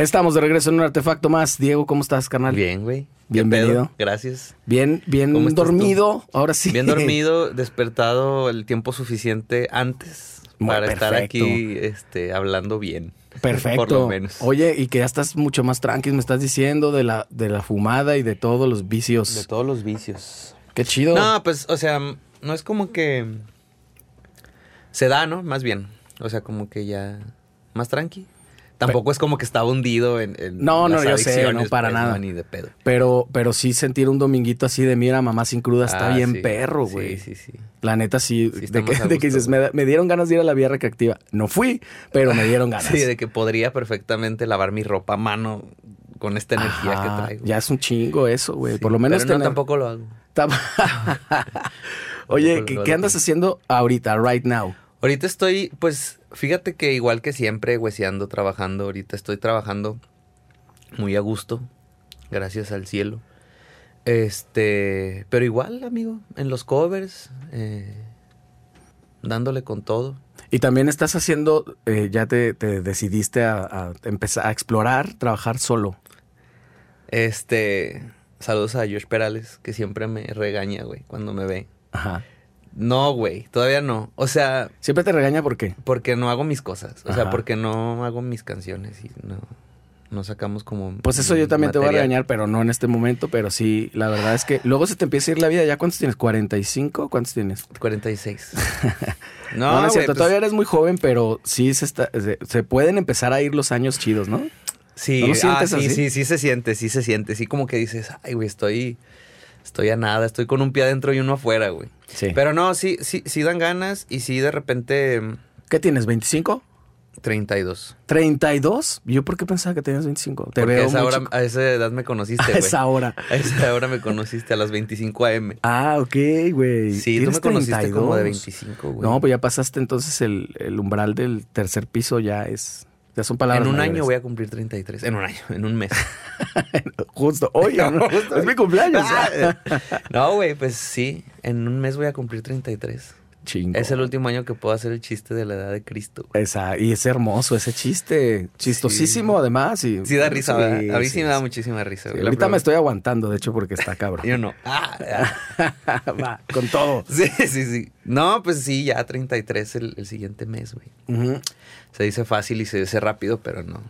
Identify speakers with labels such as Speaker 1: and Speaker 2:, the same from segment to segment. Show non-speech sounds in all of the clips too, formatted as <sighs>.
Speaker 1: Estamos de regreso en un artefacto más. Diego, ¿cómo estás, carnal?
Speaker 2: Bien, güey. ¿Qué
Speaker 1: Bienvenido.
Speaker 2: Gracias.
Speaker 1: Bien, bien
Speaker 2: ¿Cómo estás
Speaker 1: dormido. Ahora sí.
Speaker 2: Bien dormido, <laughs> despertado el tiempo suficiente antes
Speaker 1: Muy
Speaker 2: para estar aquí este, hablando bien.
Speaker 1: Perfecto. <laughs>
Speaker 2: Por lo menos.
Speaker 1: Oye, y que ya estás mucho más tranquilo, me estás diciendo de la, de la fumada y de todos los vicios.
Speaker 2: De todos los vicios.
Speaker 1: Qué chido.
Speaker 2: No, pues, o sea, no es como que se da, ¿no? Más bien. O sea, como que ya más tranqui. Tampoco es como que estaba hundido en, en
Speaker 1: No, no, yo sé, no, para
Speaker 2: pues,
Speaker 1: nada.
Speaker 2: no, ni de pedo.
Speaker 1: Pero, pero sí sentir un dominguito así de mira, mamá sin cruda está
Speaker 2: Ah,
Speaker 1: bien
Speaker 2: sí.
Speaker 1: perro, güey.
Speaker 2: Sí, sí, sí.
Speaker 1: La neta sí, de, que, de dices, me, dieron ganas de ir a la vía recreativa. No fui, pero me dieron ganas. <laughs>
Speaker 2: Sí, de que podría perfectamente lavar mi ropa a mano con esta energía
Speaker 1: Ajá,
Speaker 2: que traigo.
Speaker 1: Ya es un chingo eso, güey.
Speaker 2: Sí,
Speaker 1: Por lo menos
Speaker 2: Pero no,
Speaker 1: tener-
Speaker 2: tampoco lo hago. <laughs> <laughs>
Speaker 1: Oye, ¿qué, qué andas haciendo ahorita, right now?
Speaker 2: Ahorita estoy, pues, fíjate que igual que siempre, hueseando, trabajando. Ahorita estoy trabajando muy a gusto, gracias al cielo. Este, pero igual, amigo, en los covers, eh, dándole con todo.
Speaker 1: Y también estás haciendo, eh, ya te, te decidiste a, a empezar a explorar, trabajar solo.
Speaker 2: Este, saludos a Josh Perales, que siempre me regaña, güey, cuando me ve.
Speaker 1: Ajá.
Speaker 2: No, güey, todavía no. O sea,
Speaker 1: Siempre te regaña por qué.
Speaker 2: porque no hago mis cosas. O
Speaker 1: Ajá.
Speaker 2: sea, porque no hago mis canciones y no, no sacamos como.
Speaker 1: Pues eso yo también te voy a regañar, pero no en este momento. Pero sí, la verdad es que luego se te empieza a ir la vida. ¿Ya cuántos tienes? ¿45? ¿Cuántos tienes?
Speaker 2: 46. <laughs>
Speaker 1: No, no, es
Speaker 2: güey,
Speaker 1: cierto.
Speaker 2: pues,
Speaker 1: Todavía eres muy joven, pero sí se, está, se, se pueden empezar a ir los años chidos, ¿no?
Speaker 2: Sí,
Speaker 1: ¿No lo
Speaker 2: ah, sí,
Speaker 1: así?
Speaker 2: sí, sí se siente, sí se siente. Sí, como que dices, ay, güey, estoy, estoy a nada, estoy con un pie adentro y uno afuera, güey.
Speaker 1: Sí.
Speaker 2: Pero no, sí, sí, sí dan ganas y sí de repente mm,
Speaker 1: ¿Qué tienes? ¿25?
Speaker 2: 32.
Speaker 1: ¿32? ¿Yo por qué pensaba que tenías 25? Te
Speaker 2: Porque
Speaker 1: veo
Speaker 2: a esa,
Speaker 1: muy
Speaker 2: hora,
Speaker 1: chico.
Speaker 2: a esa edad me conociste, <laughs>
Speaker 1: A
Speaker 2: güey.
Speaker 1: esa hora. <laughs>
Speaker 2: A esa hora me conociste, a las 25 AM.
Speaker 1: Ah, ok, güey.
Speaker 2: Sí, tú me conociste como de
Speaker 1: 32.
Speaker 2: 25, güey.
Speaker 1: No, pues ya pasaste entonces el, el umbral del tercer piso, ya es. Ya son palabras.
Speaker 2: en un año voy a cumplir 33. En un año, en un mes. <laughs>
Speaker 1: Justo. Oye,
Speaker 2: No, justo.
Speaker 1: es mi cumpleaños.
Speaker 2: Ah, no, güey, pues sí. En un mes voy a cumplir 33.
Speaker 1: Chingo.
Speaker 2: Es el último año que puedo hacer el chiste de la edad de Cristo. güey.
Speaker 1: Esa, y es hermoso ese chiste. Chistosísimo, además. Y,
Speaker 2: Sí da risa, ¿verdad? A mí sí,
Speaker 1: sí,
Speaker 2: me da
Speaker 1: sí.
Speaker 2: muchísima risa.
Speaker 1: Sí,
Speaker 2: güey.
Speaker 1: Ahorita me estoy aguantando, de hecho, porque está cabrón.
Speaker 2: Yo no. <laughs> Ah.
Speaker 1: Va, con todo.
Speaker 2: sí, sí, sí. No, pues sí, ya 33 el, el siguiente mes, güey.
Speaker 1: Ujú.
Speaker 2: Se dice fácil y se dice rápido, pero no.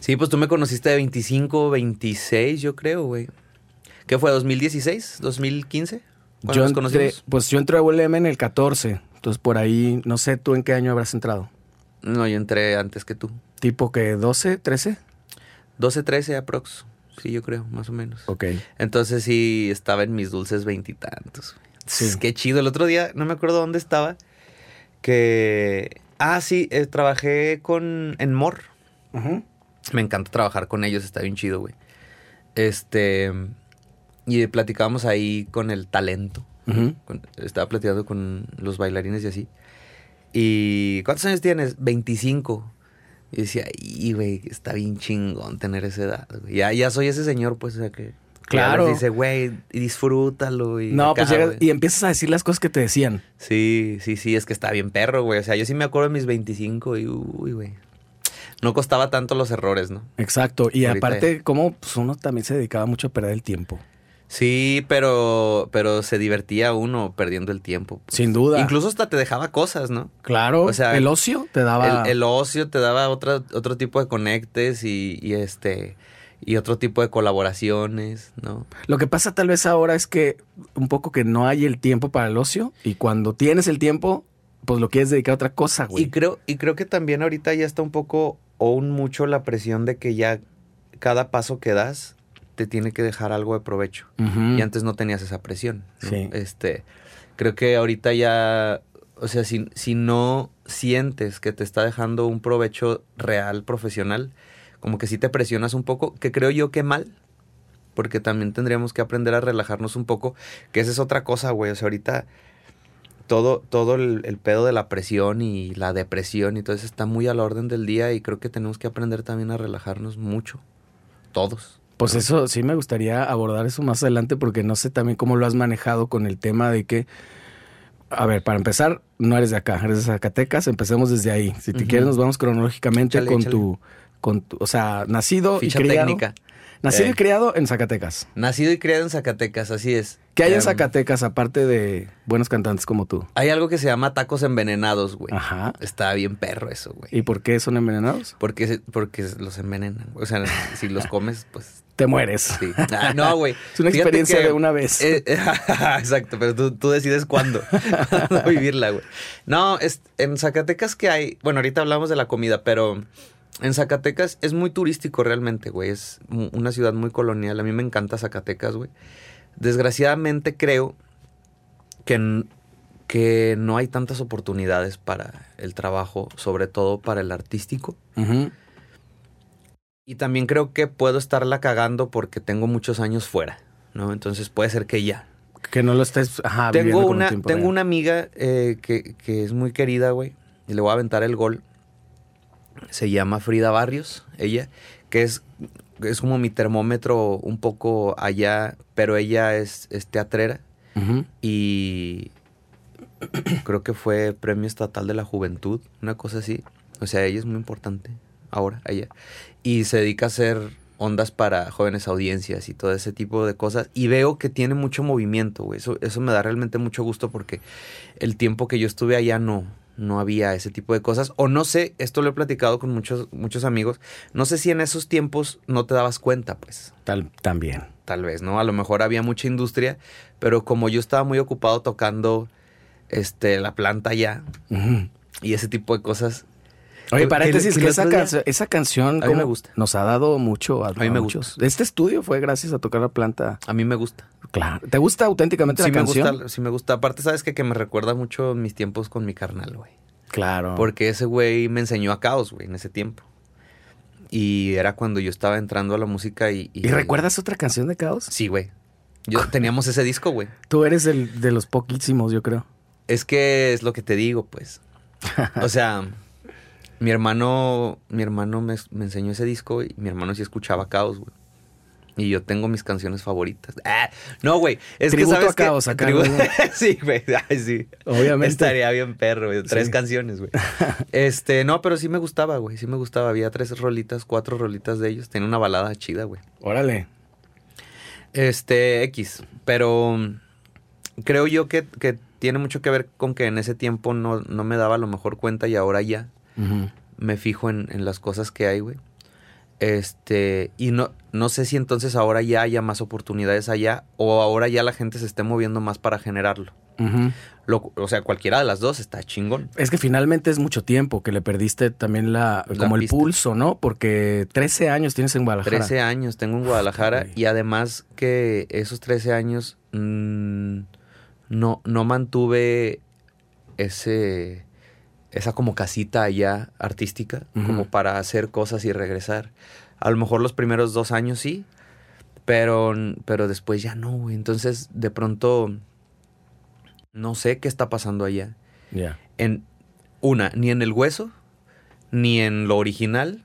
Speaker 2: Sí, pues tú me conociste de 25, 26, yo creo, güey. ¿Qué fue? ¿2016? ¿2015? ¿Cuándo
Speaker 1: Yo
Speaker 2: nos
Speaker 1: entré,
Speaker 2: conocimos?
Speaker 1: pues yo entré a ULM en el 14. Entonces por ahí, no sé tú en qué año habrás entrado.
Speaker 2: No, yo entré antes que tú.
Speaker 1: Tipo que 12, 13.
Speaker 2: 12, 13 aprox. Sí, yo creo, más o menos.
Speaker 1: Ok.
Speaker 2: Entonces sí, estaba en mis dulces veintitantos.
Speaker 1: Sí.
Speaker 2: Qué chido. El otro día, no me acuerdo dónde estaba, que... Ah, sí, eh, trabajé con... En Mor. Me encanta trabajar con ellos, está bien chido, güey. Este... Y platicábamos ahí con el talento.
Speaker 1: Ujú.
Speaker 2: Con- estaba platicando con los bailarines y así. ¿Y cuántos años tienes? 25. Y decía, y güey, está bien chingón tener esa edad. güey. Ya, ya soy ese señor, pues, o sea que. Ya
Speaker 1: Claro.
Speaker 2: dice, güey, y disfrútalo. Y
Speaker 1: No,
Speaker 2: acá,
Speaker 1: pues llegas y empiezas a decir las cosas que te decían.
Speaker 2: Sí, sí, sí, es que está bien perro, güey. O sea, yo sí me acuerdo de mis 25 y, uy, güey. No costaba tanto los errores, ¿no?
Speaker 1: Exacto. Y
Speaker 2: Ahorita
Speaker 1: aparte, como pues, uno también se dedicaba mucho a perder el tiempo.
Speaker 2: Sí, pero, pero se divertía uno perdiendo el tiempo. pues.
Speaker 1: Sin duda.
Speaker 2: Incluso hasta te dejaba cosas, ¿no?
Speaker 1: Claro.
Speaker 2: O sea,
Speaker 1: el ocio te daba.
Speaker 2: El, el ocio te daba otra, otro tipo de conectes y, y este y otro tipo de colaboraciones, ¿no?
Speaker 1: Lo que pasa tal vez ahora es que un poco que no hay el tiempo para el ocio y cuando tienes el tiempo, pues lo quieres dedicar a otra cosa, güey.
Speaker 2: Y creo, y creo que también ahorita ya está un poco o un mucho la presión de que ya cada paso que das te tiene que dejar algo de provecho. Y antes no tenías esa presión. ¿no?
Speaker 1: Sí.
Speaker 2: Este, creo que ahorita ya, o sea, si, si no sientes que te está dejando un provecho real, profesional, como que sí te presionas un poco, que creo yo que mal, porque también tendríamos que aprender a relajarnos un poco, que esa es otra cosa, güey. O sea, ahorita todo, todo el, el pedo de la presión y la depresión y todo eso está muy a la orden del día y creo que tenemos que aprender también a relajarnos mucho. Todos.
Speaker 1: Pues eso sí me gustaría abordar eso más adelante porque no sé también cómo lo has manejado con el tema de que, a ver, para empezar, no eres de acá, eres de Zacatecas, empecemos desde ahí. Si te quieres nos vamos cronológicamente
Speaker 2: Échale,
Speaker 1: con
Speaker 2: échale.
Speaker 1: tu con o sea, nacido
Speaker 2: Ficha
Speaker 1: y criado.
Speaker 2: técnica.
Speaker 1: Nacido
Speaker 2: Eh.
Speaker 1: y criado en Zacatecas.
Speaker 2: Nacido y criado en Zacatecas, así es.
Speaker 1: ¿Qué hay en
Speaker 2: Em,
Speaker 1: Zacatecas aparte de buenos cantantes como tú?
Speaker 2: Hay algo que se llama tacos envenenados, güey.
Speaker 1: Ajá.
Speaker 2: Está bien perro eso, güey.
Speaker 1: ¿Y por qué son envenenados?
Speaker 2: Porque, porque los envenenan. O sea, <laughs> si los comes, pues
Speaker 1: Te mueres.
Speaker 2: sí. Ah, no, güey. <laughs>
Speaker 1: Es una
Speaker 2: Fíjate
Speaker 1: experiencia
Speaker 2: que-
Speaker 1: de una vez.
Speaker 2: Eh, <laughs> exacto, pero tú, tú decides cuándo cuándo vivirla, güey. No, es, en Zacatecas que hay, bueno, ahorita hablamos de la comida, pero en Zacatecas es muy turístico realmente, güey. Es una ciudad muy colonial. A mí me encanta Zacatecas, güey. Desgraciadamente creo que, que no hay tantas oportunidades para el trabajo, sobre todo para el artístico. Y también creo que puedo estarla cagando porque tengo muchos años fuera, ¿no? Entonces puede ser que ya.
Speaker 1: Que no lo estés ajá,
Speaker 2: tengo una, tengo una amiga eh, que, que es muy querida, güey. Y le voy a aventar el gol. Se llama Frida Barrios, ella, que es, es como mi termómetro un poco allá, pero ella es, es teatrera y <coughs> creo que fue Premio Estatal de la Juventud, una cosa así. O sea, ella es muy importante ahora, ella. Y se dedica a hacer ondas para jóvenes audiencias y todo ese tipo de cosas. Y veo que tiene mucho movimiento, güey. Eso, eso me da realmente mucho gusto porque el tiempo que yo estuve allá no, no había ese tipo de cosas. O no sé, esto lo he platicado con muchos, muchos amigos. No sé si en esos tiempos no te dabas cuenta, pues
Speaker 1: Tal, también.
Speaker 2: tal vez, ¿no? A lo mejor había mucha industria, pero como yo estaba muy ocupado tocando este la planta ya y ese tipo de cosas,
Speaker 1: Oye, paréntesis,
Speaker 2: que-
Speaker 1: esa, canción, esa canción
Speaker 2: A mí me gusta.
Speaker 1: nos ha dado mucho a,
Speaker 2: mí me
Speaker 1: muchos. Este estudio fue gracias a tocar la planta.
Speaker 2: a mí me gusta.
Speaker 1: Claro. ¿Te gusta auténticamente
Speaker 2: Sí
Speaker 1: la
Speaker 2: me
Speaker 1: canción?
Speaker 2: gusta, sí me gusta. Aparte, sabes que, que me recuerda mucho mis tiempos con mi carnal, güey.
Speaker 1: Claro.
Speaker 2: Porque ese güey me enseñó a caos, güey, en ese tiempo. Y era cuando yo estaba entrando a la música y...
Speaker 1: ¿Y recuerdas otra canción de Caos?
Speaker 2: Sí, güey. Yo <laughs> teníamos ese disco, güey.
Speaker 1: Tú eres el, de los poquísimos, yo creo.
Speaker 2: Es que es lo que te digo, pues. O sea, mi hermano, mi hermano me, me enseñó ese disco y mi hermano sí escuchaba Caos, güey. Y yo tengo mis canciones favoritas. Ah, no, güey. Es
Speaker 1: Tributo
Speaker 2: que sabes
Speaker 1: a Caos,
Speaker 2: que <laughs> sí, güey. Ay, sí.
Speaker 1: Obviamente.
Speaker 2: Estaría bien perro, güey. Tres
Speaker 1: Sí.
Speaker 2: canciones, güey. <laughs> Este, no, pero sí me gustaba, güey. Sí me gustaba. Había tres rolitas, cuatro rolitas de ellos. Tenía una balada chida, güey.
Speaker 1: Órale.
Speaker 2: Este, X. Pero mm, creo yo que, que tiene mucho que ver con que en ese tiempo no, no me daba a lo mejor cuenta y ahora ya Me fijo en, en las cosas que hay, güey. Este, y no, no sé si entonces ahora ya haya más oportunidades allá o ahora ya la gente se esté moviendo más para generarlo. Lo- o sea, cualquiera de las dos está chingón.
Speaker 1: Es que finalmente es mucho tiempo que le perdiste también la,
Speaker 2: La
Speaker 1: como el pulso, ¿no? Porque 13 años tienes en Guadalajara.
Speaker 2: 13 años tengo en Guadalajara y además que esos 13 años mm, no, no mantuve ese esa como casita allá artística como para hacer cosas y regresar. A lo mejor los primeros dos años sí, pero, pero después ya no, güey. Entonces de pronto no sé qué está pasando allá.
Speaker 1: Ya.
Speaker 2: En una, ni en el hueso, ni en lo original.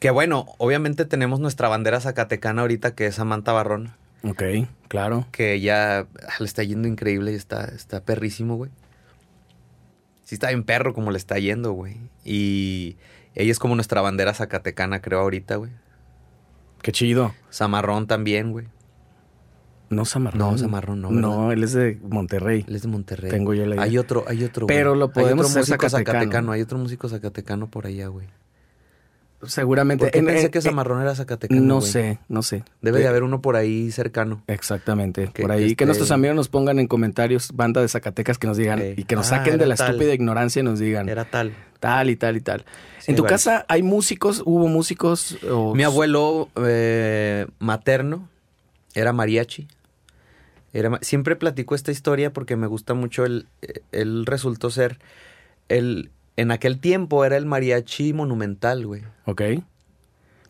Speaker 2: Que bueno, obviamente tenemos nuestra bandera zacatecana ahorita que es Samantha Barrón,
Speaker 1: Ok, claro.
Speaker 2: que ya ah, le está yendo increíble y está, está perrísimo, güey. Sí está bien perro como le está yendo, güey. Y ella es como nuestra bandera zacatecana, creo, ahorita, güey.
Speaker 1: Qué chido.
Speaker 2: Zamarrón también, güey.
Speaker 1: No Zamarrón.
Speaker 2: No, Zamarrón no,
Speaker 1: No,
Speaker 2: ¿verdad?
Speaker 1: él es de Monterrey.
Speaker 2: Él es de Monterrey.
Speaker 1: Tengo yo la idea.
Speaker 2: Hay otro, hay otro, güey.
Speaker 1: Pero lo
Speaker 2: Hay
Speaker 1: podemos
Speaker 2: otro
Speaker 1: hacer
Speaker 2: músico
Speaker 1: zacatecano.
Speaker 2: Hay otro músico zacatecano por allá, güey.
Speaker 1: Seguramente.
Speaker 2: ¿Por qué
Speaker 1: En-
Speaker 2: pensé
Speaker 1: en-
Speaker 2: que
Speaker 1: en-
Speaker 2: Zamarrón era zacatecano,
Speaker 1: No
Speaker 2: güey?
Speaker 1: sé, no sé.
Speaker 2: Debe de
Speaker 1: Eh,
Speaker 2: haber uno por ahí cercano.
Speaker 1: Exactamente.
Speaker 2: Que-
Speaker 1: por ahí.
Speaker 2: que
Speaker 1: nuestros amigos nos pongan en comentarios, banda de Zacatecas, que nos digan
Speaker 2: Ey.
Speaker 1: y que nos
Speaker 2: Ah,
Speaker 1: saquen de la
Speaker 2: tal.
Speaker 1: estúpida ignorancia y nos digan
Speaker 2: Era tal.
Speaker 1: tal y tal y tal.
Speaker 2: Sí,
Speaker 1: ¿En tu
Speaker 2: vale.
Speaker 1: casa hay músicos? ¿Hubo músicos? O...
Speaker 2: Mi abuelo eh, materno era mariachi. Era, siempre platico esta historia porque me gusta mucho. El, eh, él resultó ser. El, en aquel tiempo era el mariachi monumental, güey.
Speaker 1: Ok.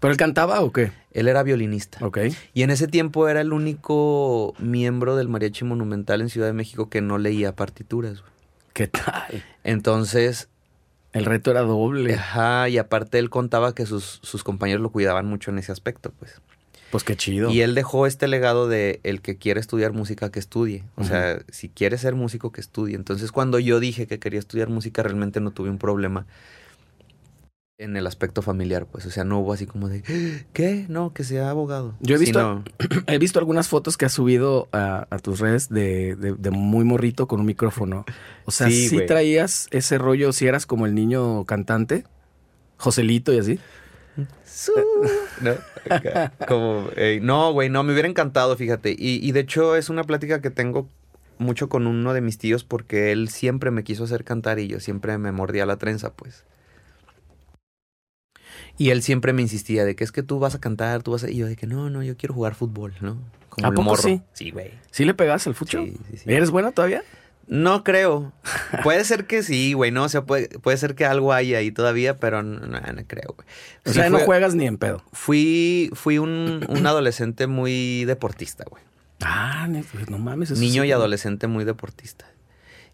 Speaker 1: ¿Pero él cantaba o qué?
Speaker 2: Él era violinista.
Speaker 1: Ok.
Speaker 2: Y en ese tiempo era el único miembro del mariachi monumental en Ciudad de México que no leía partituras. güey.
Speaker 1: ¿Qué tal?
Speaker 2: Entonces,
Speaker 1: El reto era doble.
Speaker 2: Ajá, y aparte él contaba que sus, sus compañeros lo cuidaban mucho en ese aspecto, pues.
Speaker 1: Pues qué chido.
Speaker 2: Y él dejó este legado de el que quiere estudiar música, que estudie. O sea, si quiere ser músico, que estudie. Entonces, cuando yo dije que quería estudiar música, realmente no tuve un problema en el aspecto familiar, pues, o sea, no hubo así como de, <gasps> ¿qué? No, que sea abogado.
Speaker 1: Yo he visto, <clears throat> he visto algunas fotos que has subido a, a tus redes de, de- de muy morrito con un micrófono. O sea,
Speaker 2: Sí,
Speaker 1: traías ese rollo, si eras como el niño cantante, Joselito y así. <laughs>
Speaker 2: ¿no? Acá, Como, eh, no, güey, no, me hubiera encantado, fíjate. Y, y de hecho es una plática que tengo mucho con uno de mis tíos porque él siempre me quiso hacer cantar y yo siempre me mordía la trenza, pues. Y él siempre me insistía de que es que tú vas a cantar, tú vas a... Y yo de que no, no, yo quiero jugar fútbol, ¿no? Como
Speaker 1: ¿A
Speaker 2: el
Speaker 1: poco
Speaker 2: morro.
Speaker 1: sí?
Speaker 2: Sí, güey.
Speaker 1: ¿Sí le pegas al fucho?
Speaker 2: Sí, sí, sí.
Speaker 1: ¿Eres buena todavía?
Speaker 2: No creo. Puede ser que sí, güey, no, o sea, puede, puede ser que algo haya ahí todavía, pero no, no, no creo, güey.
Speaker 1: O
Speaker 2: Sí
Speaker 1: sea, no juegas ni en pedo.
Speaker 2: Fui, fui un, un adolescente muy deportista, güey.
Speaker 1: Ah, pues no mames. eso
Speaker 2: Niño
Speaker 1: sí.
Speaker 2: y adolescente muy deportista.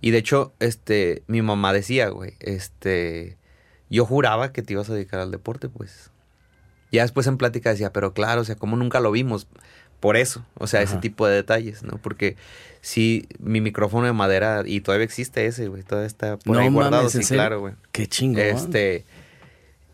Speaker 2: Y de hecho, este, mi mamá decía, güey, este, yo juraba que te ibas a dedicar al deporte, pues. Ya después en plática decía, pero claro, o sea, como nunca lo vimos, por eso, o sea, ese tipo de detalles, ¿no? Porque sí, mi micrófono de madera, y todavía existe ese, güey, todavía está por
Speaker 1: No
Speaker 2: ahí guardado,
Speaker 1: mames, ¿en
Speaker 2: sí, claro, güey.
Speaker 1: Qué chingón.
Speaker 2: Este,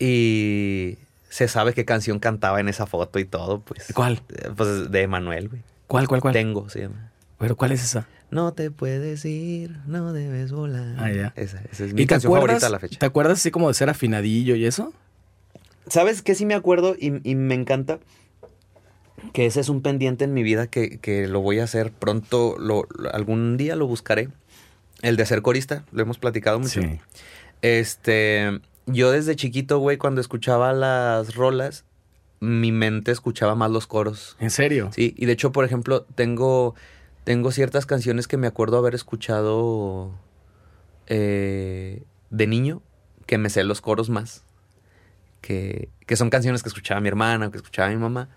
Speaker 2: y se sabe qué canción cantaba en esa foto y todo, pues.
Speaker 1: ¿Cuál?
Speaker 2: Pues de Emanuel, güey.
Speaker 1: ¿Cuál, cuál, cuál?
Speaker 2: Tengo, se llama.
Speaker 1: Pero ¿cuál es esa?
Speaker 2: No te puedes ir, no debes volar.
Speaker 1: Ah, ya.
Speaker 2: Esa, esa es mi
Speaker 1: ¿Y te
Speaker 2: canción
Speaker 1: acuerdas,
Speaker 2: favorita a la fecha.
Speaker 1: ¿Te acuerdas así como de ser afinadillo y eso?
Speaker 2: ¿Sabes qué sí me acuerdo y, y me encanta? Que ese es un pendiente en mi vida que, que lo voy a hacer pronto, lo, algún día lo buscaré. El de ser corista, lo hemos platicado mucho.
Speaker 1: Sí.
Speaker 2: Este, yo desde chiquito, güey, cuando escuchaba las rolas, mi mente escuchaba más los coros.
Speaker 1: ¿En serio?
Speaker 2: Sí, y de hecho, por ejemplo, tengo, tengo ciertas canciones que me acuerdo haber escuchado eh, de niño, que me sé los coros más. Que, que son canciones que escuchaba mi hermana o que escuchaba mi mamá,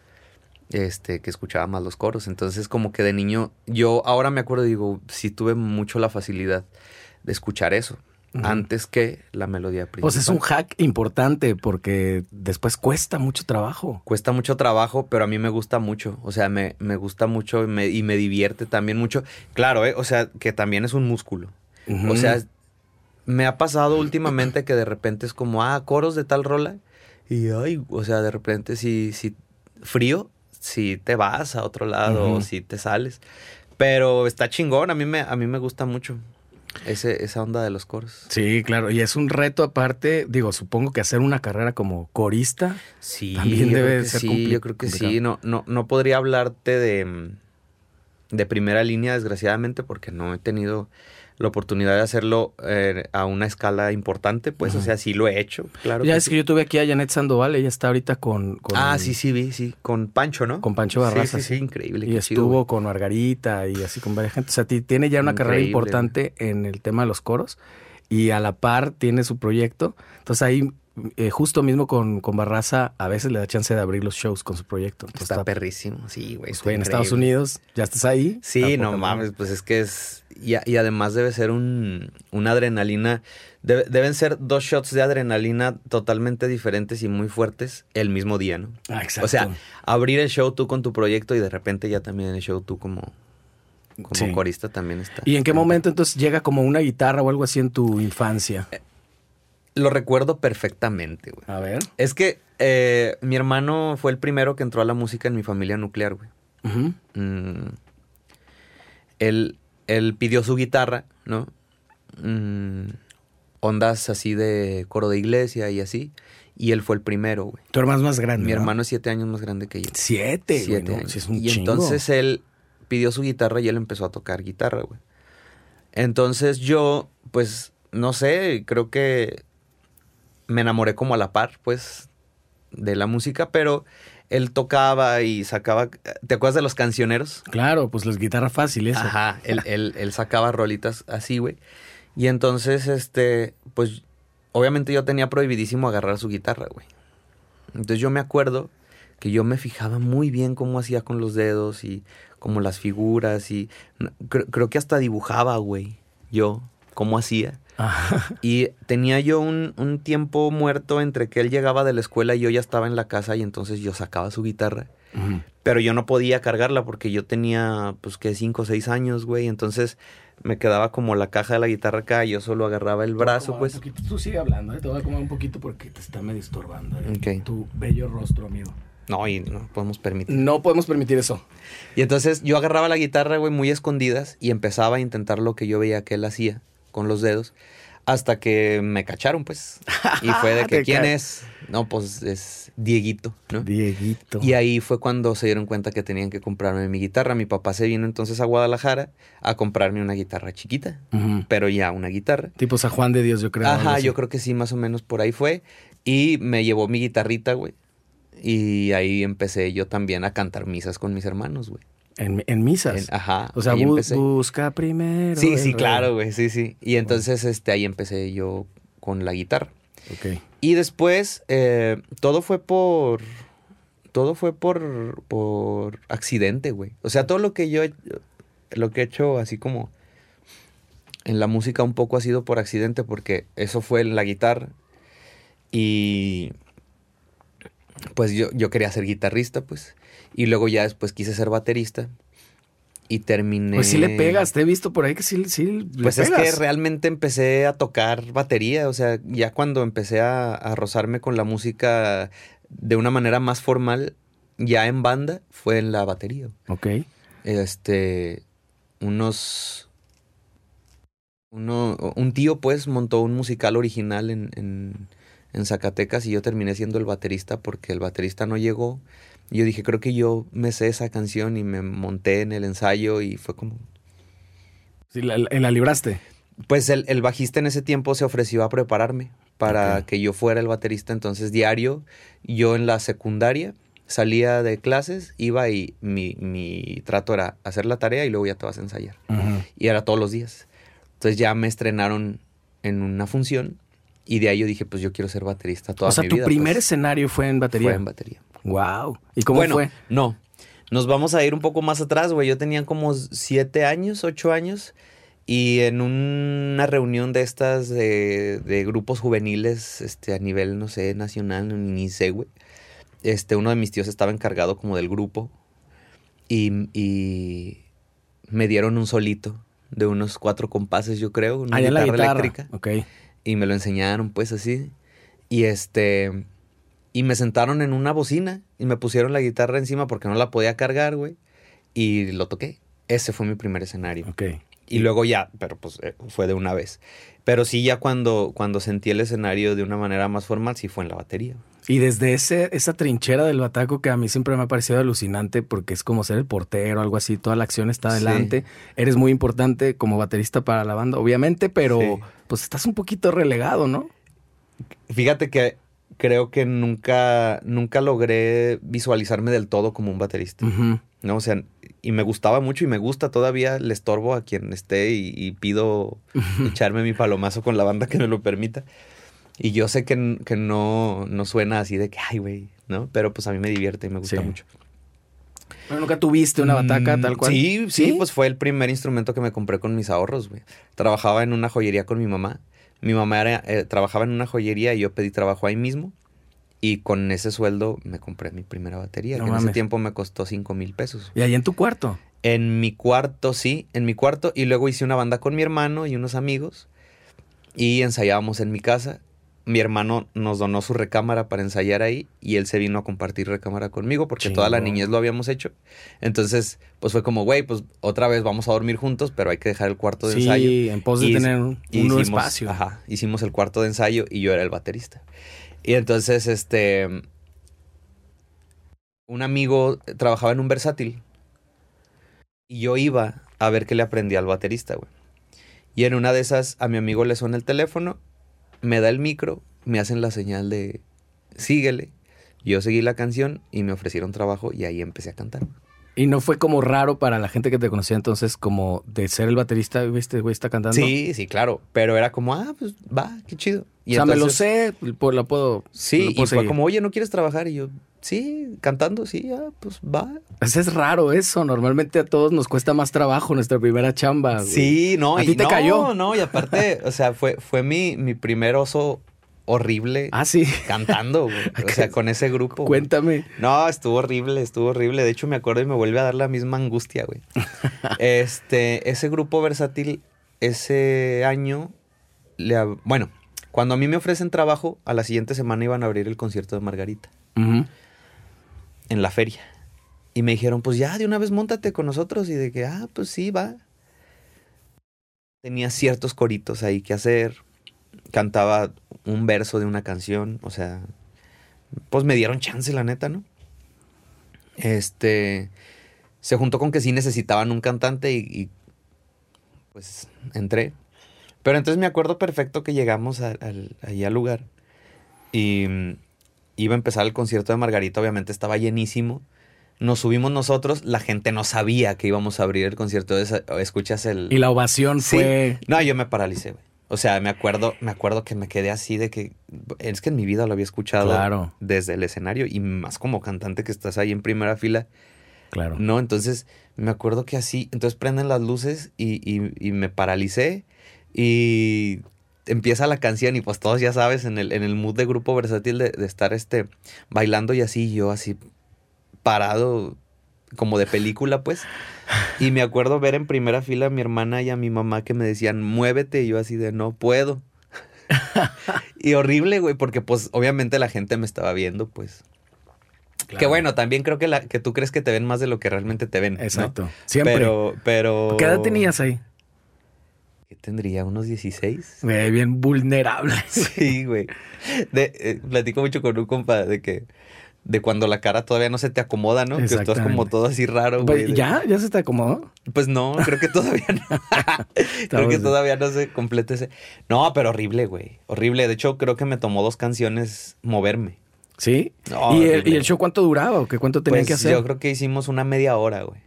Speaker 2: este, que escuchaba más los coros. Entonces, como que de niño, yo ahora me acuerdo, digo, sí tuve mucho la facilidad de escuchar eso, antes que la melodía principal.
Speaker 1: Pues es un hack importante porque después cuesta mucho trabajo.
Speaker 2: Cuesta mucho trabajo, pero a mí me gusta mucho. O sea, me, me gusta mucho y me, y me divierte también mucho. Claro, ¿eh? o sea, que también es un músculo. O sea, me ha pasado últimamente que de repente es como, ah, coros de tal rola. Y, ay, o sea, de repente si, si frío, si te vas a otro lado o si te sales. Pero está chingón, a mí me, a mí me gusta mucho ese, esa onda de los coros.
Speaker 1: Sí, claro. Y es un reto aparte, digo, supongo que hacer una carrera como corista.
Speaker 2: Sí,
Speaker 1: También debe ser
Speaker 2: sí, yo creo que sí. No, no, no podría hablarte de, de primera línea, desgraciadamente, porque no he tenido la oportunidad de hacerlo eh, a una escala importante, pues, o sea, sí lo he hecho, claro.
Speaker 1: ya
Speaker 2: que
Speaker 1: es
Speaker 2: sí.
Speaker 1: que yo tuve aquí a Janet Sandoval, ella está ahorita con, con-
Speaker 2: Ah, sí, sí, vi, sí, con Pancho, ¿no?
Speaker 1: con Pancho Barraza.
Speaker 2: Sí, sí, sí, increíble.
Speaker 1: Y estuvo
Speaker 2: chido,
Speaker 1: con Margarita y así con varias gente. O sea, ti- tiene ya una carrera importante en el tema de los coros y a la par tiene su proyecto. Entonces ahí, eh, justo mismo con, con Barraza, a veces le da chance de abrir los shows con su proyecto. Entonces
Speaker 2: Está
Speaker 1: está,
Speaker 2: perrísimo, sí, güey.
Speaker 1: pues, en Estados. Unidos, ya estás ahí.
Speaker 2: Sí, no mames, pues es que es... Y, y además debe ser un, una adrenalina... debe- deben ser dos shots de adrenalina totalmente diferentes y muy fuertes el mismo día, ¿no?
Speaker 1: Ah, exacto.
Speaker 2: O sea, abrir el show tú con tu proyecto y de repente ya también el show tú como, como
Speaker 1: Sí.
Speaker 2: corista también está.
Speaker 1: ¿Y en qué momento entonces llega como una guitarra o algo así en tu infancia?
Speaker 2: Lo recuerdo perfectamente, güey.
Speaker 1: A ver.
Speaker 2: Es que eh, mi hermano fue el primero que entró a la música en mi familia nuclear, güey.
Speaker 1: Ujú.
Speaker 2: Mm, él, él pidió su guitarra, ¿no? Mm, ondas así de coro de iglesia y así. Y él fue el primero, güey.
Speaker 1: Tu hermano es más grande.
Speaker 2: Mi
Speaker 1: ¿no?
Speaker 2: hermano es siete años más grande que yo.
Speaker 1: Siete, güey,
Speaker 2: Siete
Speaker 1: no,
Speaker 2: años.
Speaker 1: es un
Speaker 2: y
Speaker 1: chingo.
Speaker 2: entonces él pidió su guitarra y él empezó a tocar guitarra, güey. Entonces yo, pues, no sé, creo que me enamoré como a la par, pues, de la música, pero él tocaba y sacaba... ¿Te acuerdas de los cancioneros?
Speaker 1: Claro, pues las guitarras fáciles.
Speaker 2: Ajá, él, <laughs> él, él sacaba rolitas así, güey. Y entonces, este, pues, obviamente yo tenía prohibidísimo agarrar su guitarra, güey. Entonces yo me acuerdo que yo me fijaba muy bien cómo hacía con los dedos y como las figuras y creo, creo que hasta dibujaba, güey. Yo. cómo hacía.
Speaker 1: Ajá.
Speaker 2: Y tenía yo un, un tiempo muerto entre que él llegaba de la escuela y yo ya estaba en la casa y entonces yo sacaba su guitarra. Pero yo no podía cargarla porque yo tenía, pues, que cinco o seis años, güey. Entonces me quedaba como la caja de la guitarra acá y yo solo agarraba el brazo, pues.
Speaker 1: un poquito. Tú sigue hablando, ¿eh? te voy a acomodar un poquito porque te está medio estorbando. ¿eh? Tu bello rostro, amigo.
Speaker 2: No, y no podemos permitir.
Speaker 1: No podemos permitir eso.
Speaker 2: Y entonces yo agarraba la guitarra, güey, muy escondidas y empezaba a intentar lo que yo veía que él hacía con los dedos hasta que me cacharon, pues. Y fue de <laughs> que, ¿quién es? No, pues es Dieguito, ¿no?
Speaker 1: Dieguito.
Speaker 2: Y ahí fue cuando se dieron cuenta que tenían que comprarme mi guitarra. Mi papá se vino entonces a Guadalajara a comprarme una guitarra chiquita, pero ya una guitarra.
Speaker 1: Tipo San Juan de Dios, yo creo.
Speaker 2: Ajá, yo creo que sí, más o menos por ahí fue. Y me llevó mi guitarrita, güey. Y ahí empecé yo también a cantar misas con mis hermanos, güey.
Speaker 1: En, en misas.
Speaker 2: En- Ajá.
Speaker 1: o sea,
Speaker 2: ahí
Speaker 1: bu-
Speaker 2: empecé.
Speaker 1: busca primero.
Speaker 2: Sí, sí,
Speaker 1: rey.
Speaker 2: claro, güey, sí, sí. Y entonces este, ahí empecé yo con la guitarra.
Speaker 1: Ok.
Speaker 2: Y después, eh, todo fue por. Todo fue por. por accidente, güey. O sea, todo lo que yo. he- Lo que he hecho así como. En la música un poco ha sido por accidente, porque eso fue en la guitarra. Y. Pues yo, yo quería ser guitarrista, pues. Y luego ya después quise ser baterista. Y terminé.
Speaker 1: Pues sí le pegas, te he visto por ahí que sí, sí le
Speaker 2: Pues es que realmente empecé a tocar batería, o sea, ya cuando empecé a, a rozarme con la música de una manera más formal, ya en banda, fue en la batería.
Speaker 1: Ok.
Speaker 2: Este, unos, uno, un tío pues montó un musical original en, en, en Zacatecas y yo terminé siendo el baterista porque el baterista no llegó. Y yo dije, creo que yo me sé esa canción y me monté en el ensayo y fue como,
Speaker 1: Sí, la, la- la libraste.
Speaker 2: Pues el, el bajista en ese tiempo se ofreció a prepararme para que yo fuera el baterista. Entonces, diario, yo en la secundaria salía de clases, iba y mi, mi trato era hacer la tarea y luego ya te vas a ensayar. Y era todos los días. Entonces ya me estrenaron en una función y de ahí yo dije, pues yo quiero ser baterista toda
Speaker 1: O sea,
Speaker 2: mi
Speaker 1: tu
Speaker 2: vida.
Speaker 1: primer
Speaker 2: pues.
Speaker 1: escenario fue en batería.
Speaker 2: Fue en batería.
Speaker 1: Wow. ¿Y cómo
Speaker 2: bueno,
Speaker 1: fue?
Speaker 2: no. Nos vamos a ir un poco más atrás, güey. Yo tenía como siete años, ocho años. Y en una reunión de estas de, de grupos juveniles, este, a nivel, no sé, nacional, ni sé, güey. Este, uno de mis tíos estaba encargado como del grupo. Y, y me dieron un solito de unos cuatro compases, yo creo. Una
Speaker 1: en la
Speaker 2: guitarra
Speaker 1: guitarra.
Speaker 2: eléctrica
Speaker 1: Ok.
Speaker 2: y me lo enseñaron pues así y este y me sentaron en una bocina y me pusieron la guitarra encima porque no la podía cargar güey y lo toqué ese fue mi primer escenario
Speaker 1: Ok.
Speaker 2: y luego ya pero pues eh, fue de una vez pero sí ya cuando cuando sentí el escenario de una manera más formal sí fue en la batería
Speaker 1: Y desde ese, esa trinchera del bataco que a mí siempre me ha parecido alucinante porque es como ser el portero, algo así, toda la acción está
Speaker 2: Sí.
Speaker 1: adelante. Eres muy importante como baterista para la banda, obviamente, pero
Speaker 2: Sí.
Speaker 1: pues estás un poquito relegado, ¿no?
Speaker 2: fíjate que creo que nunca nunca logré visualizarme del todo como un baterista. ¿no? O sea, y me gustaba mucho y me gusta todavía, le estorbo a quien esté y, y pido echarme mi palomazo con la banda que me lo permita. Y yo sé que, que no, no suena así de que, ay, güey, ¿no? Pero pues a mí me divierte y me gusta
Speaker 1: Sí.
Speaker 2: mucho.
Speaker 1: ¿Nunca tuviste una bataca
Speaker 2: Mm,
Speaker 1: tal cual?
Speaker 2: Sí, sí, pues fue el primer instrumento que me compré con mis ahorros, güey. Trabajaba en una joyería con mi mamá. Mi mamá era, eh, trabajaba en una joyería y yo pedí trabajo ahí mismo. Y con ese sueldo me compré mi primera batería,
Speaker 1: No
Speaker 2: que en ese tiempo me costó cinco mil pesos.
Speaker 1: Y ahí en tu cuarto.
Speaker 2: En mi cuarto, sí, en mi cuarto. Y luego hice una banda con mi hermano y unos amigos. Y ensayábamos en mi casa. Mi hermano nos donó su recámara para ensayar ahí. Y él se vino a compartir recámara conmigo porque toda la niñez lo habíamos hecho. Entonces, pues fue como, güey, pues otra vez vamos a dormir juntos, pero hay que dejar el cuarto de ensayo.
Speaker 1: Sí, en pos de
Speaker 2: Y-
Speaker 1: tener un, nuevo espacio.
Speaker 2: Ajá, hicimos el cuarto de ensayo y yo era el baterista. Y entonces, este, un amigo trabajaba en un versátil y yo iba a ver qué le aprendía al baterista, güey. Y en una de esas a mi amigo le suena el teléfono, me da el micro, me hacen la señal de síguele. Yo seguí la canción y me ofrecieron trabajo y ahí empecé a cantar.
Speaker 1: Y no fue como raro para la gente que te conocía entonces, como de ser el baterista, ¿viste? Güey, está cantando.
Speaker 2: Sí, sí, claro. Pero era como, ah, pues va, qué chido.
Speaker 1: o sea, me lo sé, la puedo.
Speaker 2: Sí,
Speaker 1: lo
Speaker 2: y fue como, oye, ¿no quieres trabajar? Y yo, sí, cantando, sí, ah, pues va.
Speaker 1: Pues es raro eso. Normalmente a todos nos cuesta más trabajo nuestra primera chamba. güey.
Speaker 2: Sí, no.
Speaker 1: ¿A
Speaker 2: y
Speaker 1: ti te
Speaker 2: no,
Speaker 1: cayó?
Speaker 2: No, y aparte, o sea, fue, fue mi, mi primer oso horrible
Speaker 1: Ah, sí.
Speaker 2: cantando, <laughs> güey. O sea, con ese grupo. güey.
Speaker 1: Cuéntame.
Speaker 2: No, estuvo horrible, estuvo horrible. De hecho, me acuerdo y me vuelve a dar la misma angustia, güey. <laughs> este, ese grupo versátil, ese año, le bueno, cuando a mí me ofrecen trabajo, a la siguiente semana iban a abrir el concierto de Margarita. En la feria. Y me dijeron, pues ya, de una vez montate con nosotros. Y de que, ah, pues sí, va. Tenía ciertos coritos ahí que hacer. Cantaba un verso de una canción. O sea, pues me dieron chance, la neta, ¿no? Este. Se juntó con que sí necesitaban un cantante y, pues entré. Pero entonces me acuerdo perfecto que llegamos a- al- ahí al lugar y iba a empezar el concierto de Margarita, obviamente estaba llenísimo. Nos subimos nosotros, la gente no sabía que íbamos a abrir el concierto. Escuchas el...
Speaker 1: Y la ovación
Speaker 2: Sí.
Speaker 1: fue.
Speaker 2: No, yo me paralicé, güey. O sea, me acuerdo, me acuerdo que me quedé así de que es que en mi vida lo había escuchado
Speaker 1: Claro.
Speaker 2: desde el escenario y más como cantante que estás ahí en primera fila.
Speaker 1: Claro.
Speaker 2: No, entonces me acuerdo que así, entonces prenden las luces y, y- y me paralicé y empieza la canción y pues todos ya sabes, en el, en el mood de grupo versátil de, de estar este, bailando y así, yo así parado como de película pues. Y me acuerdo ver en primera fila a mi hermana y a mi mamá que me decían, muévete y yo así de no puedo. <laughs> y horrible, güey, porque pues obviamente la gente me estaba viendo pues. Que bueno, también creo que, la, que tú crees que te ven más de lo que realmente te ven. ¿no?
Speaker 1: Exacto. Siempre.
Speaker 2: Pero, pero.
Speaker 1: ¿Qué edad tenías ahí?
Speaker 2: ¿Qué tendría? ¿Unos 16?
Speaker 1: Güey, bien vulnerable. <laughs>
Speaker 2: Sí, güey. De, eh, platico mucho con un compa de que. De cuando la cara todavía no se te acomoda, ¿no? Que estás como todo así raro, güey.
Speaker 1: Pues,
Speaker 2: de-
Speaker 1: ¿Ya? ¿Ya se te acomodó?
Speaker 2: Pues no, creo que todavía no. <laughs> creo que todavía no se completa ese. No, pero horrible, güey. Horrible. De hecho, creo que me tomó dos canciones moverme.
Speaker 1: ¿Sí?
Speaker 2: No,
Speaker 1: ¿Y, el,
Speaker 2: horrible.
Speaker 1: ¿Y el show cuánto duraba o qué cuánto tenían
Speaker 2: Pues
Speaker 1: que hacer?
Speaker 2: yo creo que hicimos una media hora, güey.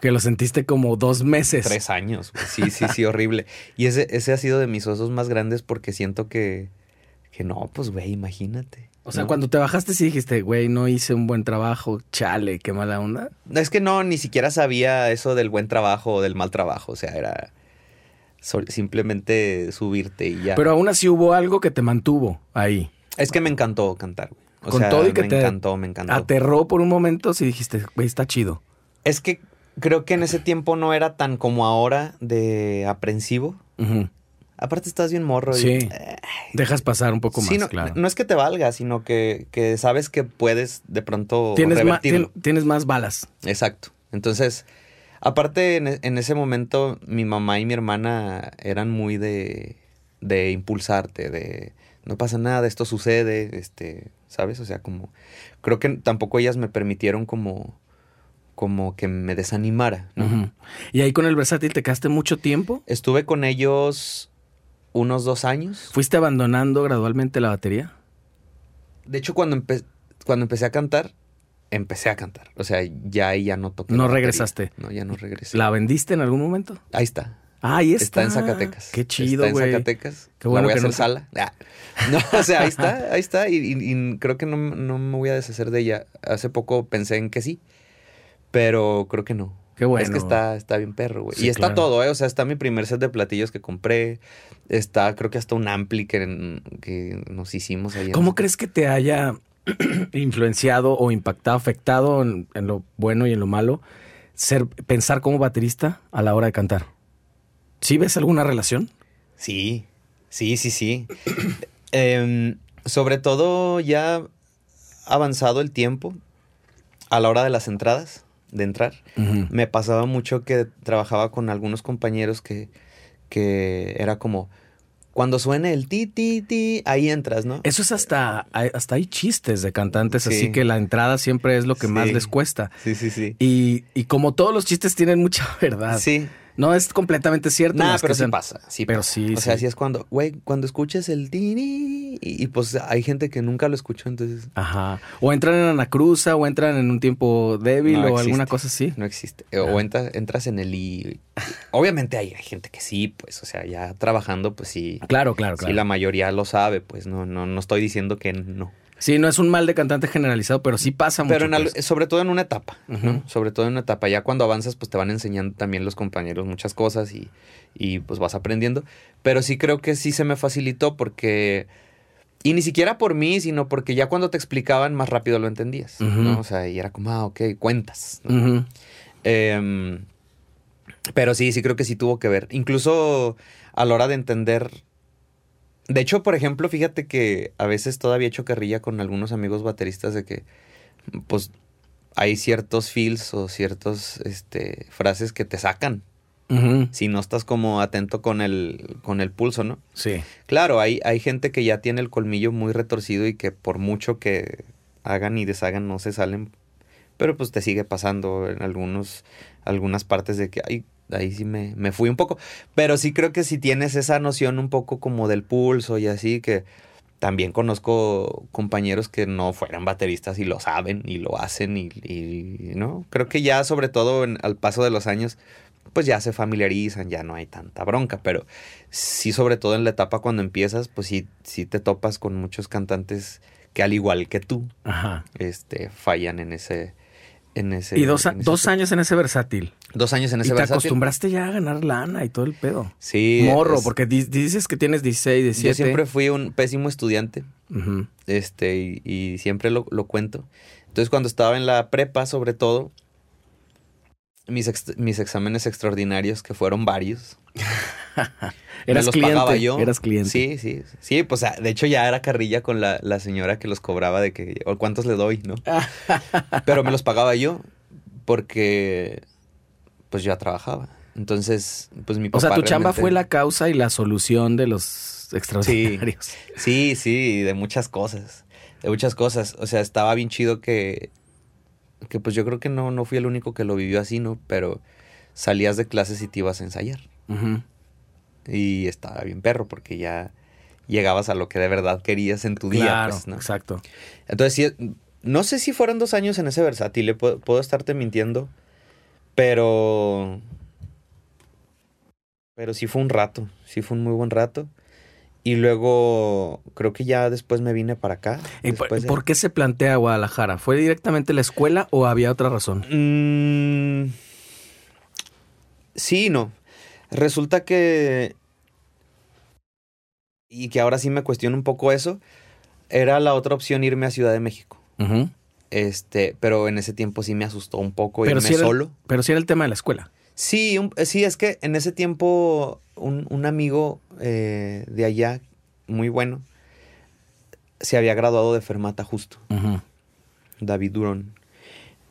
Speaker 1: Que lo sentiste como dos meses.
Speaker 2: Tres años. Sí, sí, sí, horrible. Y ese, ese ha sido de mis osos más grandes porque siento que, que no, pues, güey, imagínate.
Speaker 1: O sea,
Speaker 2: ¿no?
Speaker 1: cuando te bajaste sí dijiste, güey, no hice un buen trabajo, chale, qué mala onda.
Speaker 2: Es que no, ni siquiera sabía eso del buen trabajo o del mal trabajo. O sea, era simplemente subirte y ya.
Speaker 1: Pero aún así hubo algo que te mantuvo ahí.
Speaker 2: es que me encantó cantar, güey. O
Speaker 1: Con
Speaker 2: sea,
Speaker 1: todo y que
Speaker 2: me
Speaker 1: te
Speaker 2: encantó, me encantó.
Speaker 1: Aterró por un momento si dijiste, güey, está chido.
Speaker 2: Es que creo que en ese tiempo no era tan como ahora de aprensivo. Aparte estás bien morro. y- eh,
Speaker 1: Dejas pasar un poco
Speaker 2: sí,
Speaker 1: más,
Speaker 2: no,
Speaker 1: claro.
Speaker 2: no es que te valga, sino que, que sabes que puedes de pronto
Speaker 1: tienes, tien- tienes más balas.
Speaker 2: Exacto. Entonces, aparte en, e- en ese momento mi mamá y mi hermana eran muy de, de impulsarte, de no pasa nada, esto sucede, este, ¿sabes? O sea, como creo que tampoco ellas me permitieron como como que me desanimara.
Speaker 1: Y ahí con el versátil te quedaste mucho tiempo.
Speaker 2: Estuve con ellos unos dos años.
Speaker 1: ¿Fuiste abandonando gradualmente la batería?
Speaker 2: De hecho, cuando, empe- cuando empecé a cantar, empecé a cantar. O sea, ya ahí ya no toqué.
Speaker 1: No
Speaker 2: la
Speaker 1: regresaste.
Speaker 2: No, ya no regresé.
Speaker 1: ¿La vendiste en algún momento?
Speaker 2: Ahí está.
Speaker 1: Ah, ahí está.
Speaker 2: Está en Zacatecas.
Speaker 1: Qué chido,
Speaker 2: Está
Speaker 1: güey.
Speaker 2: en Zacatecas.
Speaker 1: Qué bueno
Speaker 2: la voy a hacer
Speaker 1: no-
Speaker 2: sala. Ah. No, <laughs> o sea, ahí está, ahí está. Y, y- y creo que no, no me voy a deshacer de ella. Hace poco pensé en que sí, pero creo que no.
Speaker 1: Qué bueno.
Speaker 2: Es que está, está bien perro, güey.
Speaker 1: Sí,
Speaker 2: y está
Speaker 1: claro.
Speaker 2: todo, ¿eh? O sea, está mi primer set de platillos que compré. Está, creo que hasta un ampli que, que nos hicimos ahí.
Speaker 1: ¿Cómo crees que te haya <clears throat> influenciado o impactado, afectado en, en lo bueno y en lo malo, ser, pensar como baterista a la hora de cantar? ¿Sí ves alguna relación?
Speaker 2: Sí, sí, sí, sí. <clears throat> Em, sobre todo ya avanzado el tiempo a la hora de las entradas, de entrar. Me pasaba mucho que trabajaba con algunos compañeros que, que era como, cuando suene el ti, ti, ti, ahí entras, ¿no?
Speaker 1: Eso es hasta, hay- hasta hay chistes de cantantes,
Speaker 2: Sí.
Speaker 1: así que la entrada siempre es lo que más les cuesta.
Speaker 2: Sí, sí, sí.
Speaker 1: Y, y como todos los chistes tienen mucha <laughs> verdad.
Speaker 2: Sí.
Speaker 1: No es completamente cierto.
Speaker 2: Nada, pero sí pasa. Sí
Speaker 1: Pero
Speaker 2: pasa.
Speaker 1: sí,
Speaker 2: O sea,
Speaker 1: sí.
Speaker 2: así es cuando, güey, cuando escuches el ti, ni, y, y pues hay gente que nunca lo escuchó, entonces
Speaker 1: Ajá. O entran en Anacruza o entran en un tiempo débil
Speaker 2: No
Speaker 1: o alguna cosa así.
Speaker 2: No existe. O entra- entras en el I. Obviamente hay, hay gente que sí, pues, o sea, ya trabajando, pues sí.
Speaker 1: Claro, claro,
Speaker 2: Sí,
Speaker 1: claro.
Speaker 2: la mayoría lo sabe, pues no, no, no estoy diciendo que no.
Speaker 1: Sí, no es un mal de cantante generalizado, pero sí pasa mucho.
Speaker 2: Pero
Speaker 1: pues.
Speaker 2: sobre todo en una etapa, ¿no? Sobre todo en una etapa. Ya cuando avanzas, pues te van enseñando también los compañeros muchas cosas y, y pues vas aprendiendo. Pero sí creo que sí se me facilitó porque... Y ni siquiera por mí, sino porque ya cuando te explicaban más rápido lo entendías. ¿no? O sea, y era como, ah, ok, cuentas. Em, pero sí, sí creo que sí tuvo que ver. Incluso a la hora de entender. De hecho, por ejemplo, fíjate que a veces todavía he hecho carrilla con algunos amigos bateristas de que, pues, hay ciertos feels o ciertos este, frases que te sacan. Si no estás como atento con el, con el pulso, ¿no?
Speaker 1: Sí.
Speaker 2: Claro, hay, hay gente que ya tiene el colmillo muy retorcido y que por mucho que hagan y deshagan no se salen. Pero pues te sigue pasando en algunos, algunas partes de que ay, ahí sí me, me fui un poco. Pero sí creo que si tienes esa noción un poco como del pulso y así, que también conozco compañeros que no fueran bateristas y lo saben y lo hacen y, y, ¿no? Creo que ya sobre todo en- al paso de los años pues ya se familiarizan, ya no hay tanta bronca, pero sí sobre todo en la etapa cuando empiezas, pues sí, sí te topas con muchos cantantes que al igual que tú,
Speaker 1: Ajá.
Speaker 2: este, fallan en ese, en ese.
Speaker 1: Y dos,
Speaker 2: ese
Speaker 1: dos años en ese versátil.
Speaker 2: Dos años en
Speaker 1: Y
Speaker 2: ese
Speaker 1: te
Speaker 2: versátil.
Speaker 1: acostumbraste ya a ganar lana y todo el pedo.
Speaker 2: Sí.
Speaker 1: Morro,
Speaker 2: es-
Speaker 1: porque di- dices que tienes 16, 17.
Speaker 2: yo siempre fui un pésimo estudiante, este, y, y siempre lo, lo cuento. Entonces cuando estaba en la prepa, sobre todo, mis, ex- mis exámenes extraordinarios, que fueron varios, <laughs>
Speaker 1: Eras
Speaker 2: los
Speaker 1: cliente.
Speaker 2: pagaba yo.
Speaker 1: Eras cliente.
Speaker 2: Sí, sí, sí, pues ah, de hecho ya era carrilla con la, la señora que los cobraba de que, o cuántos le doy, ¿no? <laughs> Pero me los pagaba yo porque, pues yo ya trabajaba. Entonces, pues mi papá
Speaker 1: O sea, tu chamba fue la causa y la solución de los extraordinarios.
Speaker 2: Sí, sí, de muchas cosas. De muchas cosas. O sea, estaba bien chido que. Que pues yo creo que no, no fui el único que lo vivió así, ¿no? Pero salías de clases y te ibas a ensayar.
Speaker 1: Ujú.
Speaker 2: Y estaba bien perro porque ya llegabas a lo que de verdad querías en tu día,
Speaker 1: Claro,
Speaker 2: pues, ¿no?
Speaker 1: exacto.
Speaker 2: Entonces, sí, no sé si fueron dos años en ese versátil, eh, puedo, puedo estarte mintiendo, pero. Pero sí fue un rato, sí fue un muy buen rato. Y luego, creo que ya después me vine para acá.
Speaker 1: ¿Y por,
Speaker 2: después de-
Speaker 1: por qué se plantea Guadalajara? ¿Fue directamente la escuela o había otra razón?
Speaker 2: Mm, sí, y no. Resulta que. Y que ahora sí me cuestiono un poco eso. Era la otra opción irme a Ciudad de México. Este, pero en ese tiempo sí me asustó un poco
Speaker 1: Pero
Speaker 2: irme
Speaker 1: era-
Speaker 2: solo.
Speaker 1: Pero sí era el tema de la escuela.
Speaker 2: Sí, un- sí, es que en ese tiempo un, un amigo eh, de allá, muy bueno, se había graduado de Fermata justo. David Durón.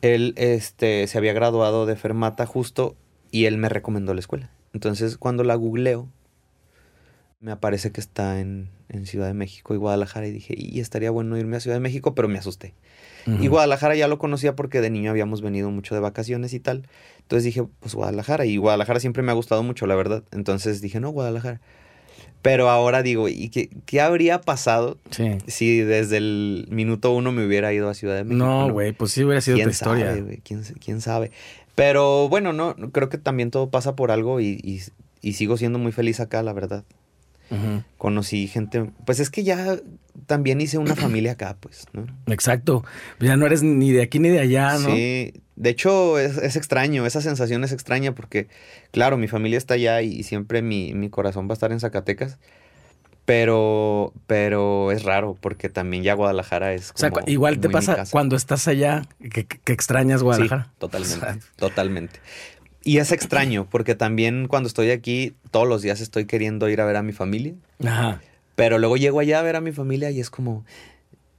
Speaker 2: Él este, se había graduado de Fermata justo y él me recomendó la escuela. Entonces, cuando la googleo, me aparece que está en, en Ciudad de México y Guadalajara y dije, y estaría bueno irme a Ciudad de México, pero me asusté. Y Guadalajara ya lo conocía porque de niño habíamos venido mucho de vacaciones y tal. Entonces dije, pues Guadalajara. Y Guadalajara siempre me ha gustado mucho, la verdad. Entonces dije, no, Guadalajara. Pero ahora digo, ¿y qué, qué habría pasado
Speaker 1: Sí.
Speaker 2: si desde el minuto uno me hubiera ido a Ciudad de México?
Speaker 1: No, güey, pues sí hubiera sido
Speaker 2: ¿Quién
Speaker 1: historia.
Speaker 2: quién sabe? Pero bueno, no, creo que también todo pasa por algo y, y- y sigo siendo muy feliz acá, la verdad. Conocí gente, pues es que ya también hice una <clears throat> familia acá, pues, ¿no?
Speaker 1: Exacto. Pues ya no eres ni de aquí ni de allá, ¿no?
Speaker 2: Sí, de hecho es, es extraño, esa sensación es extraña porque, claro, mi familia está allá y, y siempre mi, mi corazón va a estar en Zacatecas, pero, pero es raro porque también ya Guadalajara es...
Speaker 1: O sea,
Speaker 2: como
Speaker 1: igual te pasa cuando estás allá que, que- que extrañas Guadalajara.
Speaker 2: Sí, totalmente,
Speaker 1: O sea,
Speaker 2: totalmente. Y es extraño porque también cuando estoy aquí todos los días estoy queriendo ir a ver a mi familia,
Speaker 1: Ajá.
Speaker 2: pero luego llego allá a ver a mi familia y es como...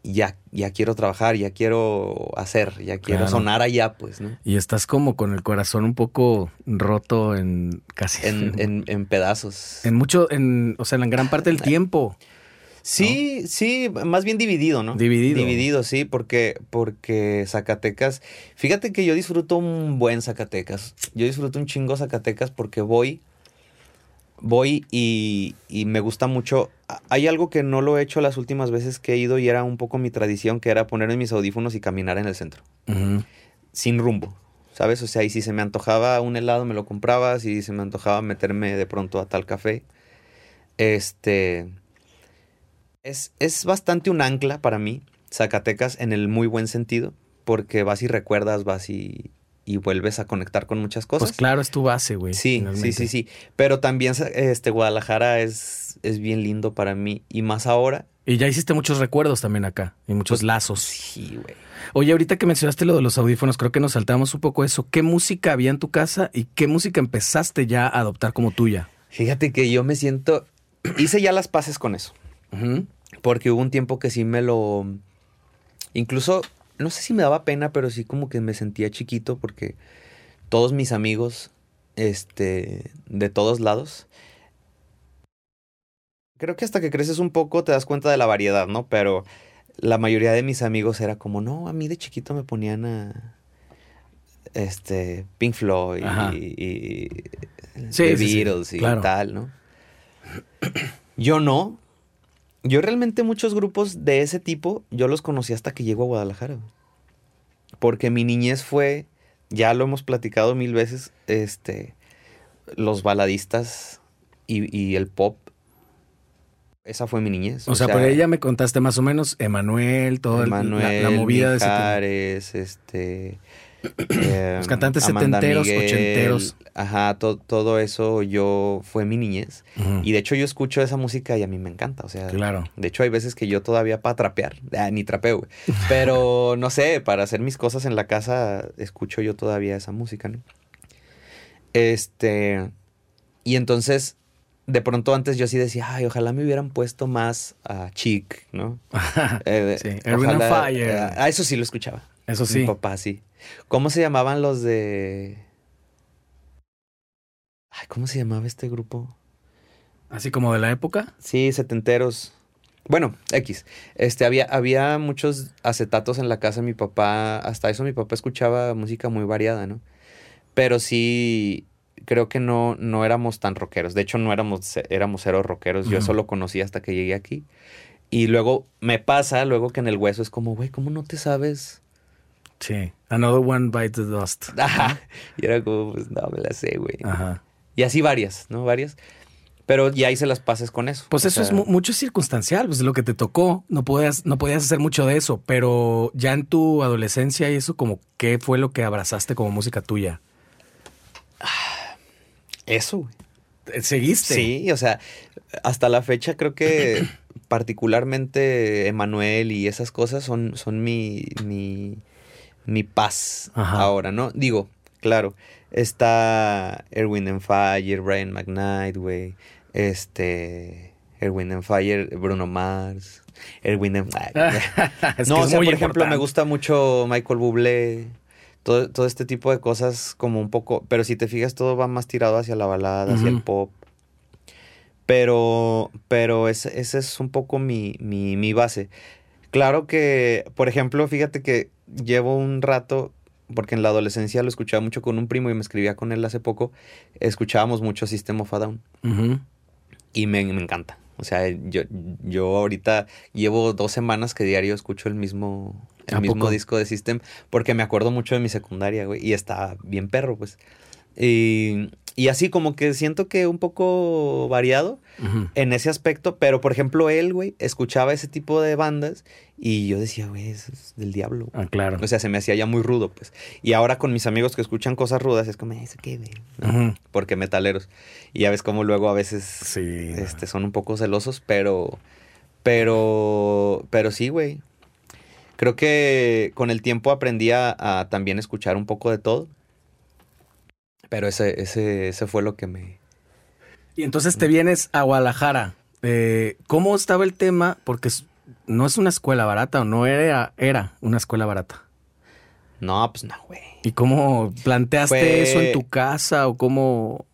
Speaker 2: Ya, ya quiero trabajar, ya quiero hacer, ya quiero
Speaker 1: Claro.
Speaker 2: sonar allá, pues, ¿no?
Speaker 1: Y estás como con el corazón un poco roto en casi.
Speaker 2: En, <laughs> en, en pedazos.
Speaker 1: en mucho, en, o sea, en gran parte del tiempo.
Speaker 2: Sí, sí, más bien dividido, ¿no?
Speaker 1: Dividido.
Speaker 2: Dividido, sí, porque, porque Zacatecas, fíjate que yo disfruto un buen Zacatecas. Yo disfruto un chingo Zacatecas porque voy, voy y, y me gusta mucho. Hay algo que no lo he hecho las últimas veces que he ido y era un poco mi tradición, que era ponerme mis audífonos y caminar en el centro, sin rumbo. ¿Sabes? O sea, y si se me antojaba un helado, me lo compraba. Si se me antojaba meterme de pronto a tal café. Este. Es, es bastante un ancla para mí. Zacatecas en el muy buen sentido, porque vas y recuerdas, vas y, y vuelves a conectar con muchas cosas.
Speaker 1: Pues claro, es tu base, güey.
Speaker 2: Sí, sí,
Speaker 1: finalmente.
Speaker 2: sí, sí. Pero también este Guadalajara es, es bien lindo para mí. Y más ahora.
Speaker 1: Y ya hiciste muchos recuerdos también acá, y muchos
Speaker 2: Pues,
Speaker 1: lazos.
Speaker 2: Sí, güey.
Speaker 1: Oye, ahorita que mencionaste lo de los audífonos, creo que nos saltamos un poco eso. ¿Qué música había en tu casa y qué música empezaste ya a adoptar como tuya?
Speaker 2: Fíjate que yo me siento. <clears throat> Hice ya las paces con eso. Porque hubo un tiempo que sí me lo. Incluso, no sé si me daba pena, pero sí como que me sentía chiquito porque todos mis amigos, este, de todos lados. Creo que hasta que creces un poco te das cuenta de la variedad, ¿no? Pero la mayoría de mis amigos era como, no, a mí de chiquito me ponían a. Este, Pink Floyd
Speaker 1: Ajá.
Speaker 2: y, y
Speaker 1: Sí,
Speaker 2: The
Speaker 1: sí, sí,
Speaker 2: Beatles y tal, ¿no? Yo no. Yo realmente muchos grupos de ese tipo, yo los conocí hasta que llego a Guadalajara. Porque mi niñez fue, ya lo hemos platicado mil veces, este, los baladistas y, y el pop. Esa fue mi niñez.
Speaker 1: O sea, por ella me contaste más o menos Emanuel, toda el- la- la, movida de ese.
Speaker 2: Mijares, este... eh,
Speaker 1: Los cantantes
Speaker 2: Amanda
Speaker 1: setenteros,
Speaker 2: Miguel,
Speaker 1: ochenteros.
Speaker 2: Ajá, to- todo eso yo fue mi niñez. Y de hecho yo escucho esa música y a mí me encanta. O sea,
Speaker 1: Claro.
Speaker 2: de hecho hay veces que yo todavía para trapear, ah, ni trapeo, güey. Pero <laughs> no sé, para hacer mis cosas en la casa escucho yo todavía esa música, ¿no? Este, y entonces de pronto antes yo sí decía, ay, ojalá me hubieran puesto más a Chic, ¿no? <laughs> Eh,
Speaker 1: Sí,
Speaker 2: ojalá-
Speaker 1: Fire.
Speaker 2: eh, Ah, eso sí lo escuchaba.
Speaker 1: Eso
Speaker 2: Mi
Speaker 1: sí.
Speaker 2: papá, sí. ¿Cómo se llamaban los de... Ay, ¿cómo se llamaba este grupo?
Speaker 1: Así como de la época.
Speaker 2: Sí, setenteros. Bueno, X. Este, había, había muchos acetatos en la casa de mi papá. Hasta eso mi papá escuchaba música muy variada, ¿no? Pero sí, creo que no, no éramos tan rockeros. De hecho, no éramos, éramos cero rockeros. Yo
Speaker 1: Ujú.
Speaker 2: eso lo conocí hasta que llegué aquí. Y luego me pasa, luego que en el hueso es como, güey, ¿cómo no te sabes?
Speaker 1: Sí. Another one bite the dust. <laughs>
Speaker 2: Ajá. Y era como, pues no, me la sé, güey.
Speaker 1: Ajá.
Speaker 2: Y así varias, ¿no? Varias. Pero ya hice las pases con eso.
Speaker 1: Pues
Speaker 2: O
Speaker 1: eso es mu- mucho circunstancial, pues lo que te tocó, no podías, no podías hacer mucho de eso, pero ya en tu adolescencia y eso, como qué fue lo que abrazaste como música tuya.
Speaker 2: Eso, güey.
Speaker 1: Eh, ¿Seguiste?
Speaker 2: Sí, o sea, hasta la fecha creo que <clears throat> particularmente Emanuel y esas cosas son, son mi, mi, mi paz
Speaker 1: Ajá.
Speaker 2: ahora, ¿no? Digo, claro, está Erwin and Fire, Brian McKnight, güey, este, Erwin and Fire, Bruno Mars, Erwin and <laughs>
Speaker 1: Es
Speaker 2: no, o sea, por ejemplo, me gusta mucho Michael Bublé. Todo, todo este tipo de cosas como un poco... Pero si te fijas, todo va más tirado hacia la balada, hacia el pop. Pero, pero ese, ese es un poco mi, mi, mi base. Claro que, por ejemplo, fíjate que llevo un rato, porque en la adolescencia lo escuchaba mucho con un primo y me escribía con él hace poco, escuchábamos mucho System of a Down
Speaker 1: Ujú.
Speaker 2: y me, me encanta. O sea, yo, yo ahorita llevo dos semanas que diario escucho el mismo, el
Speaker 1: ¿A
Speaker 2: mismo
Speaker 1: poco?
Speaker 2: disco de System porque me acuerdo mucho de mi secundaria, güey, y está bien perro, pues. Y, y así como que siento que un poco variado
Speaker 1: Ujú.
Speaker 2: en ese aspecto, pero por ejemplo él, güey, escuchaba ese tipo de bandas y yo decía, güey, eso es del diablo.
Speaker 1: Ah, claro.
Speaker 2: O sea, se me hacía ya muy rudo, pues. Y ahora con mis amigos que escuchan cosas rudas, es como, ¿eso qué, güey? Porque metaleros. Y ya ves cómo luego a veces
Speaker 1: Sí.
Speaker 2: este, son un poco celosos, pero. Pero. Pero sí, güey. Creo que con el tiempo aprendí a, a también escuchar un poco de todo. Pero ese, ese, ese fue lo que me.
Speaker 1: Y entonces te vienes a Guadalajara. Eh, ¿Cómo estaba el tema? Porque no es una escuela barata o no era, era una escuela barata.
Speaker 2: No, pues no, güey.
Speaker 1: ¿Y cómo planteaste
Speaker 2: Fue-
Speaker 1: eso en tu casa o cómo...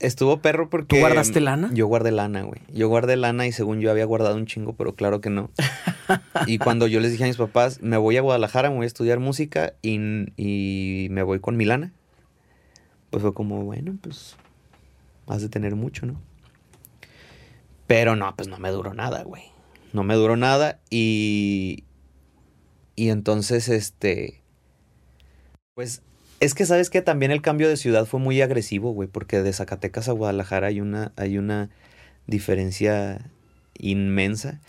Speaker 2: Estuvo perro porque.
Speaker 1: ¿Tú guardaste lana?
Speaker 2: Yo guardé lana, güey. Yo guardé lana y según yo había guardado un chingo, pero claro que no. <laughs> y cuando yo les dije a mis papás, me voy a Guadalajara, me voy a estudiar música y, y me voy con mi lana, pues fue como, bueno, pues has de tener mucho, ¿no? Pero no, pues no me duró nada, güey. No me duró nada y. Y entonces, este. Pues es que sabes que también el cambio de ciudad fue muy agresivo, güey, porque de Zacatecas a Guadalajara hay una, hay una diferencia inmensa.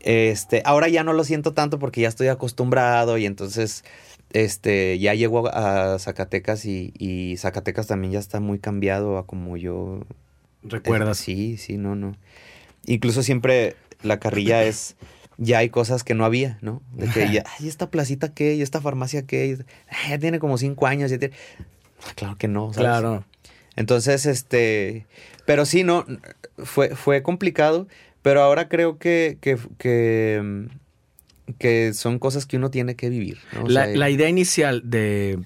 Speaker 2: Este, ahora ya no lo siento tanto porque ya estoy acostumbrado y entonces este, ya llego a Zacatecas y, y Zacatecas también ya está muy cambiado a como yo...
Speaker 1: ¿Recuerdas?
Speaker 2: Eh, sí, sí, no, no. Incluso siempre la carrilla <laughs> es, ya hay cosas que no había, ¿no? De que ya, ay, esta placita qué, y esta farmacia qué, Ay, ya tiene como cinco años, ya tiene... Ah, Claro que no, ¿sabes?
Speaker 1: Claro.
Speaker 2: Entonces, este, pero sí, no, fue, fue complicado, pero ahora creo que, que, que, que son cosas que uno tiene que vivir.
Speaker 1: La,
Speaker 2: sea,
Speaker 1: la idea inicial de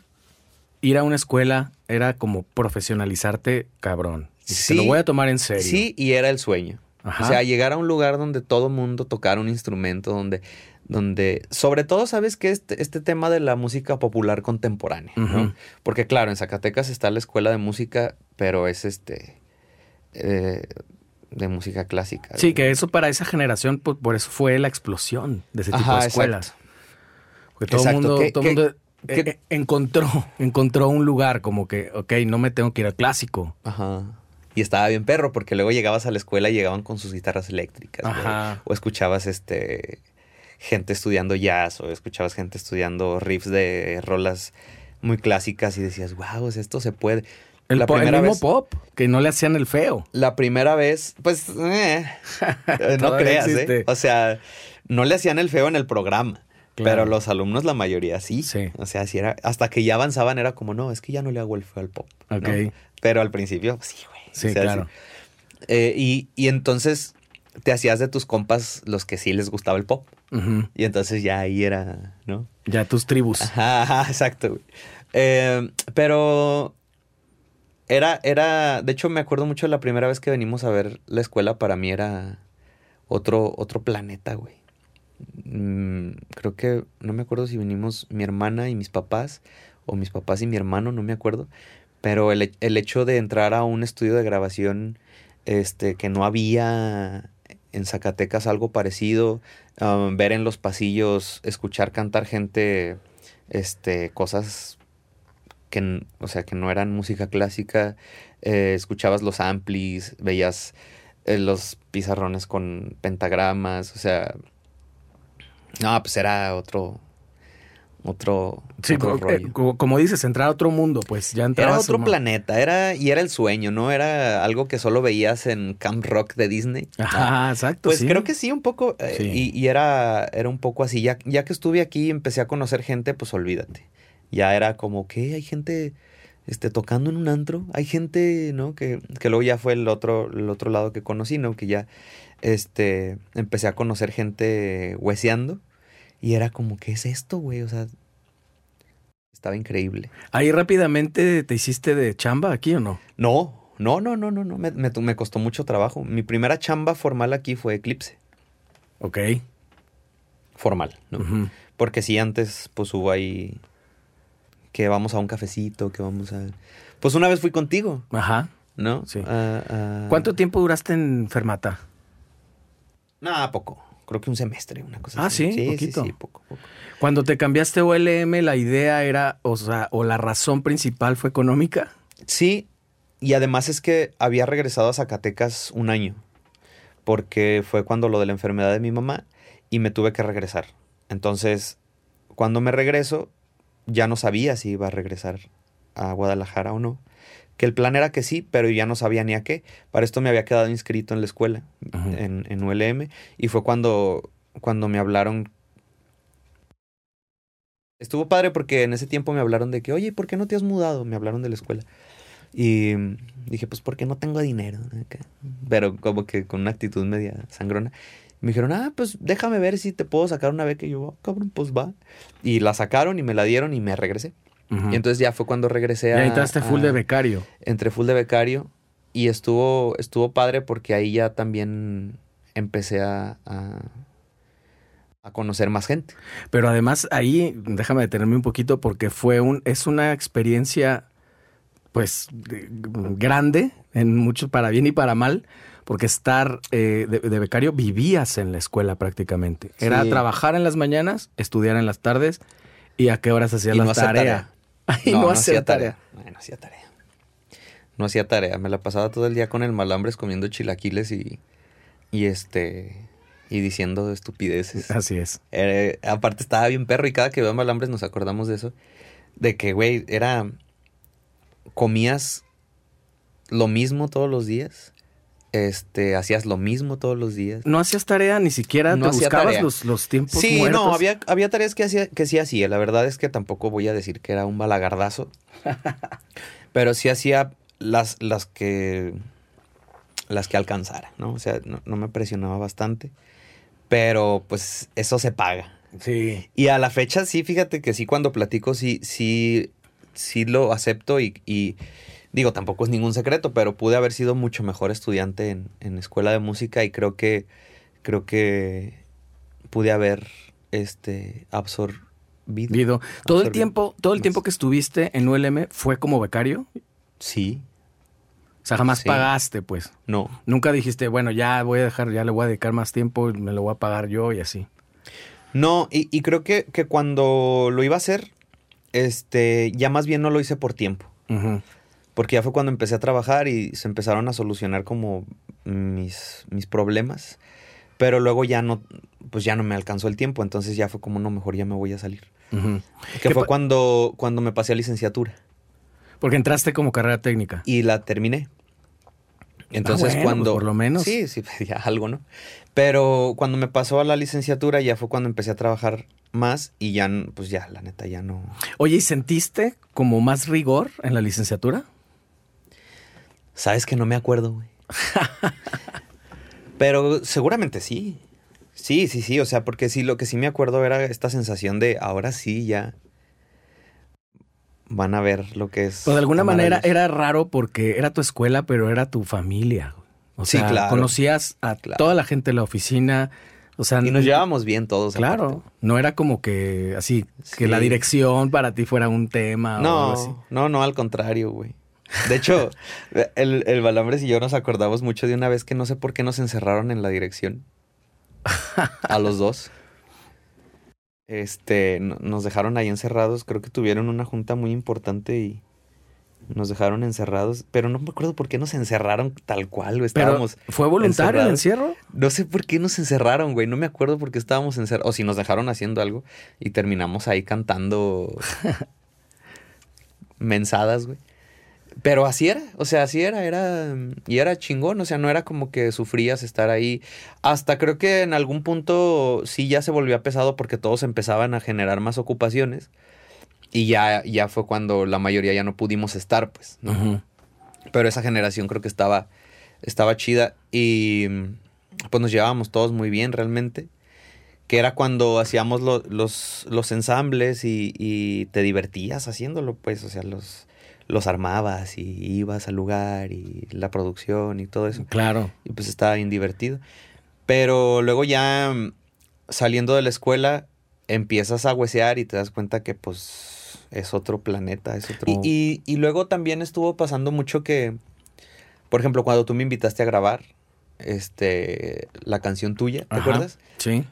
Speaker 1: ir a una escuela era como profesionalizarte, cabrón. Y
Speaker 2: Sí.
Speaker 1: Te lo voy a tomar en serio.
Speaker 2: Sí, y era el sueño.
Speaker 1: Ajá.
Speaker 2: O sea, llegar a un lugar donde todo mundo tocara un instrumento, donde, donde, sobre todo, sabes que este, este tema de la música popular contemporánea. Porque claro, en Zacatecas está la escuela de música, pero es este, eh, de música clásica.
Speaker 1: Sí, que eso para esa generación, por, por eso fue la explosión de ese tipo
Speaker 2: Ajá,
Speaker 1: de escuelas. Porque todo el
Speaker 2: Exacto.
Speaker 1: mundo,
Speaker 2: ¿Qué-
Speaker 1: todo
Speaker 2: qué-
Speaker 1: mundo
Speaker 2: qué-
Speaker 1: eh, eh, encontró, <laughs> encontró un lugar como que, ok, no me tengo que ir al clásico.
Speaker 2: Ajá. Y estaba bien perro, porque luego llegabas a la escuela y llegaban con sus guitarras eléctricas.
Speaker 1: Ajá.
Speaker 2: O escuchabas este gente estudiando jazz, o escuchabas gente estudiando riffs de rolas muy clásicas y decías, wow, esto se puede.
Speaker 1: El,
Speaker 2: la
Speaker 1: po- el
Speaker 2: primera
Speaker 1: mismo
Speaker 2: vez,
Speaker 1: pop, que no le hacían el feo.
Speaker 2: La primera vez, pues, eh, <laughs> no creas. ¿eh? O sea, no le hacían el feo en el programa.
Speaker 1: Claro.
Speaker 2: Pero los alumnos, la mayoría sí.
Speaker 1: Sí.
Speaker 2: O sea, si era, hasta que ya avanzaban, era como, no, es que ya no le hago el feo al pop. ¿no?
Speaker 1: Ok.
Speaker 2: Pero al principio, sí, güey.
Speaker 1: Sí,
Speaker 2: O sea,
Speaker 1: claro.
Speaker 2: Eh, y, y entonces te hacías de tus compas los que sí les gustaba el pop. Y entonces ya ahí era, ¿no?
Speaker 1: Ya tus tribus.
Speaker 2: Ajá, ajá, exacto. Eh, pero era, era, de hecho me acuerdo mucho de la primera vez que venimos a ver la escuela, para mí era otro, otro planeta, güey. Mm, creo que, no me acuerdo si venimos mi hermana y mis papás, o mis papás y mi hermano, no me acuerdo. Pero el, el hecho de entrar a un estudio de grabación, este, que no había en Zacatecas algo parecido, um, ver en los pasillos, escuchar cantar gente, este, cosas que, o sea, que no eran música clásica, eh, escuchabas los amplis, veías eh, los pizarrones con pentagramas, o sea, no, pues era otro, otro,
Speaker 1: Sí,
Speaker 2: otro
Speaker 1: co- eh,
Speaker 2: rollo.
Speaker 1: co- como dices, entrar a otro mundo, pues ya
Speaker 2: Era
Speaker 1: entrabas
Speaker 2: otro
Speaker 1: como-
Speaker 2: planeta, era, y era el sueño, ¿no? Era algo que solo veías en Camp Rock de Disney.
Speaker 1: Ajá, exacto.
Speaker 2: Pues
Speaker 1: sí.
Speaker 2: creo que sí, un poco. eh,
Speaker 1: Sí.
Speaker 2: y, y era, era un poco así. Ya, ya que estuve aquí y empecé a conocer gente, pues olvídate. Ya era como que hay gente este, tocando en un antro. Hay gente, ¿no? Que, que luego ya fue el otro, el otro lado que conocí, ¿no? Que ya este, empecé a conocer gente hueseando. Y era como, ¿qué es esto, güey? O sea, estaba increíble.
Speaker 1: Ahí rápidamente te hiciste de chamba aquí o no?
Speaker 2: No, no, no, no, no, no. Me, me, me costó mucho trabajo. Mi primera chamba formal aquí fue Eclipse.
Speaker 1: Ok.
Speaker 2: Formal, ¿no? Porque sí, antes pues hubo ahí que vamos a un cafecito, que vamos a... Pues una vez fui contigo,
Speaker 1: Ajá.
Speaker 2: ¿no?
Speaker 1: Sí.
Speaker 2: Ah, ah.
Speaker 1: ¿Cuánto tiempo duraste en Fermata?
Speaker 2: No, poco. Creo que un semestre, una cosa
Speaker 1: Ah,
Speaker 2: así.
Speaker 1: ¿sí?
Speaker 2: Sí,
Speaker 1: Poquito.
Speaker 2: sí, sí, poco, poco.
Speaker 1: Cuando te cambiaste a OLM, la idea era, o sea, o la razón principal fue económica.
Speaker 2: Sí, y además es que había regresado a Zacatecas un año, porque fue cuando lo de la enfermedad de mi mamá y me tuve que regresar. Entonces, cuando me regreso, ya no sabía si iba a regresar a Guadalajara o no. Que el plan era que sí, pero ya no sabía ni a qué. Para esto me había quedado inscrito en la escuela, en, en ULM, y fue cuando, cuando me hablaron. Estuvo padre porque en ese tiempo me hablaron de que, oye, ¿por qué no te has mudado? Me hablaron de la escuela. Y dije, pues porque no tengo dinero. Pero como que con una actitud media sangrona. Me dijeron, ah, pues déjame ver si te puedo sacar una beca. Y yo, "Ah, cabrón, pues va. Y la sacaron y me la dieron y me regresé. Y entonces ya fue cuando regresé
Speaker 1: ya
Speaker 2: a...
Speaker 1: entraste full
Speaker 2: a-
Speaker 1: de becario.
Speaker 2: Entré full de becario y estuvo, estuvo padre porque ahí ya también empecé a, a, a conocer más gente.
Speaker 1: Pero además ahí, déjame detenerme un poquito porque fue un, es una experiencia, pues, de- grande, en mucho para bien y para mal, porque estar eh, de, de becario vivías en la escuela prácticamente. Era
Speaker 2: Sí.
Speaker 1: trabajar en las mañanas, estudiar en las tardes y a qué horas hacías
Speaker 2: Y no
Speaker 1: tarea. <laughs> y no, hacer tarea.
Speaker 2: No, no hacía tarea. No hacía tarea. Me la pasaba todo el día con el malambres comiendo chilaquiles y, y este y diciendo estupideces.
Speaker 1: Así es.
Speaker 2: Eh, aparte estaba bien perro y cada que veo Malambres nos acordamos de eso. De que, güey, era... Comías lo mismo todos los días. Este, hacías lo mismo todos los días.
Speaker 1: No hacías tarea, ni siquiera
Speaker 2: No
Speaker 1: te buscabas los, los tiempos
Speaker 2: Sí,
Speaker 1: muertos.
Speaker 2: no, había, había tareas que, hacía, que sí hacía. La verdad es que tampoco voy a decir que era un balagardazo. <laughs> pero sí hacía las, las que las que alcanzara, ¿no? O sea, no, no me presionaba bastante. Pero pues eso se paga.
Speaker 1: Sí.
Speaker 2: Y a la fecha sí, fíjate que sí, cuando platico, sí, sí, sí lo acepto y, y digo, tampoco es ningún secreto, pero pude haber sido mucho mejor estudiante en, en escuela de música y creo que, creo que pude haber, este, absorbido.
Speaker 1: Guido, todo el tiempo, todo el
Speaker 2: más.
Speaker 1: tiempo que estuviste en ULM fue como becario.
Speaker 2: Sí,
Speaker 1: O sea, jamás
Speaker 2: Sí.
Speaker 1: pagaste, pues.
Speaker 2: no.
Speaker 1: Nunca dijiste, bueno, ya voy a dejar, ya le voy a dedicar más tiempo y me lo voy a pagar yo y así.
Speaker 2: No, y, y creo que, que cuando lo iba a hacer, este, ya más bien no lo hice por tiempo.
Speaker 1: Ujú.
Speaker 2: Porque ya fue cuando empecé a trabajar y se empezaron a solucionar como mis, mis problemas. Pero luego ya no, pues ya no me alcanzó el tiempo. Entonces ya fue como, no, mejor ya me voy a salir. Que
Speaker 1: ¿Qué
Speaker 2: fue cuando, cuando me pasé a licenciatura.
Speaker 1: Porque entraste como carrera técnica.
Speaker 2: Y la terminé. Entonces
Speaker 1: bueno,
Speaker 2: cuando...
Speaker 1: pues, por lo menos.
Speaker 2: Sí, sí, ya algo, ¿no? Pero cuando me pasó a la licenciatura ya fue cuando empecé a trabajar más y ya, pues ya, la neta, ya no...
Speaker 1: Oye, ¿y sentiste como más rigor en la licenciatura?
Speaker 2: Sabes que no me acuerdo, güey. <laughs> Pero seguramente sí. Sí, sí, sí. O sea, porque sí, lo que sí me acuerdo era esta sensación de ahora sí ya van a ver lo que es.
Speaker 1: Pues de alguna manera era raro porque era tu escuela, pero era tu familia. O
Speaker 2: Sí,
Speaker 1: sea,
Speaker 2: claro.
Speaker 1: conocías a
Speaker 2: Claro.
Speaker 1: toda la gente de la oficina. O sea,
Speaker 2: Y nos llevábamos bien todos.
Speaker 1: Claro,
Speaker 2: aparte.
Speaker 1: no era como que así, que la dirección para ti fuera un tema o algo así.
Speaker 2: No, no, no, al contrario, güey. De hecho, el, el Balambres y yo nos acordamos mucho de una vez que no sé por qué nos encerraron en la dirección. A los dos. Este, no- nos dejaron ahí encerrados. Creo que tuvieron una junta muy importante y nos dejaron encerrados. Pero no me acuerdo por qué nos encerraron tal cual, güey.
Speaker 1: Pero
Speaker 2: Estábamos.
Speaker 1: ¿fue voluntario el encierro?
Speaker 2: No sé por qué nos encerraron, güey. No me acuerdo por qué estábamos encerrados. O si nos dejaron haciendo algo y terminamos ahí cantando <laughs> mensadas, güey. Pero así era, o sea, así era, era, y era chingón, o sea, no era como que sufrías estar ahí. Hasta creo que en algún punto sí ya se volvió pesado porque todos empezaban a generar más ocupaciones. Y ya, ya fue cuando la mayoría ya no pudimos estar, pues, ¿no? Pero esa generación creo que estaba, estaba chida y pues nos llevábamos todos muy bien realmente. Que era cuando hacíamos lo- los, los ensambles y, y te divertías haciéndolo, pues, o sea, los, los armabas y ibas al lugar y la producción y todo eso.
Speaker 1: Claro.
Speaker 2: Y pues estaba bien divertido. Pero luego ya mm, saliendo de la escuela empiezas a huesear y te das cuenta que pues es otro planeta, es otro... Y, y- y luego también estuvo pasando mucho que, por ejemplo, cuando tú me invitaste a grabar este la canción tuya, ¿te
Speaker 1: Ajá.
Speaker 2: acuerdas?
Speaker 1: Sí.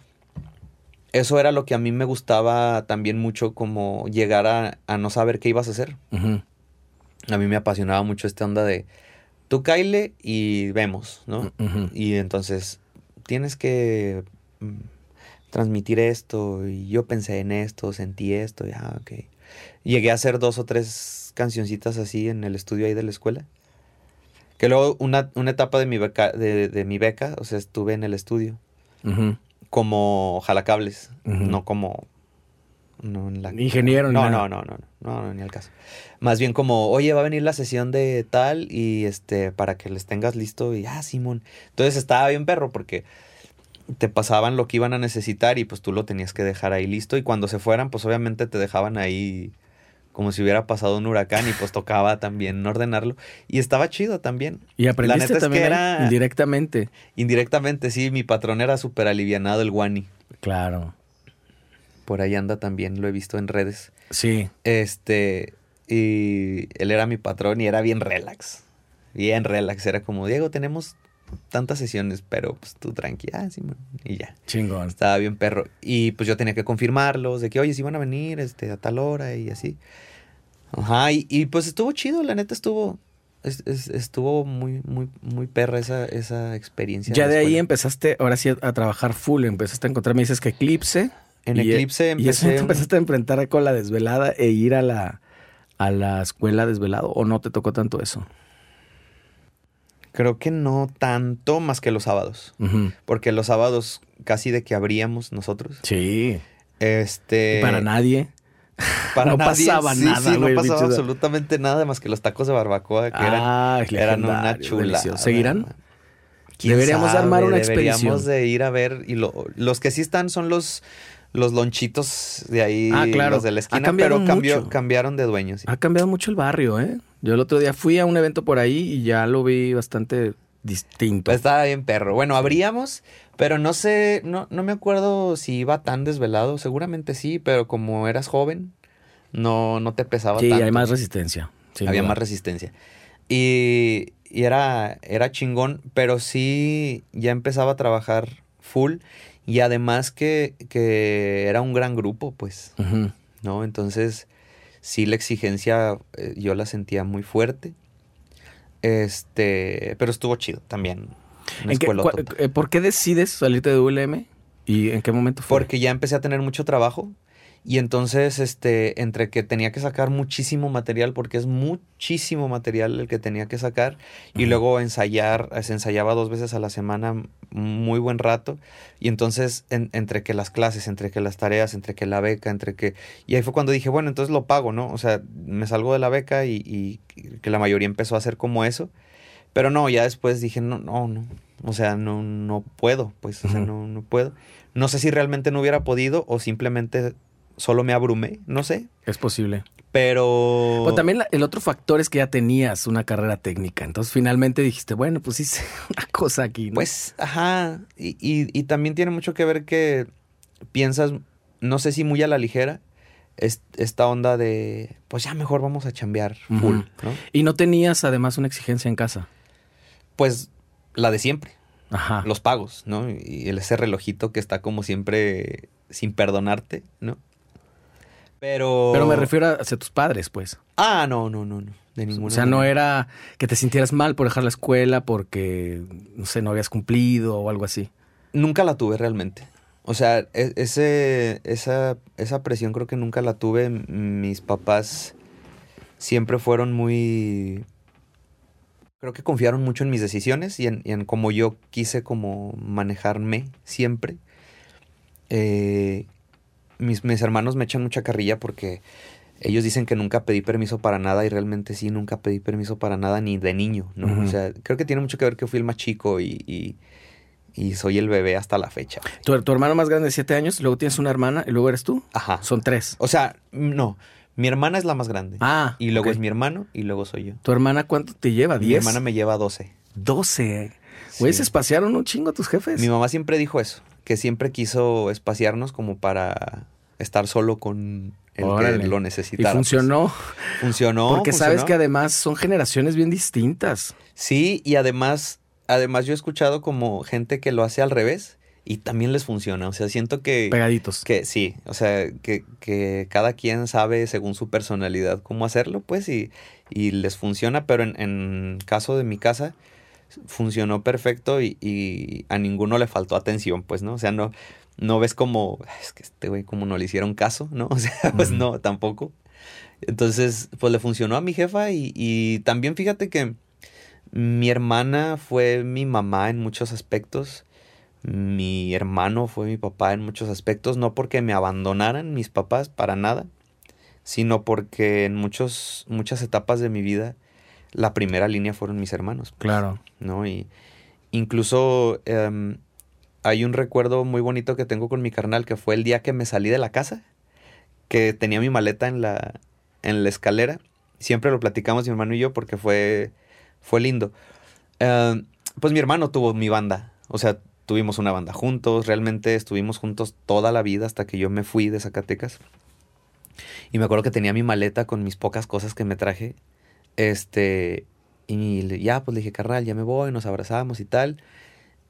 Speaker 2: Eso era lo que a mí me gustaba también mucho, como llegar a, a no saber qué ibas a hacer. A mí me apasionaba mucho esta onda de tú caile y vemos, ¿no?
Speaker 1: Ujú.
Speaker 2: Y entonces tienes que mm, transmitir esto y yo pensé en esto, sentí esto, ya, ok. Llegué a hacer dos o tres cancioncitas así en el estudio ahí de la escuela. Que luego una, una etapa de mi beca, de, de mi beca, o sea, estuve en el estudio como jalacables, no como no en la
Speaker 1: Ingeniero ni
Speaker 2: no, no, no, no, no, no, ni al caso. Más bien como, oye, va a venir la sesión de tal y este, para que les tengas listo y, ah, Simón. Entonces estaba bien perro porque te pasaban lo que iban a necesitar y pues tú lo tenías que dejar ahí listo y cuando se fueran, pues obviamente te dejaban ahí como si hubiera pasado un huracán y pues tocaba también ordenarlo y estaba chido también.
Speaker 1: Y aprendiste
Speaker 2: neta es que
Speaker 1: también
Speaker 2: era-
Speaker 1: indirectamente.
Speaker 2: Indirectamente, sí, mi patrón era súper alivianado el guani.
Speaker 1: Claro.
Speaker 2: Por ahí anda también, lo he visto en redes.
Speaker 1: Sí.
Speaker 2: Este, y él era mi patrón y era bien relax. Bien relax. Era como, Diego, tenemos tantas sesiones, pero pues tú tranqui, ah, sí, man", y ya.
Speaker 1: Chingón.
Speaker 2: Estaba bien perro. Y pues yo tenía que confirmarlos, de que, oye, si van a venir este, a tal hora y así. Ajá, y, y, pues estuvo chido, la neta estuvo, es- es- estuvo muy, muy, muy perra esa, esa experiencia.
Speaker 1: Ya de ahí empezaste, ahora sí, a, a trabajar full. Empezaste a encontrar, me dices que Eclipse.
Speaker 2: En
Speaker 1: y-
Speaker 2: Eclipse
Speaker 1: Y eso
Speaker 2: empecé...
Speaker 1: te empezaste a enfrentar con la desvelada e ir a la, a la escuela desvelado. ¿O no te tocó tanto eso?
Speaker 2: Creo que no tanto más que los sábados. Porque los sábados casi de que abríamos nosotros.
Speaker 1: Sí.
Speaker 2: Este.
Speaker 1: Y para nadie. <laughs>
Speaker 2: para
Speaker 1: no
Speaker 2: nadie,
Speaker 1: pasaba
Speaker 2: sí,
Speaker 1: nada,
Speaker 2: Sí,
Speaker 1: güey,
Speaker 2: no pasaba absolutamente nada más que los tacos de barbacoa que eran,
Speaker 1: Ah,
Speaker 2: eran una
Speaker 1: legendario,
Speaker 2: chula.
Speaker 1: ¿Seguirán?
Speaker 2: ¿Quién
Speaker 1: Deberíamos de armar una
Speaker 2: Deberíamos
Speaker 1: expedición.
Speaker 2: de ir a ver. Y lo- los que sí están son los, los lonchitos de ahí,
Speaker 1: Ah, claro.
Speaker 2: los de la esquina, pero cambió, cambiaron de dueños. sí.
Speaker 1: Ha cambiado mucho el barrio, ¿eh? Yo el otro día fui a un evento por ahí y ya lo vi bastante distinto.
Speaker 2: Pues estaba bien perro. Bueno, abríamos, pero no sé, no, no me acuerdo si iba tan desvelado. Seguramente sí, pero como eras joven, no, no te pesaba
Speaker 1: sí,
Speaker 2: tanto.
Speaker 1: hay más resistencia.
Speaker 2: Había
Speaker 1: duda.
Speaker 2: más resistencia. Y, y era, era chingón, pero sí ya empezaba a trabajar full. Y además que, que era un gran grupo, pues. ¿no? Entonces, sí la exigencia eh, yo la sentía muy fuerte. Este, pero estuvo chido también.
Speaker 1: ¿En qué- eh, ¿Por qué decides salirte de ULM? ¿Y en qué momento fue?
Speaker 2: Porque ya empecé a tener mucho trabajo y entonces este entre que tenía que sacar muchísimo material porque es muchísimo material el que tenía que sacar y luego ensayar, se ensayaba dos veces a la semana muy buen rato y entonces en- entre que las clases, entre que las tareas, entre que la beca, entre que y ahí fue cuando dije, bueno, entonces lo pago, ¿no? O sea, me salgo de la beca y, y que la mayoría empezó a hacer como eso. Pero no, ya después dije, no, no, no. O sea, no, no puedo, pues, o sea, no, no puedo. No sé si realmente no hubiera podido o simplemente solo me abrumé, no sé.
Speaker 1: Es posible.
Speaker 2: Pero.
Speaker 1: Pero también la- el otro factor es que ya tenías una carrera técnica. Entonces finalmente dijiste, bueno, pues hice <laughs> una cosa aquí. ¿no?
Speaker 2: Pues, ajá. Y, y- y también tiene mucho que ver que piensas, no sé si muy a la ligera, es- esta onda de, pues ya mejor vamos a chambear full. ¿no?
Speaker 1: Y no tenías además una exigencia en casa.
Speaker 2: Pues la de siempre.
Speaker 1: Ajá.
Speaker 2: los pagos, ¿no? Y ese relojito que está como siempre sin perdonarte, ¿no? Pero...
Speaker 1: Pero me refiero a- hacia tus padres, pues.
Speaker 2: Ah, no, no, no, no. De ninguna
Speaker 1: O sea, no era que te sintieras mal por dejar la escuela porque, no sé, no habías cumplido o algo así.
Speaker 2: Nunca la tuve realmente. O sea, e- ese, esa, esa presión creo que nunca la tuve. Mis papás siempre fueron muy... Creo que confiaron mucho en mis decisiones y en, y en cómo yo quise como manejarme siempre. Eh, mis, mis hermanos me echan mucha carrilla porque ellos dicen que nunca pedí permiso para nada y realmente sí, nunca pedí permiso para nada ni de niño, ¿no? O sea, creo que tiene mucho que ver que fui el más chico y, y- y soy el bebé hasta la fecha.
Speaker 1: Tu, tu hermano más grande de siete años, luego tienes una hermana y luego eres tú.
Speaker 2: Ajá.
Speaker 1: Son tres.
Speaker 2: O sea, no, mi hermana es la más grande.
Speaker 1: Ah.
Speaker 2: y luego es mi hermano y luego soy yo.
Speaker 1: ¿Tu hermana cuánto te lleva?
Speaker 2: Mi
Speaker 1: ¿Diez?
Speaker 2: hermana me lleva 12.
Speaker 1: Doce. Güey,
Speaker 2: Sí.
Speaker 1: se espaciaron un chingo tus jefes.
Speaker 2: Mi mamá siempre dijo eso, que siempre quiso espaciarnos como para estar solo con el
Speaker 1: Órale.
Speaker 2: que lo
Speaker 1: y
Speaker 2: necesitara.
Speaker 1: funcionó.
Speaker 2: pues. Funcionó.
Speaker 1: porque sabes
Speaker 2: funcionó.
Speaker 1: que además son generaciones bien distintas.
Speaker 2: Sí, y además, además yo he escuchado como gente que lo hace al revés y también les funciona. O sea, siento que...
Speaker 1: Pegaditos.
Speaker 2: Que sí, o sea, que, que cada quien sabe según su personalidad cómo hacerlo, pues, y, y les funciona, pero en, en caso de mi casa funcionó perfecto y, y a ninguno le faltó atención, pues, ¿no? O sea, no, no ves como, es que este güey como no le hicieron caso, ¿no? <laughs> O sea, pues no, tampoco. Entonces, pues le funcionó a mi jefa y, y también fíjate que mi hermana fue mi mamá en muchos aspectos. Mi hermano fue mi papá en muchos aspectos, no porque me abandonaran mis papás para nada, sino porque en muchos, muchas etapas de mi vida la primera línea fueron mis hermanos,
Speaker 1: Claro.
Speaker 2: ¿no? Y incluso em, hay un recuerdo muy bonito que tengo con mi carnal, que fue el día que me salí de la casa, que tenía mi maleta en la, en la escalera. Siempre lo platicamos mi hermano y yo porque fue, fue lindo. Em, pues mi hermano tuvo mi banda, o sea, tuvimos una banda juntos, realmente estuvimos juntos toda la vida hasta que yo me fui de Zacatecas. Y me acuerdo que tenía mi maleta con mis pocas cosas que me traje. Este, y ya, pues le dije, carnal, ya me voy, nos abrazamos y tal.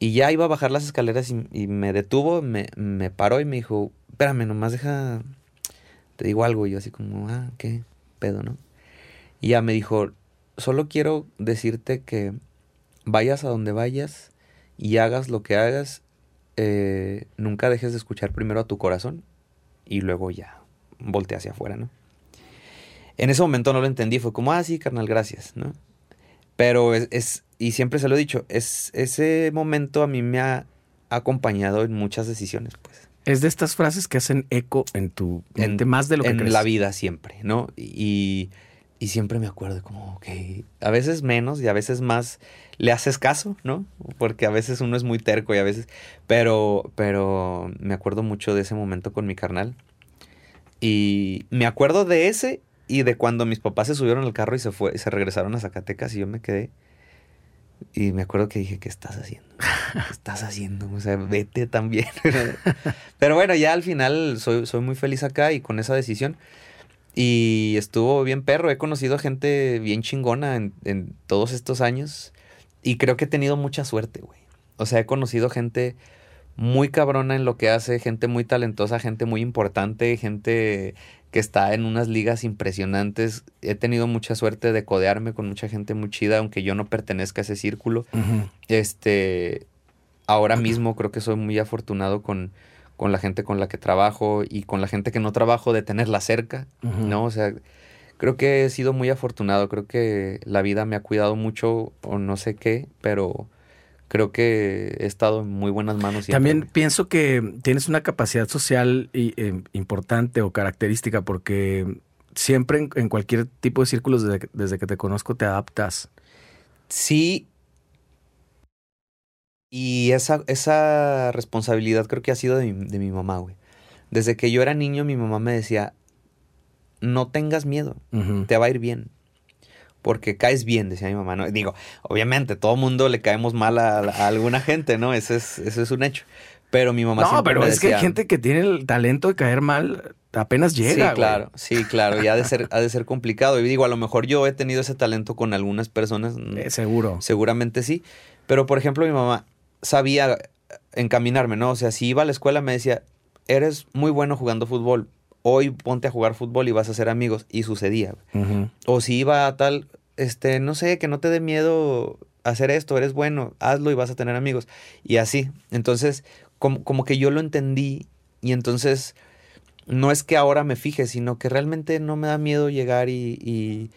Speaker 2: Y ya iba a bajar las escaleras y, me detuvo, me, me paró y me dijo, espérame, nomás deja, te digo algo. Y yo así como, ah, qué pedo, ¿no? Y ya me dijo, solo quiero decirte que vayas a donde vayas y hagas lo que hagas, eh, nunca dejes de escuchar primero a tu corazón y luego ya voltea hacia afuera, ¿no? En ese momento no lo entendí, fue como, ah, sí, carnal, gracias, ¿no? Pero es y siempre se lo he dicho, es, ese momento a mí me ha acompañado en muchas decisiones, pues.
Speaker 1: Es de estas frases que hacen eco en tu mente más de lo que
Speaker 2: En la vida siempre, ¿no? Y, y siempre me acuerdo como, ok, a veces menos y a veces más le haces caso, ¿no? Porque a veces uno es muy terco y a veces, pero, pero me acuerdo mucho de ese momento con mi carnal. Y me acuerdo de ese y de cuando mis papás se subieron al carro y se fue, se regresaron a Zacatecas y yo me quedé. Y me acuerdo que dije, ¿qué estás haciendo? ¿Qué <laughs> estás haciendo? O sea, vete también. <laughs> Pero bueno, ya al final soy, soy muy feliz acá y con esa decisión. Y estuvo bien perro. He conocido a gente bien chingona en, en todos estos años. Y creo que he tenido mucha suerte, güey. O sea, he conocido gente muy cabrona en lo que hace, gente muy talentosa, gente muy importante, gente que está en unas ligas impresionantes. He tenido mucha suerte de codearme con mucha gente muy chida, aunque yo no pertenezca a ese círculo. Este, ahora mismo creo que soy muy afortunado con, con la gente con la que trabajo y con la gente que no trabajo de tenerla cerca, ¿no? O sea, creo que he sido muy afortunado, creo que la vida me ha cuidado mucho o no sé qué, pero creo que he estado en muy buenas manos.
Speaker 1: También pienso que tienes una capacidad social eh, importante o característica porque siempre en, cualquier tipo de círculos desde, que te conozco te adaptas.
Speaker 2: Sí. Y esa, esa responsabilidad creo que ha sido de mi, mamá, güey. Desde que yo era niño, mi mamá me decía, no tengas miedo, te va a ir bien porque caes bien, decía mi mamá. ¿no? Digo, obviamente, todo mundo le caemos mal a, alguna gente, ¿no? Ese es, ese es un hecho. Pero mi mamá
Speaker 1: no, pero es que hay gente que tiene el talento de caer mal, apenas llega.
Speaker 2: Sí, claro, sí, claro. Y ha de ser, ha de ser complicado. Y digo, a lo mejor yo he tenido ese talento con algunas personas.
Speaker 1: Mm, eh, seguro.
Speaker 2: Seguramente sí. Pero, por ejemplo, mi mamá sabía encaminarme, ¿no? O sea, si iba a la escuela me decía, eres muy bueno jugando fútbol, hoy ponte a jugar fútbol y vas a ser amigos. Y sucedía. O si iba a tal, este, no sé, que no te dé miedo hacer esto, eres bueno, hazlo y vas a tener amigos. Y así. Entonces, como, como que yo lo entendí y entonces no es que ahora me fije, sino que realmente no me da miedo llegar y,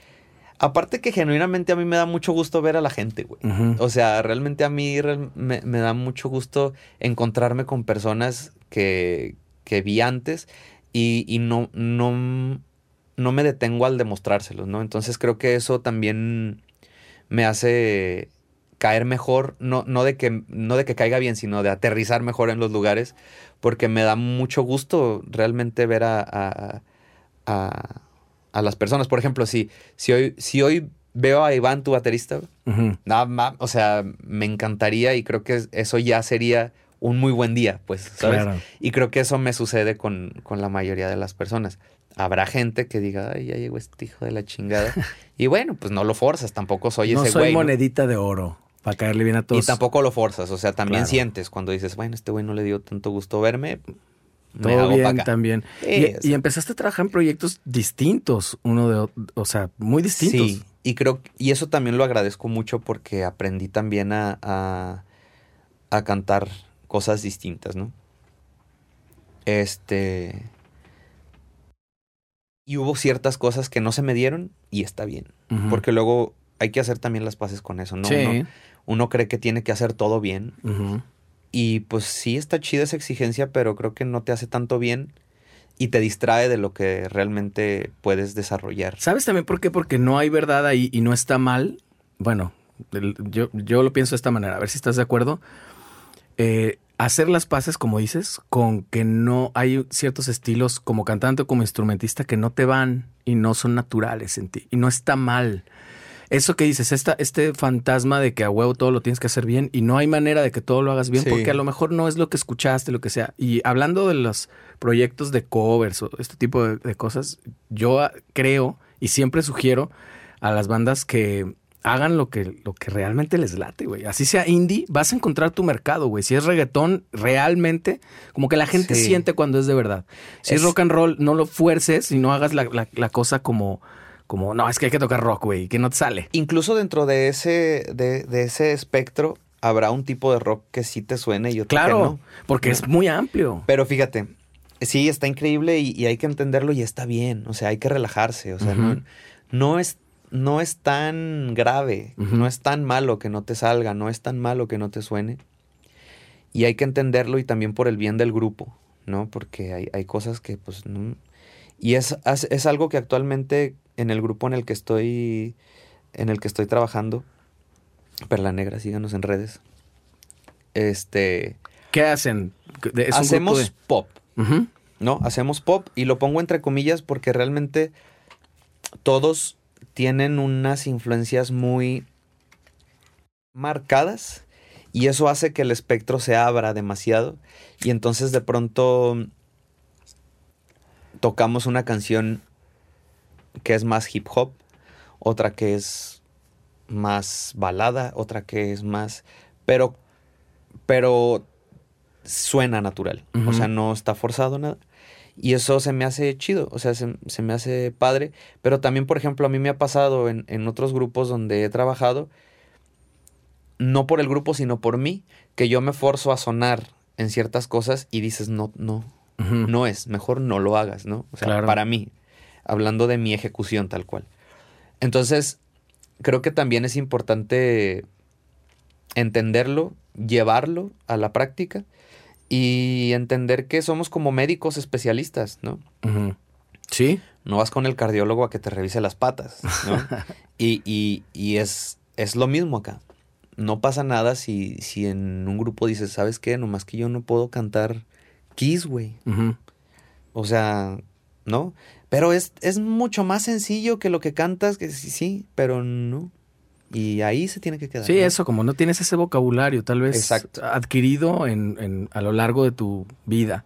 Speaker 2: Aparte que genuinamente a mí me da mucho gusto ver a la gente, güey. O sea, realmente a mí me, me, da mucho gusto encontrarme con personas que, que vi antes y, y no, no, no me detengo al demostrárselos, ¿no? Entonces creo que eso también me hace caer mejor, no, no, de que, no de que caiga bien, sino de aterrizar mejor en los lugares, porque me da mucho gusto realmente ver a, a, a, las personas. Por ejemplo, si, si, hoy, si hoy veo a Iván, tu baterista, nada más, o sea, me encantaría y creo que eso ya sería un muy buen día, pues, ¿sabes? Y creo que eso me sucede con, la mayoría de las personas. Habrá gente que diga, ay, ya llegó este hijo de la chingada. <laughs> y bueno, pues no lo forzas, tampoco soy ese güey.
Speaker 1: No soy monedita de oro para caerle bien a todos.
Speaker 2: Y tampoco lo forzas, o sea, también sientes cuando dices, bueno, este güey no le dio tanto gusto verme.
Speaker 1: Todo bien también. y, y, empezaste a trabajar en proyectos distintos, uno de, o sea, muy distintos. Sí,
Speaker 2: y creo, y eso también lo agradezco mucho porque aprendí también a, a, a cantar cosas distintas, ¿no? Este... Y hubo ciertas cosas que no se me dieron y está bien. Porque luego hay que hacer también las paces con eso, ¿no? Uno, cree que tiene que hacer todo bien. Y pues sí está chida esa exigencia, pero creo que no te hace tanto bien y te distrae de lo que realmente puedes desarrollar.
Speaker 1: ¿Sabes también por qué? Porque no hay verdad ahí y no está mal. Bueno, yo, yo lo pienso de esta manera, a ver si estás de acuerdo. Eh, hacer las paces, como dices, con que no hay ciertos estilos como cantante o como instrumentista que no te van y no son naturales en ti. Y no está mal. Eso que dices, esta, este fantasma de que a huevo todo lo tienes que hacer bien y no hay manera de que todo lo hagas bien porque a lo mejor no es lo que escuchaste, lo que sea. Y hablando de los proyectos de covers o este tipo de cosas, yo creo y siempre sugiero a las bandas que hagan lo que, lo que realmente les late, güey. Así sea indie, vas a encontrar tu mercado, güey. Si es reggaetón, realmente, como que la gente siente cuando es de verdad. Si es, rock and roll, no lo fuerces y no hagas la, cosa como, Como, no, es que hay que tocar rock, güey, que no te sale.
Speaker 2: Incluso dentro de ese, de, de ese espectro habrá un tipo de rock que sí te suene y otro
Speaker 1: Claro,
Speaker 2: que no.
Speaker 1: porque es muy amplio.
Speaker 2: Pero fíjate, sí, está increíble y, y hay que entenderlo y está bien. O sea, hay que relajarse. O sea, no es, no es tan grave, no es tan malo que no te salga, no es tan malo que no te suene. Y hay que entenderlo y también por el bien del grupo, ¿no? Porque hay, hay cosas que, pues, no. Y es, es, es algo que actualmente en el grupo en el que estoy, en el que estoy trabajando, Perla Negra, síganos en redes. Este,
Speaker 1: ¿Qué hacen? Es
Speaker 2: hacemos pop. ¿no? Hacemos pop y lo pongo entre comillas porque realmente todos tienen unas influencias muy marcadas y eso hace que el espectro se abra demasiado. Y entonces de pronto tocamos una canción que es más hip hop, otra que es más balada, otra que es más pero pero suena natural, o sea, no está forzado nada. Y eso se me hace chido, o sea, se, se me hace padre. Pero también, por ejemplo, a mí me ha pasado en, en otros grupos donde he trabajado, no por el grupo, sino por mí, que yo me forzo a sonar en ciertas cosas y dices, no, no, no es, mejor no lo hagas, ¿no? O sea,
Speaker 1: Claro.
Speaker 2: para mí, hablando de mi ejecución tal cual. Entonces, creo que también es importante entenderlo, llevarlo a la práctica y entender que somos como médicos especialistas, ¿no?
Speaker 1: Sí,
Speaker 2: No vas con el cardiólogo a que te revise las patas, ¿no? <laughs> y y- y es, es lo mismo acá. No pasa nada si, si en un grupo dices, ¿sabes qué? Nomás que yo no puedo cantar Kiss, güey. O sea, ¿no? Pero es, es mucho más sencillo que lo que cantas, que sí, sí, pero no. Y ahí se tiene que quedar.
Speaker 1: Sí,
Speaker 2: ¿no?
Speaker 1: eso, como no tienes ese vocabulario tal vez
Speaker 2: Exacto.
Speaker 1: adquirido en, en- a lo largo de tu vida.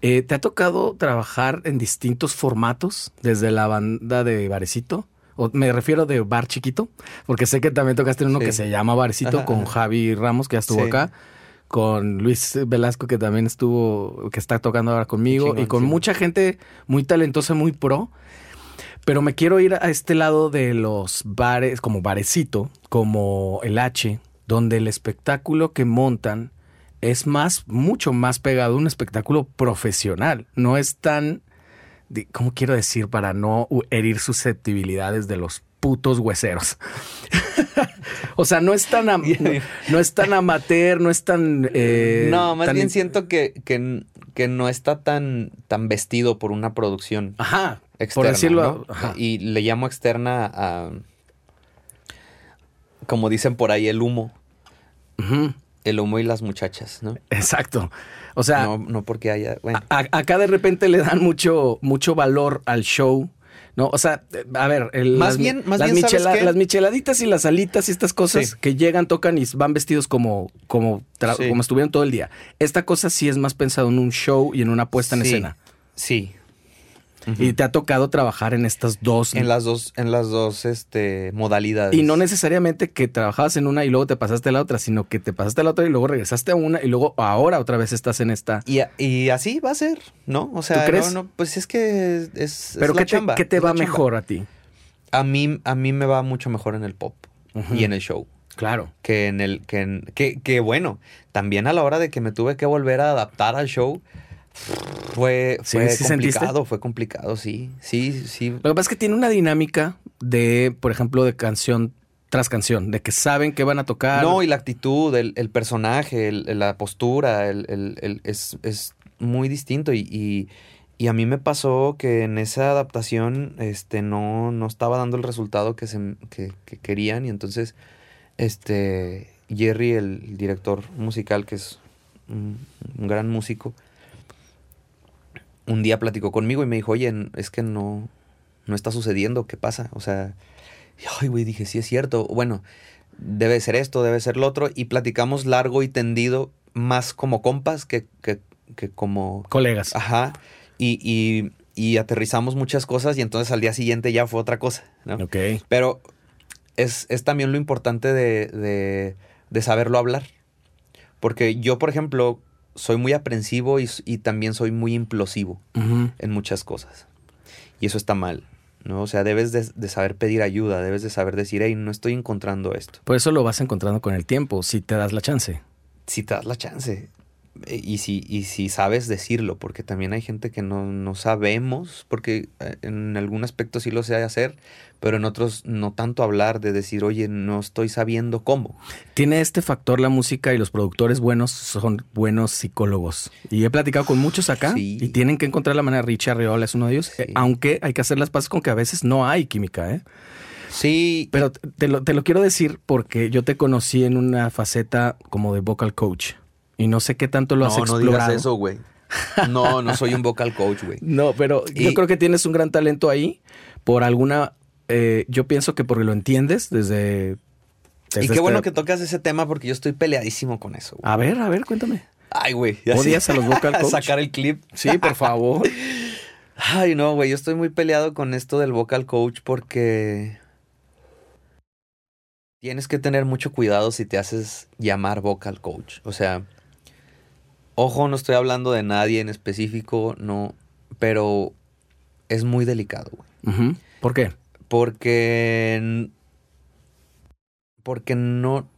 Speaker 1: Eh, ¿Te ha tocado trabajar en distintos formatos desde la banda de Barecito? O me refiero de bar chiquito, porque sé que también tocaste en uno
Speaker 2: Sí.
Speaker 1: que se llama Barecito
Speaker 2: Ajá,
Speaker 1: con
Speaker 2: ajá.
Speaker 1: Javi Ramos, que ya estuvo
Speaker 2: Sí.
Speaker 1: acá, con Luis Velasco, que también estuvo, que está tocando ahora conmigo,
Speaker 2: Chingón,
Speaker 1: y con
Speaker 2: sí.
Speaker 1: mucha gente muy talentosa, muy pro. Pero me quiero ir a este lado de los bares, como Barecito, como el H, donde el espectáculo que montan es más, mucho más pegado a un espectáculo profesional. No es tan, ¿cómo quiero decir? Para no herir susceptibilidades de los putos hueseros. <laughs> o sea, no es tan, <laughs> no, no es tan amateur, no es tan... eh,
Speaker 2: no, más
Speaker 1: tan
Speaker 2: bien siento que, que, que no está tan, tan vestido por una producción
Speaker 1: Ajá,
Speaker 2: externa.
Speaker 1: por decirlo...
Speaker 2: ¿no?
Speaker 1: ajá.
Speaker 2: Y le llamo externa a. Como dicen por ahí, el humo. El humo y las muchachas, ¿no?
Speaker 1: Exacto. O sea,
Speaker 2: no, no porque haya. Bueno.
Speaker 1: A- acá de repente le dan mucho, mucho valor al show. ¿No? O sea, a ver, el-
Speaker 2: Más
Speaker 1: las,
Speaker 2: bien- más
Speaker 1: las,
Speaker 2: bien,
Speaker 1: las micheladitas y las alitas y estas cosas
Speaker 2: Sí.
Speaker 1: que llegan, tocan y van vestidos como, como,
Speaker 2: Sí.
Speaker 1: como estuvieron todo el día. Esta cosa sí es más pensado en un show y en una puesta en
Speaker 2: Sí,
Speaker 1: Y te ha tocado trabajar en estas dos.
Speaker 2: En las dos, en las dos este, modalidades.
Speaker 1: y no necesariamente que trabajabas en una y luego te pasaste a la otra, sino que te pasaste a la otra y luego regresaste a una y luego ahora otra vez estás en esta.
Speaker 2: Y, y así va a ser, ¿no? O sea,
Speaker 1: ¿Tú crees?
Speaker 2: no, no, pues es que es, es
Speaker 1: Pero
Speaker 2: la
Speaker 1: ¿qué te,
Speaker 2: chamba,
Speaker 1: qué te
Speaker 2: es la
Speaker 1: va
Speaker 2: chamba.
Speaker 1: mejor a ti?
Speaker 2: A mí, a mí me va mucho mejor en el pop y en el show.
Speaker 1: Claro.
Speaker 2: Que en el, que, en- que, que bueno, también a la hora de que me tuve que volver a adaptar al show, fue,
Speaker 1: Sí,
Speaker 2: fue
Speaker 1: ¿sí
Speaker 2: complicado, fue complicado, sí, sí, sí.
Speaker 1: Lo que pasa es que tiene una dinámica de, por ejemplo, de canción tras canción, de que saben que van a tocar.
Speaker 2: No, y la actitud, el, el personaje, el- la postura, el- es, es muy distinto. Y, y- y a mí me pasó que en esa adaptación este, no, no estaba dando el resultado que, se, que, que querían. Y entonces, este, Jerry, el director musical, que es un, un gran músico, un día platicó conmigo y me dijo, oye, es que no, no está sucediendo, ¿qué pasa? O sea, y, ay, güey, dije, sí es cierto. Bueno, debe ser esto, debe ser lo otro. Y platicamos largo y tendido, más como compas que, que, que como...
Speaker 1: Colegas.
Speaker 2: Ajá. Y, y, y aterrizamos muchas cosas y entonces al día siguiente ya fue otra cosa, ¿no?
Speaker 1: Ok.
Speaker 2: Pero es, es también lo importante de, de, de saberlo hablar. Porque yo, por ejemplo, soy muy aprensivo y, y también soy muy implosivo en muchas cosas. Y eso está mal, ¿no? O sea, debes de, de saber pedir ayuda, debes de saber decir, hey, no estoy encontrando esto.
Speaker 1: Por eso lo vas encontrando con el tiempo, si te das la chance.
Speaker 2: Si te das la chance. Eh, Y si, y si sabes decirlo, porque también hay gente que no, no sabemos, porque eh, en algún aspecto sí lo sé hacer, pero en otros no tanto hablar de decir, oye, no estoy sabiendo cómo.
Speaker 1: Tiene este factor la música y los productores buenos son buenos psicólogos. Y he platicado con muchos acá
Speaker 2: Sí.
Speaker 1: y tienen que encontrar la manera. Richie Arreola es uno de ellos,
Speaker 2: Sí.
Speaker 1: eh, aunque hay que hacer las paces con que a veces no hay química, ¿eh?
Speaker 2: Sí,
Speaker 1: Pero te lo, te lo quiero decir porque yo te conocí en una faceta como de vocal coach y no sé qué tanto lo has
Speaker 2: no, no
Speaker 1: explorado.
Speaker 2: digas eso, güey. No, no soy un vocal coach, güey. <laughs>
Speaker 1: No, pero yo creo que tienes un gran talento ahí por alguna. eh, yo pienso que porque lo entiendes desde.
Speaker 2: Y qué
Speaker 1: este-
Speaker 2: bueno que tocas ese tema porque yo estoy peleadísimo con eso. güey.
Speaker 1: A ver, a ver, cuéntame.
Speaker 2: Ay, güey.
Speaker 1: ¿Odias
Speaker 2: sí.
Speaker 1: a los vocal <laughs> coach?
Speaker 2: Sacar el clip.
Speaker 1: Sí, por favor. <laughs>
Speaker 2: Ay, no, güey. Yo estoy muy peleado con esto del vocal coach porque tienes que tener mucho cuidado si te haces llamar vocal coach. O sea, ojo, no estoy hablando de nadie en específico, no, pero es muy delicado, güey.
Speaker 1: ¿Por qué?
Speaker 2: Porque. Porque no.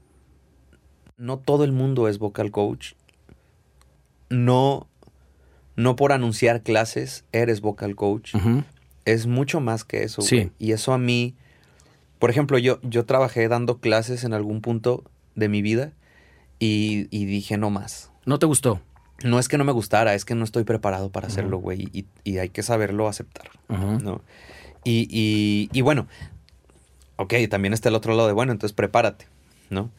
Speaker 2: No todo el mundo es vocal coach. No. No por anunciar clases eres vocal coach. Es mucho más que eso.
Speaker 1: Sí.
Speaker 2: güey. Y eso a mí. Por ejemplo, yo, yo trabajé dando clases en algún punto de mi vida. Y, y dije no más.
Speaker 1: ¿No te gustó?
Speaker 2: No es que no me gustara, es que no estoy preparado para hacerlo, güey. Y, y hay que saberlo aceptar. ¿no? Y, y, y bueno, ok, también está el otro lado de, bueno, entonces prepárate, ¿no?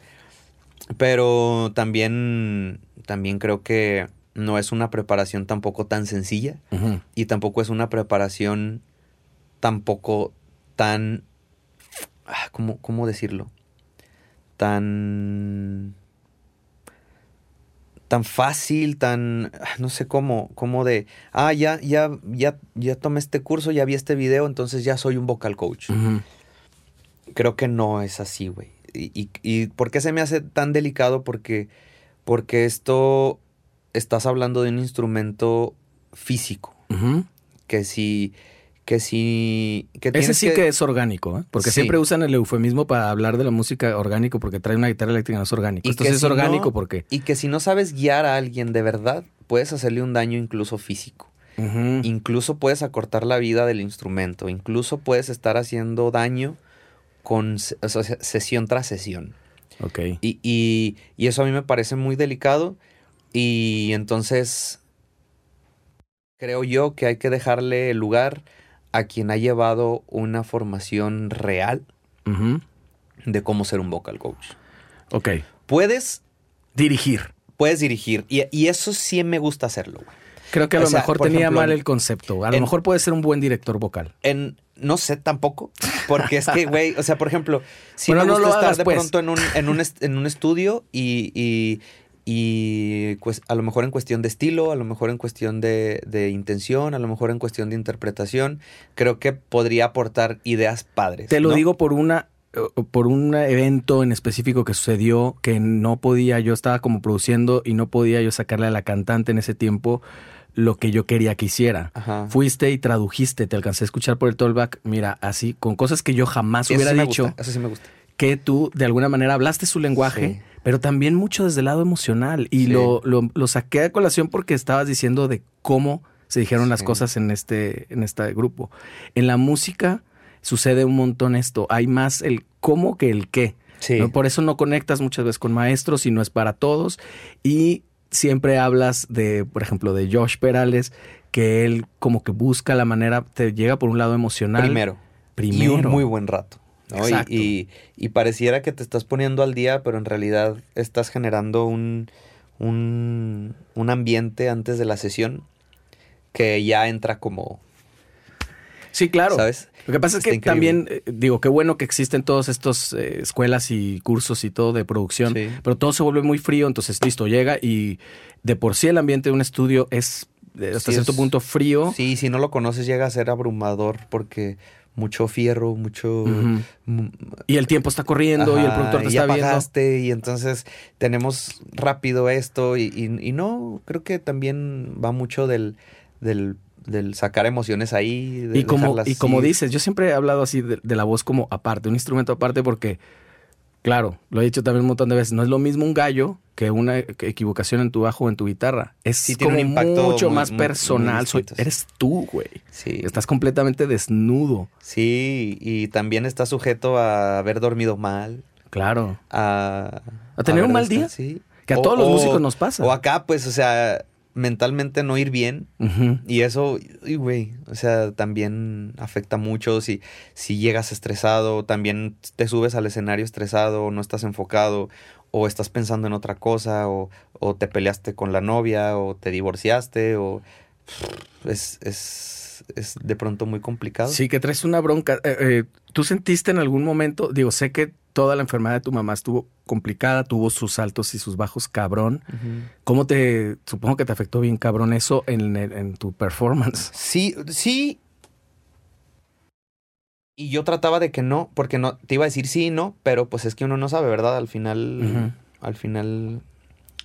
Speaker 2: Pero también, también creo que no es una preparación tampoco tan sencilla y tampoco es una preparación tampoco tan, ah, ¿cómo, cómo decirlo? Tan tan fácil, tan ah, no sé cómo, como de, ah, ya ya ya ya tomé este curso, ya vi este video, entonces ya soy un vocal coach. Creo que no es así, güey. Y, y, y ¿por qué se me hace tan delicado? Porque, porque esto estás hablando de un instrumento físico. Que si. Que si. Que
Speaker 1: Ese sí que... es orgánico, ¿eh? porque
Speaker 2: Sí.
Speaker 1: siempre usan el eufemismo para hablar de la música orgánico porque trae una guitarra eléctrica no es orgánico.
Speaker 2: Y
Speaker 1: Esto
Speaker 2: que
Speaker 1: sí es orgánico
Speaker 2: no-
Speaker 1: porque...
Speaker 2: Y que si no sabes guiar a alguien de verdad, puedes hacerle un daño incluso físico. Incluso puedes acortar la vida del instrumento. Incluso puedes estar haciendo daño con se- o sea, sesión tras sesión.
Speaker 1: Ok.
Speaker 2: Y, y- y eso a mí me parece muy delicado. Y entonces creo yo que hay que dejarle el lugar a quien ha llevado una formación real de cómo ser un vocal coach.
Speaker 1: Ok.
Speaker 2: Puedes,
Speaker 1: Dirigir.
Speaker 2: puedes dirigir. Y, y eso sí me gusta hacerlo. güey.
Speaker 1: Creo que a
Speaker 2: O
Speaker 1: lo
Speaker 2: sea,
Speaker 1: mejor tenía
Speaker 2: ejemplo,
Speaker 1: mal el concepto. A lo mejor puede ser un buen director vocal.
Speaker 2: En, no sé tampoco. Porque es que, <laughs> güey, o sea, por ejemplo, si
Speaker 1: Bueno,
Speaker 2: me
Speaker 1: no
Speaker 2: gusta
Speaker 1: lo
Speaker 2: estar
Speaker 1: hagas,
Speaker 2: de
Speaker 1: pues.
Speaker 2: pronto en un, en un, est- en un estudio y, y, y, pues, a lo mejor en cuestión de estilo, a lo mejor en cuestión de, de intención, a lo mejor en cuestión de interpretación, creo que podría aportar ideas padres.
Speaker 1: Te lo
Speaker 2: ¿no?
Speaker 1: digo por una por un evento en específico que sucedió que no podía, yo estaba como produciendo y no podía yo sacarle a la cantante en ese tiempo lo que yo quería que hiciera.
Speaker 2: Ajá.
Speaker 1: Fuiste y tradujiste, te alcancé a escuchar por el tollback, mira, así, con cosas que yo jamás
Speaker 2: Eso
Speaker 1: hubiera
Speaker 2: sí
Speaker 1: dicho,
Speaker 2: gusta, eso sí me gusta.
Speaker 1: que tú de alguna manera hablaste su lenguaje,
Speaker 2: Sí.
Speaker 1: Pero también mucho desde el lado emocional. Y
Speaker 2: Sí.
Speaker 1: lo, lo, lo saqué a colación porque estabas diciendo de cómo se dijeron las cosas en este, en este grupo. En la música sucede un montón esto. Hay más el cómo que el qué.
Speaker 2: Sí.
Speaker 1: ¿no? Por eso no conectas muchas veces con maestros y no es para todos. Y siempre hablas de, por ejemplo, de Josh Perales, que él como que busca la manera, te llega por un lado emocional.
Speaker 2: Primero.
Speaker 1: Primero.
Speaker 2: Y un muy buen rato. ¿No? Y-. Y, y pareciera que te estás poniendo al día, pero en realidad estás generando un, un, un ambiente antes de la sesión que ya entra como,
Speaker 1: Sí, claro.
Speaker 2: ¿sabes?
Speaker 1: Lo que pasa es que
Speaker 2: increíble.
Speaker 1: también, eh, digo, qué bueno que existen todas estas eh, escuelas y cursos y todo de producción,
Speaker 2: Sí.
Speaker 1: pero todo se vuelve muy frío, entonces listo, llega y de por sí el ambiente de un estudio es eh, hasta
Speaker 2: Sí,
Speaker 1: cierto
Speaker 2: es-
Speaker 1: punto frío.
Speaker 2: Sí, si no lo conoces llega a ser abrumador porque mucho fierro, mucho...
Speaker 1: Y el tiempo está corriendo y el productor te
Speaker 2: y
Speaker 1: está
Speaker 2: ya
Speaker 1: viendo.
Speaker 2: y entonces tenemos rápido esto y, y- y no, creo que también va mucho del, del, del sacar emociones ahí. de
Speaker 1: Y como, y como
Speaker 2: ir.
Speaker 1: dices, yo siempre he hablado así de, de la voz como aparte, un instrumento aparte, porque, claro, lo he dicho también un montón de veces, no es lo mismo un gallo que una equivocación en tu bajo o en tu guitarra. Es
Speaker 2: Sí, tiene
Speaker 1: como
Speaker 2: un impacto
Speaker 1: mucho
Speaker 2: muy-
Speaker 1: más
Speaker 2: muy- muy
Speaker 1: personal. Soy- eres tú, güey.
Speaker 2: Sí.
Speaker 1: Estás completamente desnudo.
Speaker 2: Sí, y también está sujeto a haber dormido mal.
Speaker 1: Claro.
Speaker 2: A,
Speaker 1: ¿A tener un mal día?
Speaker 2: Sí.
Speaker 1: Que a todos los músicos nos pasa.
Speaker 2: O acá, pues, o sea, mentalmente no ir bien. Y eso, güey, o sea, también afecta mucho si, si llegas estresado, también te subes al escenario estresado, no estás enfocado, o estás pensando en otra cosa, o, o te peleaste con la novia, o te divorciaste, o es, es, es de pronto muy complicado.
Speaker 1: Sí, que traes una bronca. Eh, eh, ¿Tú sentiste en algún momento, digo, sé que toda la enfermedad de tu mamá estuvo complicada, tuvo sus altos y sus bajos, cabrón. ¿Cómo te, supongo que te afectó bien, cabrón, eso en, tu performance? <laughs>
Speaker 2: Sí, sí. Y yo trataba de que no, porque no, te iba a decir sí y no, pero pues es que uno no sabe, ¿verdad? Al final, al final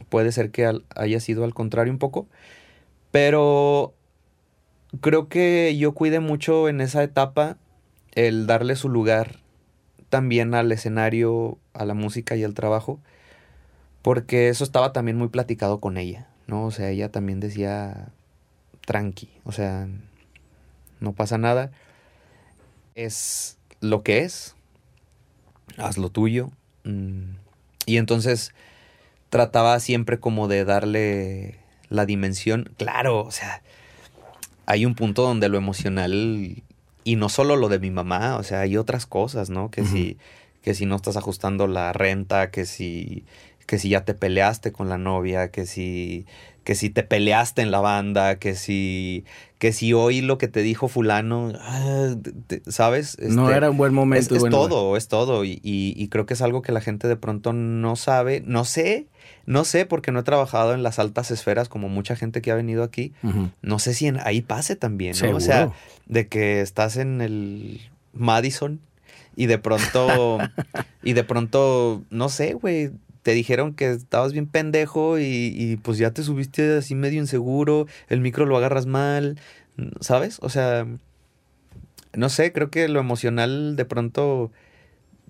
Speaker 2: puede ser que al- haya sido al contrario un poco. Pero creo que yo cuidé mucho en esa etapa el darle su lugar también al escenario, a la música y al trabajo, porque eso estaba también muy platicado con ella, ¿no? O sea, ella también decía tranqui, o sea, no pasa nada, es lo que es, haz lo tuyo, mm, y entonces trataba siempre como de darle la dimensión, claro, o sea, hay un punto donde lo emocional y no solo lo de mi mamá, o sea, hay otras cosas, ¿no? Que si que si no estás ajustando la renta, que si que si ya te peleaste con la novia, que si que si te peleaste en la banda, que si que si hoy lo que te dijo fulano, ah, te- ¿sabes?
Speaker 1: no
Speaker 2: Este,
Speaker 1: era un buen
Speaker 2: es,
Speaker 1: momento.
Speaker 2: es
Speaker 1: bueno,
Speaker 2: todo, es todo. Y, y- y creo que es algo que la gente de pronto no sabe. No sé, no sé, porque no he trabajado en las altas esferas como mucha gente que ha venido aquí. No sé si en, ahí pase también, ¿no?
Speaker 1: Seguro.
Speaker 2: O sea, de que estás en el Madison y de pronto, <laughs> y de pronto, no sé, güey, te dijeron que estabas bien pendejo y, y pues ya te subiste así medio inseguro, el micro lo agarras mal, ¿sabes? O sea, no sé, creo que lo emocional de pronto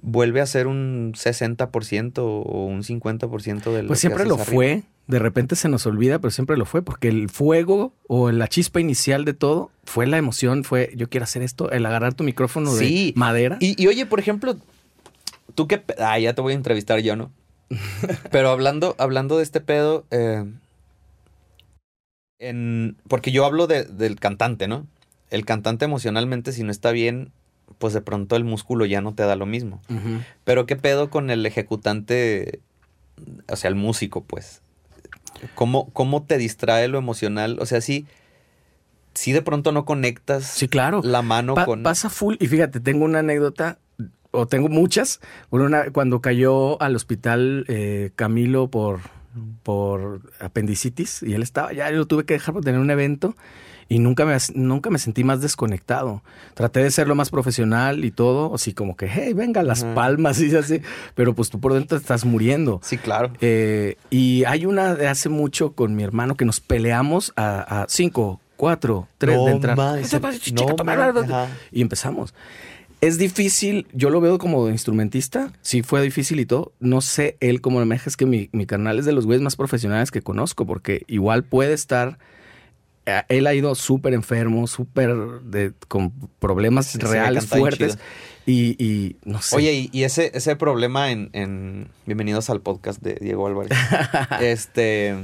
Speaker 2: vuelve a ser un 60% o un 50% de lo
Speaker 1: Pues
Speaker 2: que
Speaker 1: siempre lo
Speaker 2: arriba.
Speaker 1: fue. De repente se nos olvida, pero siempre lo fue, porque el fuego o la chispa inicial de todo fue la emoción, fue yo quiero hacer esto, el agarrar tu micrófono
Speaker 2: Sí.
Speaker 1: de madera.
Speaker 2: Y, y oye, por ejemplo, tú que... Ah, ya te voy a entrevistar yo, ¿no? <laughs> Pero hablando, hablando de este pedo, eh, en, porque yo hablo de- del cantante, ¿no? El cantante emocionalmente, si no está bien, pues de pronto el músculo ya no te da lo mismo. Pero qué pedo con el ejecutante, o sea, el músico, pues. ¿Cómo, cómo te distrae lo emocional? O sea, sí, sí de pronto no conectas
Speaker 1: Sí, claro.
Speaker 2: la mano
Speaker 1: Pa-
Speaker 2: con...
Speaker 1: Pasa full. Y fíjate, tengo una anécdota, o tengo muchas. Una, cuando cayó al hospital eh, Camilo por, por apendicitis, y él estaba, ya yo lo tuve que dejar por tener un evento. Y nunca me, nunca me sentí más desconectado. Traté de ser lo más profesional y todo, así como que, hey, venga, las palmas <laughs> y así. Pero pues tú por dentro te estás muriendo.
Speaker 2: Sí, claro.
Speaker 1: Eh, y hay una de hace mucho con mi hermano que nos peleamos a, a cinco, cuatro, tres de entrar. Ese
Speaker 2: no
Speaker 1: bla.
Speaker 2: ajá.
Speaker 1: Y empezamos. Es difícil, yo lo veo como instrumentista, sí fue difícil y todo. No sé él cómo lo maneja, es que mi, mi canal es de los güeyes más profesionales que conozco, porque igual puede estar. Eh, Él ha ido súper enfermo, súper con problemas
Speaker 2: Sí,
Speaker 1: reales, fuertes. Y, y no sé.
Speaker 2: Oye, y, y ese, ese problema en, en Bienvenidos al podcast de Diego Álvarez. <laughs> este.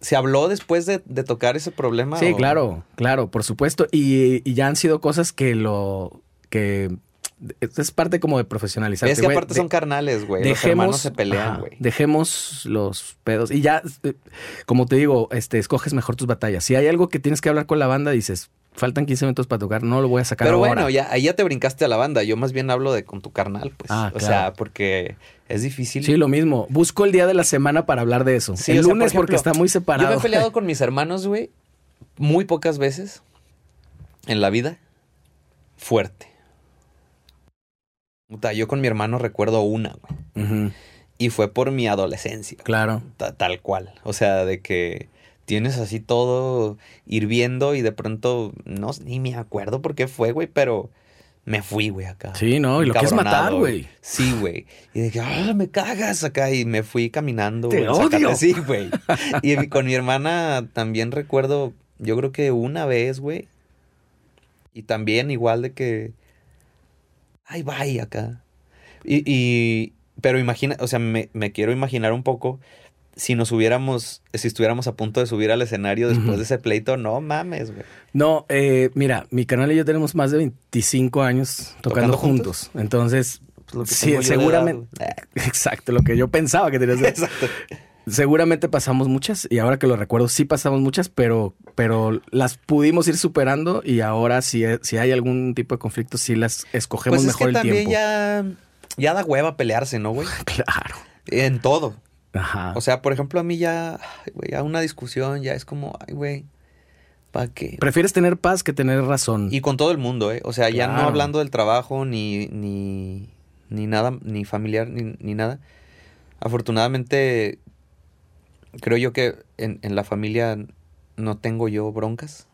Speaker 2: ¿Se habló después de, de tocar ese problema?
Speaker 1: Sí,
Speaker 2: o-
Speaker 1: claro, claro, por supuesto. Y, y ya han sido cosas que lo que es parte como de profesionalizar.
Speaker 2: Es que aparte son carnales, güey. Los hermanos se pelean, güey.
Speaker 1: Dejemos los pedos. Y ya, eh, como te digo, este, escoges mejor tus batallas. Si hay algo que tienes que hablar con la banda, dices, faltan 15 minutos para tocar, no lo voy a sacar
Speaker 2: Pero
Speaker 1: ahora.
Speaker 2: bueno, ya, ahí ya te brincaste a la banda. Yo más bien hablo de con tu carnal, pues.
Speaker 1: Ah,
Speaker 2: o
Speaker 1: claro.
Speaker 2: sea, porque es difícil.
Speaker 1: Sí, lo mismo. Busco el día de la semana para hablar de eso.
Speaker 2: Sí,
Speaker 1: el
Speaker 2: o sea, por
Speaker 1: lunes porque está muy separado.
Speaker 2: Yo me he peleado <laughs> con mis hermanos, güey, muy pocas veces en la vida. Fuerte. Puta, yo con mi hermano recuerdo una, güey. Y fue por mi adolescencia.
Speaker 1: claro.
Speaker 2: ta- tal cual. O sea, de que tienes así todo hirviendo y de pronto, no, ni me acuerdo por qué fue, güey, pero me fui, güey, acá.
Speaker 1: Sí, no, y lo que es matar, güey.
Speaker 2: Sí, güey. Y dije, ah, me cagas acá. Y me fui caminando.
Speaker 1: Te odio. <laughs>
Speaker 2: Sí, güey. y con mi hermana también recuerdo, yo creo que una vez, güey. Y también igual de que, ay, vaya acá. Y, y pero imagina, o sea, me, me quiero imaginar un poco si nos hubiéramos, si estuviéramos a punto de subir al escenario después de ese pleito, no mames, güey.
Speaker 1: No, eh, mira, mi canal y yo tenemos más de 25 años tocando, juntos? Entonces, pues sí, seguramente. <laughs> exacto, lo que yo pensaba que tenías. <laughs> exacto. Seguramente pasamos muchas y ahora que lo recuerdo sí pasamos muchas, pero, pero las pudimos ir superando y ahora si, si hay algún tipo de conflicto sí las escogemos pues mejor que también
Speaker 2: Ya, ya da hueva pelearse, ¿no, güey? <laughs>
Speaker 1: claro.
Speaker 2: En todo. O sea, por ejemplo, a mí ya, güey, a una discusión ya es como, ay, güey, ¿para qué?
Speaker 1: Prefieres tener paz que tener razón.
Speaker 2: Y con todo el mundo, ¿eh? O sea, ya no hablando del trabajo ni, ni, ni nada, ni familiar, ni, ni nada. Afortunadamente, creo yo que en, en, la familia no tengo yo broncas.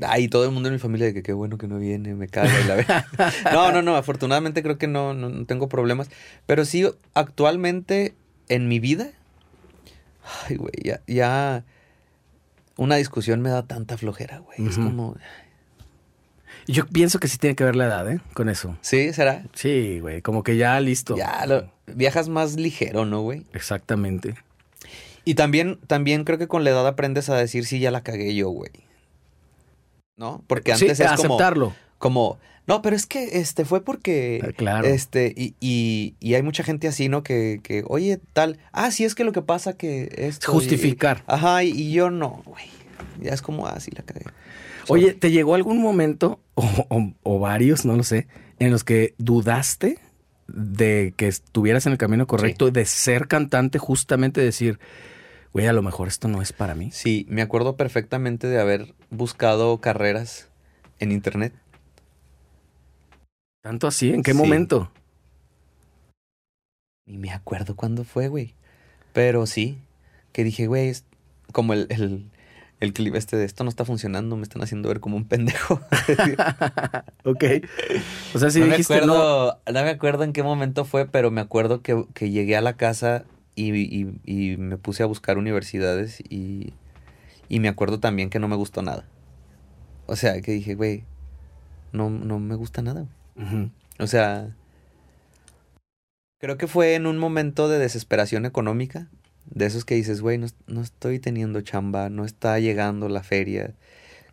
Speaker 2: Ay, todo el mundo en mi familia de que qué bueno que no viene, me caga y la ve. <laughs> no, no, no, afortunadamente creo que no, no, tengo problemas. Pero sí, actualmente en mi vida, ay, güey, ya, ya una discusión me da tanta flojera, güey. Es como...
Speaker 1: Yo pienso que sí tiene que ver la edad, ¿eh? Con eso.
Speaker 2: ¿Sí? ¿Será?
Speaker 1: Sí, güey. Como que ya listo.
Speaker 2: Ya, lo, viajas más ligero, ¿no, güey?
Speaker 1: Exactamente.
Speaker 2: Y también, también creo que con la edad aprendes a decir, sí, ya la cagué yo, güey. ¿No? Porque antes es
Speaker 1: aceptarlo.
Speaker 2: como no, pero es que este fue porque.
Speaker 1: Ah, claro.
Speaker 2: Este, y, y, y, hay mucha gente así, ¿no? Que, que, oye, tal. Ah, sí, es que lo que pasa que es.
Speaker 1: Justificar.
Speaker 2: ajá, y, yo no, güey. Ya es como así ah, la cagué.
Speaker 1: Oye, ¿te llegó algún momento, <laughs> o, o, varios, no lo sé, en los que dudaste de que estuvieras en el camino correcto, de ser cantante, justamente decir, güey, a lo mejor esto no es para mí?
Speaker 2: Sí, me acuerdo perfectamente de haber buscado carreras en internet
Speaker 1: ¿Tanto así? ¿En qué momento?
Speaker 2: Ni me acuerdo cuándo fue, güey. Pero sí, que dije, güey, es como el, el, el, clip este de esto no está funcionando, me están haciendo ver como un pendejo. <laughs>
Speaker 1: ok. O sea, sí
Speaker 2: no me acuerdo, no... me acuerdo en qué momento fue, pero me acuerdo que, que llegué a la casa y, y, y, me puse a buscar universidades y, y me acuerdo también que no me gustó nada. O sea, que dije, güey, no, no me gusta nada. O sea, creo que fue en un momento de desesperación económica, de esos que dices, güey, no, estoy teniendo chamba, no está llegando la feria.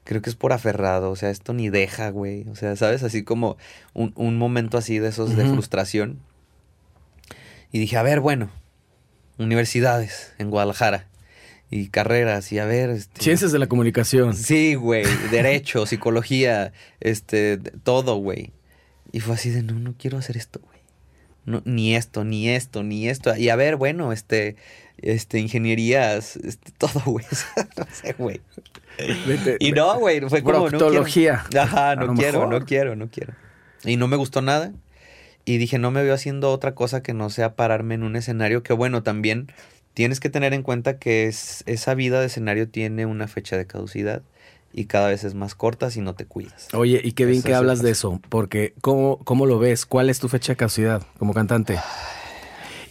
Speaker 2: Creo que es por aferrado, o sea, esto ni deja, güey. O sea, ¿sabes? Así como un, un momento así de esos de frustración. Y dije, a ver, bueno, universidades en Guadalajara y carreras y a ver este,
Speaker 1: ciencias de la comunicación
Speaker 2: sí güey derecho <laughs> psicología este todo güey y fue así de, no, no quiero hacer esto, güey. No, ni esto, ni esto, ni esto. Y a ver, bueno, este, este, ingenierías, este, <laughs> todo, güey. no sé, güey. Y no, güey, fue como,
Speaker 1: no quiero.
Speaker 2: Ajá, no quiero, no quiero, no quiero. Y no me gustó nada. Y dije, no me veo haciendo otra cosa que no sea pararme en un escenario que, bueno, también tienes que tener en cuenta que es, esa vida de escenario tiene una fecha de caducidad y cada vez es más corta si no te cuidas.
Speaker 1: Oye, y qué bien que hablas de eso, porque ¿cómo, ¿cómo lo ves? ¿Cuál es tu fecha de caducidad como cantante?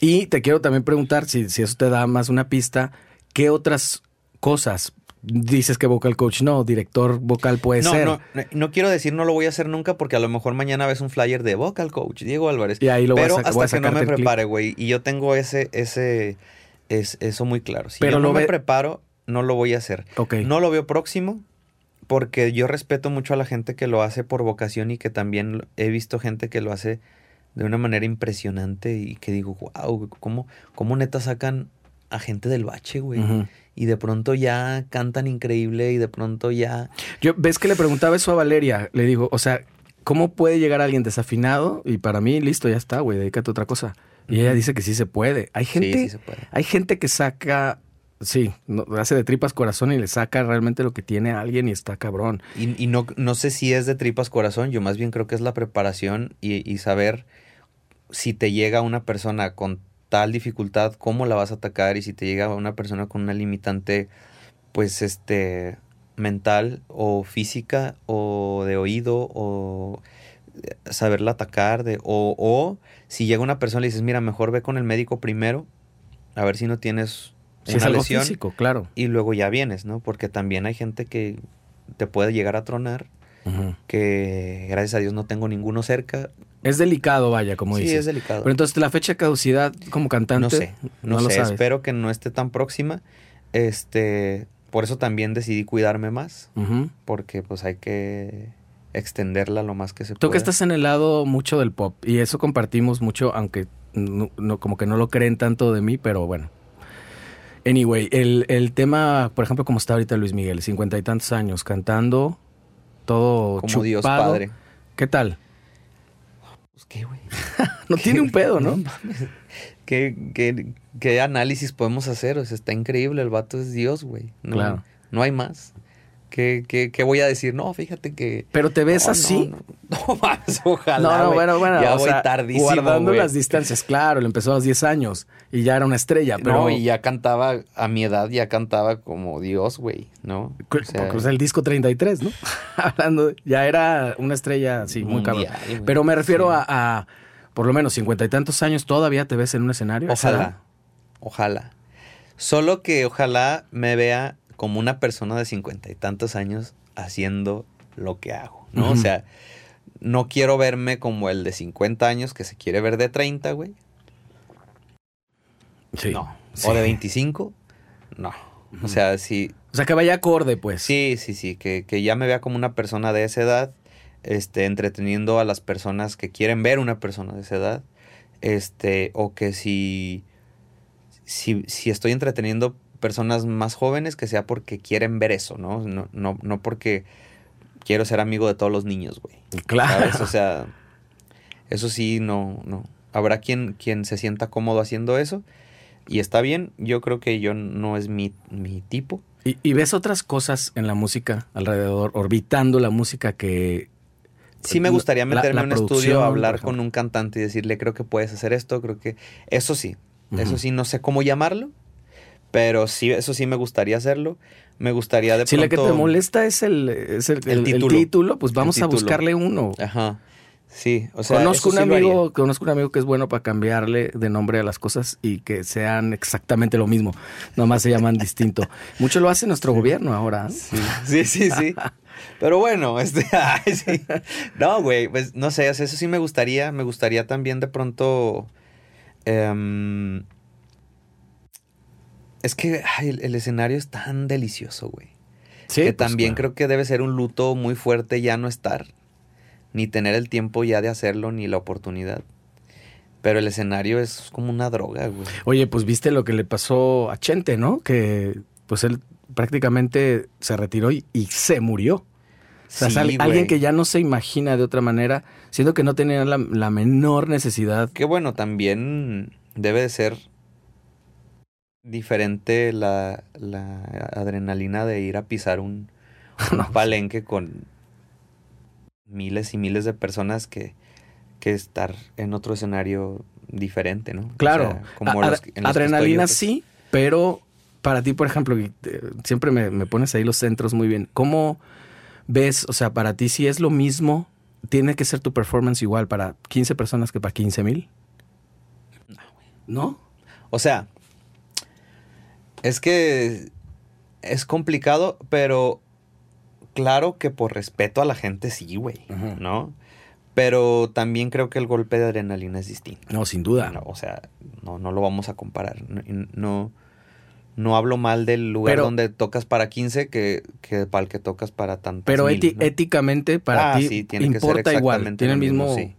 Speaker 1: Y te quiero también preguntar, si, si eso te da más una pista, ¿qué otras cosas dices que vocal coach no, director vocal puede ser.
Speaker 2: No, no quiero decir no lo voy a hacer nunca porque a lo mejor mañana ves un flyer de vocal coach Diego Álvarez.
Speaker 1: Y ahí lo
Speaker 2: Pero
Speaker 1: voy a,
Speaker 2: hasta que no me prepare, güey. Y yo tengo ese, ese, es, eso muy claro. Si Pero yo no me preparo, no lo voy a hacer. No lo veo próximo porque yo respeto mucho a la gente que lo hace por vocación y que también he visto gente que lo hace de una manera impresionante y que digo, wow, ¿cómo, cómo neta sacan a gente del bache, güey? Y de pronto ya cantan increíble y de pronto ya...
Speaker 1: Yo, ves que le preguntaba eso a Valeria, le digo, o sea, ¿cómo puede llegar alguien desafinado? Y para mí, listo, ya está, güey, dedícate a otra cosa. Y ella dice que sí se puede. Hay gente, hay gente que saca Sí, no, hace de tripas corazón y le saca realmente lo que tiene a alguien y está cabrón.
Speaker 2: Y, no, no sé si es de tripas corazón, yo más bien creo que es la preparación y, saber si te llega una persona con tal dificultad, cómo la vas a atacar y si te llega una persona con una limitante, pues este, mental o física o de oído o eh, saberla atacar de, o, o si llega una persona y le dices, mira, mejor ve con el médico primero a ver si no tienes
Speaker 1: Si
Speaker 2: una
Speaker 1: es algo
Speaker 2: lesión
Speaker 1: físico, claro.
Speaker 2: y luego ya vienes, ¿no? Porque también hay gente que te puede llegar a tronar, que gracias a Dios no tengo ninguno cerca.
Speaker 1: Es delicado, vaya, como
Speaker 2: sí,
Speaker 1: dices.
Speaker 2: es delicado.
Speaker 1: Pero entonces, la fecha de caducidad como cantante,
Speaker 2: no sé, no,
Speaker 1: lo
Speaker 2: sé,
Speaker 1: sabes.
Speaker 2: espero que no esté tan próxima. Este, por eso también decidí cuidarme más, porque pues hay que extenderla lo más que se
Speaker 1: Tú
Speaker 2: pueda.
Speaker 1: que estás en el lado mucho del pop, y eso compartimos mucho, aunque no, no- como que no lo creen tanto de mí, pero bueno. Anyway, el, el tema, por ejemplo, como está ahorita Luis Miguel, cincuenta y tantos años, cantando, todo
Speaker 2: como Dios. Padre.
Speaker 1: ¿Qué tal?
Speaker 2: Pues qué, güey. <laughs>
Speaker 1: No tiene un pedo, ¿no? <laughs>
Speaker 2: ¿Qué, qué, qué análisis podemos hacer? O sea, está increíble, el vato es Dios, güey. No,
Speaker 1: Claro.
Speaker 2: no hay más. ¿Qué, qué, qué voy a decir? No, fíjate que...
Speaker 1: Pero te ves
Speaker 2: No,
Speaker 1: así.
Speaker 2: No, <laughs> no, no mames, ojalá,
Speaker 1: No, no, bueno, bueno.
Speaker 2: Ya
Speaker 1: o
Speaker 2: voy
Speaker 1: sea,
Speaker 2: tardísimo,
Speaker 1: Guardando las distancias, claro, él empezó a los 10 años y ya era una estrella, pero.
Speaker 2: No, y ya cantaba, a mi edad ya cantaba como Dios, güey, ¿no? O sea,
Speaker 1: porque es el disco 33, ¿no? <laughs> Hablando, ya era una estrella, sí, muy cabrón. Pero me refiero
Speaker 2: Sí.
Speaker 1: a, a, por lo menos cincuenta y tantos años, ¿todavía te ves en un escenario?
Speaker 2: Ojalá, ojalá. Solo que ojalá me vea como una persona de cincuenta y tantos años haciendo lo que hago, ¿no? O sea, no quiero verme como el de 50 años que se quiere ver de 30, güey.
Speaker 1: Sí.
Speaker 2: No.
Speaker 1: Sí.
Speaker 2: O de 25, no. O sea, sí,
Speaker 1: O sea, que vaya acorde, pues.
Speaker 2: Sí, sí, sí, que, que ya me vea como una persona de esa edad, este, entreteniendo a las personas que quieren ver una persona de esa edad, este, o que si, si, si estoy entreteniendo personas más jóvenes, que sea porque quieren ver eso, ¿no? No, no, no porque quiero ser amigo de todos los niños, güey.
Speaker 1: Claro.
Speaker 2: ¿Sabes? O sea, eso sí, no, no. Habrá quien, quien se sienta cómodo haciendo eso. Y está bien, yo creo que yo no es mi, mi tipo.
Speaker 1: ¿Y, y ves otras cosas en la música alrededor, orbitando la música que.
Speaker 2: Sí me gustaría meterme en un estudio,
Speaker 1: por
Speaker 2: hablar con un cantante y decirle, creo que puedes hacer esto, creo que... Eso sí, eso sí, no sé cómo llamarlo, pero sí, eso sí me gustaría hacerlo. Me gustaría de
Speaker 1: Si la que
Speaker 2: pronto...
Speaker 1: te molesta es el, es el,
Speaker 2: El título.
Speaker 1: título, pues vamos a buscarle uno.
Speaker 2: Ajá, sí, o sea,
Speaker 1: conozco un
Speaker 2: sí lo
Speaker 1: amigo, conozco un amigo que es bueno para cambiarle de nombre a las cosas y que sean exactamente lo mismo, nomás se llaman distinto. Mucho lo hace nuestro gobierno ahora. ¿eh?
Speaker 2: Sí, sí, sí. Pero bueno, este, <laughs> ay, sí. No, güey, pues no sé, o sea, eso sí me gustaría, me gustaría también de pronto... em, es que ay, el, el escenario es tan delicioso, güey.
Speaker 1: Sí,
Speaker 2: que
Speaker 1: pues,
Speaker 2: también
Speaker 1: claro.
Speaker 2: creo que debe ser un luto muy fuerte ya no estar, ni tener el tiempo ya de hacerlo, ni la oportunidad. Pero el escenario es como una droga, güey.
Speaker 1: Oye, pues viste lo que le pasó a Chente, ¿no? Que pues él prácticamente se retiró y, y se murió. O sea,
Speaker 2: Sí,
Speaker 1: sal-
Speaker 2: güey.
Speaker 1: alguien que ya no se imagina de otra manera, siendo que no tenía la, la menor necesidad.
Speaker 2: Que bueno, también debe de ser diferente la, la adrenalina de ir a pisar un, <laughs> un
Speaker 1: No,
Speaker 2: palenque con miles y miles de personas que, que estar en otro escenario diferente, ¿no? O
Speaker 1: Claro,
Speaker 2: sea, como
Speaker 1: a-
Speaker 2: los que- en los que
Speaker 1: adrenalina
Speaker 2: yo, pues.
Speaker 1: sí, pero para ti, por ejemplo, siempre me, me pones ahí los centros muy bien. ¿Cómo ves, o sea, para ti si es lo mismo, tiene que ser tu performance igual para 15 personas que para 15 mil? ¿No?
Speaker 2: O sea, es que es complicado, pero claro que por respeto a la gente sí, güey. ¿no? Pero también creo que el golpe de adrenalina es distinto.
Speaker 1: No, sin duda.
Speaker 2: No, o sea, no, no lo vamos a comparar. No, no, no hablo mal del lugar
Speaker 1: Pero-
Speaker 2: donde tocas para 15 que, que para el que tocas para tantos
Speaker 1: Pero
Speaker 2: mil,
Speaker 1: eti-
Speaker 2: ¿no?
Speaker 1: éticamente para
Speaker 2: Ah,
Speaker 1: ti
Speaker 2: sí, tiene que ser
Speaker 1: importa igual, tiene el mismo...
Speaker 2: Sí.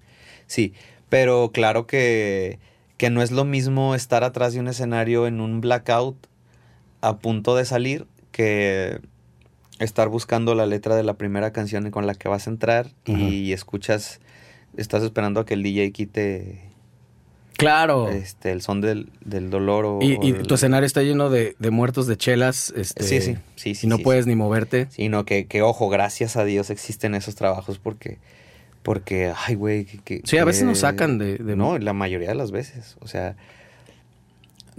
Speaker 2: sí, pero claro que, que no es lo mismo estar atrás de un escenario en un blackout a punto de salir que estar buscando la letra de la primera canción con la que vas a entrar y escuchas, estás esperando a que el DJ quite
Speaker 1: Claro.
Speaker 2: este, el son del, del dolor o...
Speaker 1: y, tu escenario está lleno de, de muertos de chelas, este,
Speaker 2: Sí, sí, sí, sí.
Speaker 1: y no
Speaker 2: sí,
Speaker 1: puedes ni moverte.
Speaker 2: Sí, no, que, que ojo, gracias a Dios existen esos trabajos porque, porque, ay, güey, que, que-
Speaker 1: Sí, a veces nos sacan de... de-
Speaker 2: No, la mayoría de las veces, o sea,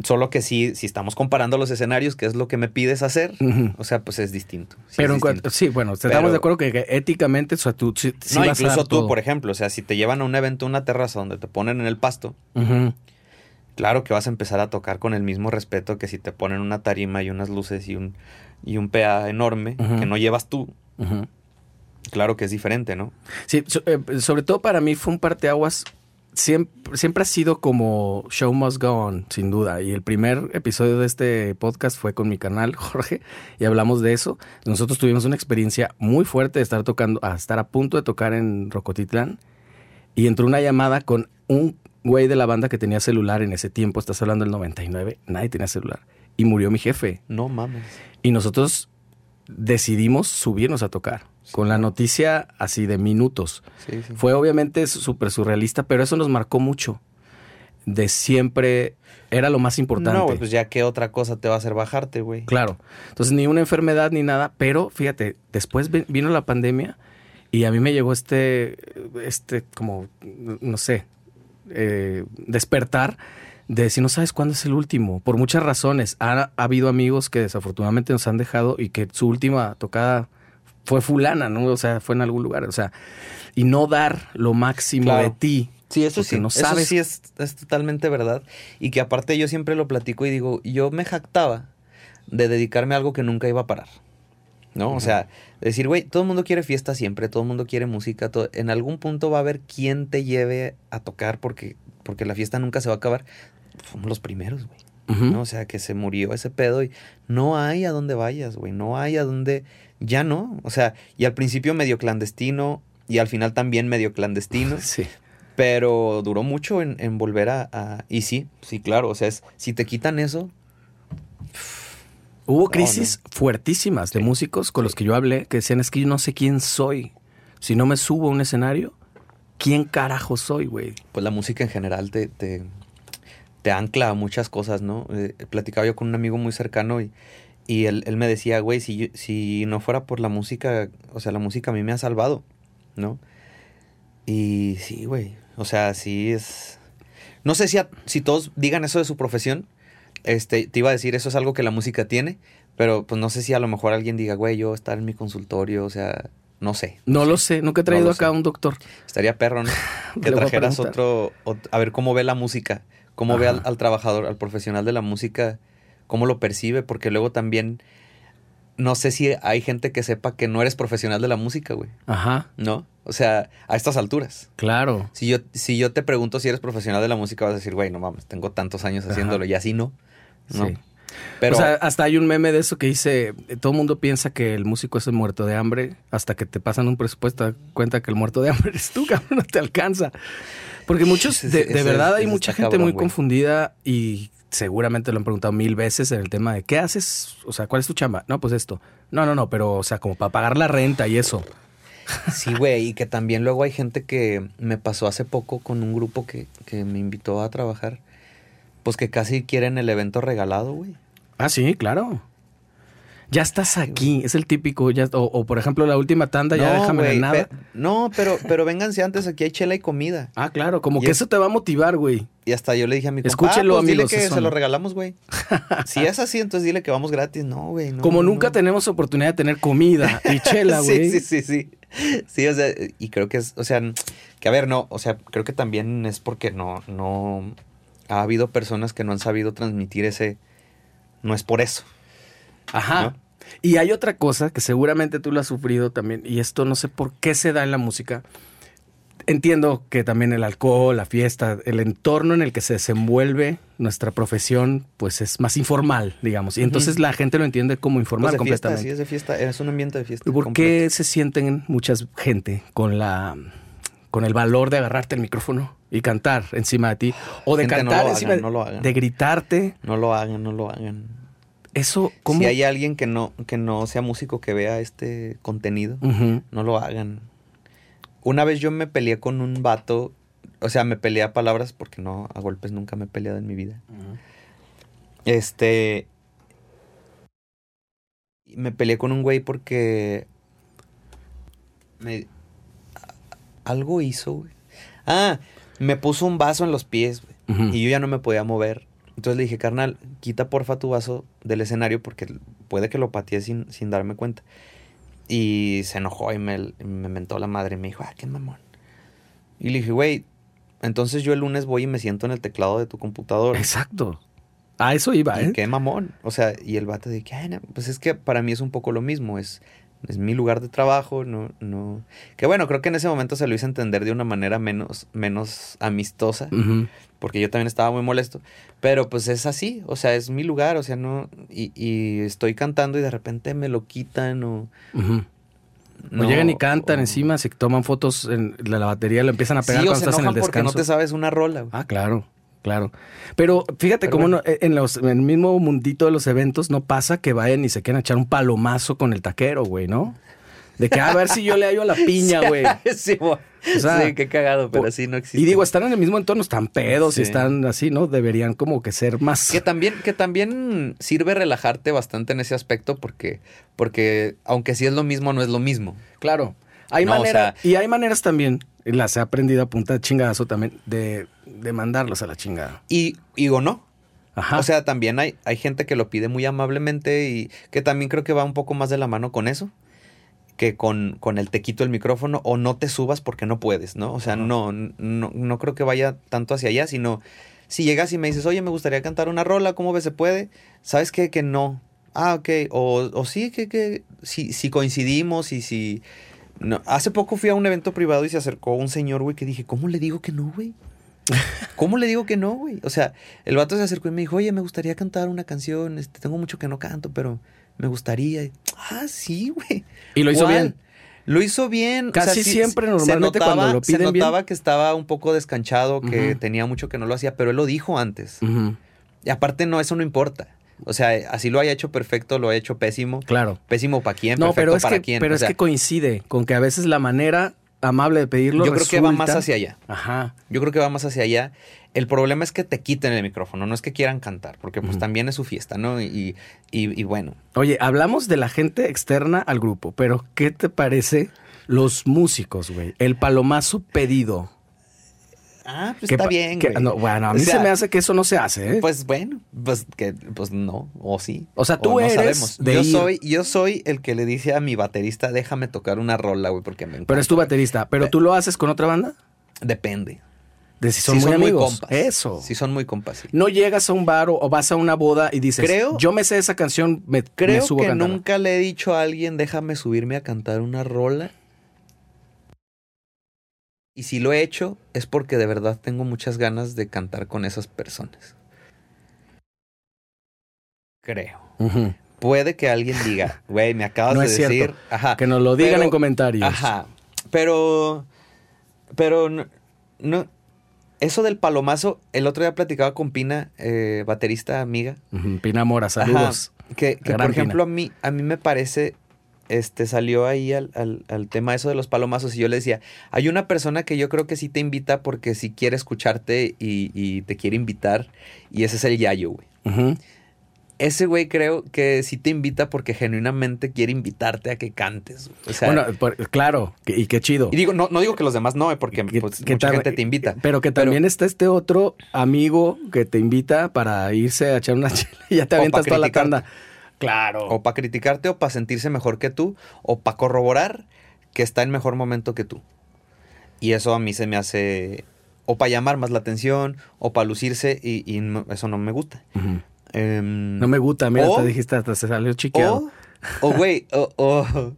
Speaker 2: Solo que sí, si estamos comparando los escenarios, que es lo que me pides hacer, o sea, pues es distinto. Sí
Speaker 1: Pero
Speaker 2: es
Speaker 1: en cuanto,
Speaker 2: distinto.
Speaker 1: sí, bueno, estamos
Speaker 2: Pero-
Speaker 1: de acuerdo que, que éticamente, o sea, tú sí, sí
Speaker 2: no,
Speaker 1: vas a
Speaker 2: incluso
Speaker 1: dar
Speaker 2: tú,
Speaker 1: todo.
Speaker 2: por ejemplo, o sea, si te llevan a un evento, a una terraza donde te ponen en el pasto, claro que vas a empezar a tocar con el mismo respeto que si te ponen una tarima y unas luces y un, y un PA enorme que no llevas tú. Claro que es diferente, ¿no?
Speaker 1: Sí, eh, sobre todo para mí fue un parteaguas. Siempre, siempre ha sido como Show Must Go On, sin duda. Y el primer episodio de este podcast fue con mi canal, <laughs> Jorge, y hablamos de eso. Nosotros tuvimos una experiencia muy fuerte de estar tocando, a estar a punto de tocar en Rocotitlán. Y entró una llamada con un güey de la banda que tenía celular en ese tiempo. Estás hablando del 99, nadie tenía celular. Y murió mi jefe.
Speaker 2: No mames.
Speaker 1: Y nosotros decidimos subirnos a tocar. Con la noticia así de minutos.
Speaker 2: Sí, sí.
Speaker 1: Fue obviamente súper surrealista, pero eso nos marcó mucho. De siempre era lo más importante.
Speaker 2: No, pues ya qué otra cosa te va a hacer bajarte, güey.
Speaker 1: Claro. Entonces, ni una enfermedad ni nada, pero fíjate, después vi- vino la pandemia y a mí me llegó este, este, como, no sé, eh, despertar de si no sabes cuándo es el último, por muchas razones. Ha, ha habido amigos que desafortunadamente nos han dejado y que su última tocada fue fulana, ¿no? O sea, fue en algún lugar, o sea, y no dar lo máximo
Speaker 2: Claro.
Speaker 1: de ti.
Speaker 2: Sí, eso sí,
Speaker 1: no
Speaker 2: eso
Speaker 1: sabes
Speaker 2: sí es, es totalmente verdad. Y que aparte yo siempre lo platico y digo, yo me jactaba de dedicarme a algo que nunca iba a parar. ¿No? O sea, decir, güey, todo el mundo quiere fiesta siempre, todo el mundo quiere música, todo- en algún punto va a haber quien te lleve a tocar porque, porque la fiesta nunca se va a acabar. Fuimos los primeros, güey. ¿no? O sea, que se murió ese pedo y no hay a dónde vayas, güey. No hay a dónde. Ya no. O sea, y al principio medio clandestino y al final también medio clandestino. <laughs>
Speaker 1: Sí.
Speaker 2: Pero duró mucho en, en volver a, a- Y sí, sí, claro. O sea, es, si te quitan eso.
Speaker 1: Hubo
Speaker 2: No,
Speaker 1: crisis fuertísimas de
Speaker 2: Sí.
Speaker 1: músicos con los que yo hablé que decían, es que yo no sé quién soy. Si no me subo a un escenario, ¿quién carajo soy, güey?
Speaker 2: Pues la música en general te, te, te ancla a muchas cosas, ¿no? Eh, platicaba yo con un amigo muy cercano y, y él, él me decía, güey, si, yo- si no fuera por la música, o sea, la música a mí me ha salvado, ¿no? Y sí, güey. O sea, sí es. No sé si, a- si todos digan eso de su profesión. Este, te iba a decir, eso es algo que la música tiene. Pero pues no sé si a lo mejor alguien diga, güey, yo estar en mi consultorio, o sea, no sé.
Speaker 1: No lo sé, nunca he traído
Speaker 2: lo
Speaker 1: acá a un doctor.
Speaker 2: Estaría perro, ¿no? <laughs> Que trajeras otro, ot- A ver cómo ve la música. Cómo ve al, al trabajador, al profesional de la música. Cómo lo percibe. Porque luego también. No sé si hay gente que sepa que no eres profesional de la música, güey.
Speaker 1: Ajá,
Speaker 2: ¿No? O sea, a estas alturas.
Speaker 1: claro.
Speaker 2: Si yo, si yo te pregunto si eres profesional de la música, vas a decir, güey, no mames, tengo tantos años haciéndolo y así no. ¿no?
Speaker 1: Sí.
Speaker 2: Pero
Speaker 1: o sea, hasta hay un meme de eso que dice, eh, todo el mundo piensa que el músico es el muerto de hambre, hasta que te pasan un presupuesto, te cuenta que el muerto de hambre <laughs> eres tú, cabrón, no te alcanza. Porque muchos, de, verdad hay mucha gente muy confundida y seguramente lo han preguntado mil veces en el tema de, ¿qué haces? O sea, ¿cuál es tu chamba? No, pues esto. No, no, no, pero, o sea, como para pagar la renta y eso. <laughs>
Speaker 2: sí, güey, y que también luego hay gente que me pasó hace poco con un grupo que, que me invitó a trabajar, pues que casi quieren el evento regalado, güey.
Speaker 1: Ah, sí, claro. Ya estás aquí, es el típico, ya, o, o, por ejemplo la última tanda, ya déjame en nada.
Speaker 2: pe- no, pero, pero vénganse antes, aquí hay chela y comida.
Speaker 1: Ah, claro, como
Speaker 2: Y
Speaker 1: que
Speaker 2: es-
Speaker 1: eso te va a motivar, güey.
Speaker 2: Y hasta yo le dije a mi compa,
Speaker 1: Escúchenlo,
Speaker 2: ah, pues
Speaker 1: amigos,
Speaker 2: dile que se lo regalamos, güey. <laughs> si es así, entonces dile que vamos gratis. No, güey. no,
Speaker 1: como nunca
Speaker 2: no.
Speaker 1: tenemos oportunidad de tener comida y chela, <laughs> güey.
Speaker 2: Sí, sí, sí, sí. Sí, o sea, y creo que es, o sea, que a ver, no, o sea, creo que también es porque no, no, ha habido personas que no han sabido transmitir ese, no es por eso.
Speaker 1: Ajá. Y hay otra cosa que seguramente tú lo has sufrido también, y esto no sé por qué se da en la música. Entiendo que también el alcohol, la fiesta, el entorno en el que se desenvuelve nuestra profesión, pues es más informal, digamos. Y entonces la gente lo entiende como informal
Speaker 2: Pues fiesta,
Speaker 1: completamente.
Speaker 2: sí, es de fiesta, es un ambiente de fiesta.
Speaker 1: ¿Y ¿Por
Speaker 2: completo.
Speaker 1: qué se sienten muchas gente con la con el valor de agarrarte el micrófono y cantar encima de ti o de
Speaker 2: Gente, no
Speaker 1: cantar
Speaker 2: lo
Speaker 1: encima
Speaker 2: hagan,
Speaker 1: de,
Speaker 2: no lo hagan.
Speaker 1: de gritarte?
Speaker 2: No lo hagan, no lo hagan.
Speaker 1: Eso cómo
Speaker 2: Si hay alguien que no, que no sea músico que vea este contenido, no lo hagan. Una vez yo me peleé con un vato, o sea, me peleé a palabras porque no, a golpes nunca me he peleado en mi vida. Este. Me peleé con un güey porque. Me. Algo hizo, güey. Ah, me puso un vaso en los pies, güey. Y yo ya no me podía mover. Entonces le dije, carnal, quita porfa tu vaso del escenario porque puede que lo pateé sin, sin darme cuenta. Y se enojó y me, me mentó la madre y me dijo, ah, qué mamón. Y le dije, güey, entonces yo el lunes voy y me siento en el teclado de tu computadora.
Speaker 1: Exacto. A eso iba,
Speaker 2: Y
Speaker 1: ¿eh?
Speaker 2: qué mamón. O sea, y el vato de que, "Ay, no", pues es que para mí es un poco lo mismo. Es, es mi lugar de trabajo, no, no. Que bueno, creo que en ese momento se lo hice entender de una manera menos, menos amistosa. Porque yo también estaba muy molesto. Pero pues es así, o sea, es mi lugar, o sea, no. Y, y estoy cantando y de repente me lo quitan o. No,
Speaker 1: o llegan y cantan
Speaker 2: o-
Speaker 1: encima, se toman fotos en la, la batería, lo empiezan a
Speaker 2: Sí,
Speaker 1: pegar
Speaker 2: o
Speaker 1: cuando
Speaker 2: se
Speaker 1: estás en el
Speaker 2: enojan porque
Speaker 1: descanso.
Speaker 2: no te sabes una rola. güey.
Speaker 1: Ah, claro, claro. Pero fíjate
Speaker 2: Pero
Speaker 1: cómo
Speaker 2: bueno.
Speaker 1: no- en, los, en el mismo mundito de los eventos no pasa que vayan y se quieran echar un palomazo con el taquero, güey, ¿no? De que "Ah, a ver si yo le hallo a la piña, güey. <laughs>
Speaker 2: sí, güey. <laughs>
Speaker 1: O sea,
Speaker 2: sí, qué cagado, pero así no existe.
Speaker 1: Y digo, están en el mismo entorno, están pedos y están así, ¿no? Deberían como que ser más.
Speaker 2: Que también, que también sirve relajarte bastante en ese aspecto porque, porque aunque sí es lo mismo, no es lo mismo.
Speaker 1: Claro. Hay
Speaker 2: No, o
Speaker 1: maneras,
Speaker 2: sea-
Speaker 1: y hay maneras también, y las he aprendido a punta de chingadazo también, de, de mandarlos a la chingada.
Speaker 2: Y digo, no.
Speaker 1: Ajá.
Speaker 2: O sea, también hay, hay gente que lo pide muy amablemente y que también creo que va un poco más de la mano con eso. Que con, con el te quito el micrófono o no te subas porque no puedes, ¿no? O sea, no, no, no creo que vaya tanto hacia allá, sino si llegas y me dices, oye, me gustaría cantar una rola, ¿cómo ves? ¿Se puede? ¿Sabes qué? Que no. Ah, ok. O, o sí, que, que si, si coincidimos y si... No. Hace poco fui a un evento privado y se acercó un señor, güey, que dije, ¿cómo le digo que no, güey? ¿Cómo le digo que no, güey? O sea, el vato se acercó y me dijo, oye, me gustaría cantar una canción, este, tengo mucho que no canto, pero me gustaría. Ah, sí, güey.
Speaker 1: y lo hizo
Speaker 2: ¿Cuál?
Speaker 1: bien.
Speaker 2: Lo hizo bien. o sea,
Speaker 1: Casi
Speaker 2: sí,
Speaker 1: siempre,
Speaker 2: se
Speaker 1: normalmente,
Speaker 2: notaba-
Speaker 1: cuando lo piden
Speaker 2: Se
Speaker 1: bien.
Speaker 2: notaba que estaba un poco descanchado, que tenía mucho que no lo hacía, pero él lo dijo antes. Y aparte, no, eso no importa. O sea, así lo haya hecho perfecto, lo ha hecho pésimo.
Speaker 1: Claro.
Speaker 2: Pésimo para quién,
Speaker 1: No,
Speaker 2: perfecto
Speaker 1: pero es
Speaker 2: para
Speaker 1: que,
Speaker 2: quién.
Speaker 1: pero
Speaker 2: O
Speaker 1: es que coincide con que a veces la manera amable de pedirlo
Speaker 2: yo creo que va más hacia allá.
Speaker 1: Ajá.
Speaker 2: Yo creo que va más hacia allá. El problema es que te quiten el micrófono, no es que quieran cantar, porque pues también es su fiesta, ¿no? Y, y, y bueno,
Speaker 1: Oye, hablamos de la gente externa al grupo, pero ¿qué te parece los músicos, güey? El palomazo pedido.
Speaker 2: ah, pues
Speaker 1: Que
Speaker 2: está bien,
Speaker 1: que-
Speaker 2: güey.
Speaker 1: no, bueno, a mí
Speaker 2: O sea,
Speaker 1: se me hace que eso no se hace, ¿eh?
Speaker 2: Pues bueno, pues que pues no, o sí.
Speaker 1: O sea, tú
Speaker 2: no
Speaker 1: eres de
Speaker 2: yo
Speaker 1: ir.
Speaker 2: soy, yo soy el que le dice a mi baterista, déjame tocar una rola, güey, porque me encanta.
Speaker 1: pero es tu baterista. ¿Pero
Speaker 2: Pe-
Speaker 1: tú lo haces con otra banda?
Speaker 2: Depende.
Speaker 1: De si son muy amigos.
Speaker 2: compas.
Speaker 1: Eso.
Speaker 2: Sí son muy compas, sí.
Speaker 1: No llegas a un bar o, o vas a una boda y dices,
Speaker 2: Creo-
Speaker 1: yo me sé esa canción, me, me
Speaker 2: Creo
Speaker 1: subo a
Speaker 2: que nunca le he dicho a alguien, déjame subirme a cantar una rola. Y si lo he hecho, es porque de verdad tengo muchas ganas de cantar con esas personas. Creo. Puede que alguien diga, güey, me acabas
Speaker 1: No
Speaker 2: de
Speaker 1: es cierto.
Speaker 2: decir. Ajá.
Speaker 1: Que nos lo digan
Speaker 2: Pero-
Speaker 1: en comentarios.
Speaker 2: Ajá. Pero. Pero no, no- Eso del palomazo, el otro día platicaba con Pina, eh, baterista amiga.
Speaker 1: Pina Mora, saludos.
Speaker 2: Ajá, que, por ejemplo, a mí, a mí me parece, este, salió ahí al, al, al tema eso de los palomazos y yo le decía, hay una persona que yo creo que sí te invita porque sí quiere escucharte y, y te quiere invitar y ese es el Yayo, güey.
Speaker 1: Ujú.
Speaker 2: Ese güey creo que sí te invita porque genuinamente quiere invitarte a que cantes. O sea,
Speaker 1: bueno, por- claro, y qué chido.
Speaker 2: y digo, no, no digo que los demás no, eh, porque
Speaker 1: Que-
Speaker 2: pues,
Speaker 1: que
Speaker 2: mucha gente te invita.
Speaker 1: Pero que también está este otro amigo que te invita para irse a echar una <laughs> chela y ya te avientas toda la tanda. Claro.
Speaker 2: O para criticarte o para sentirse mejor que tú o para corroborar que está en mejor momento que tú. Y eso a mí se me hace o para llamar más la atención o para lucirse y, y no- eso no me gusta.
Speaker 1: Ujú.
Speaker 2: Em,
Speaker 1: No me gusta, mira,
Speaker 2: o-
Speaker 1: te dijiste hasta se salió chiqueado.
Speaker 2: O, güey, o, o,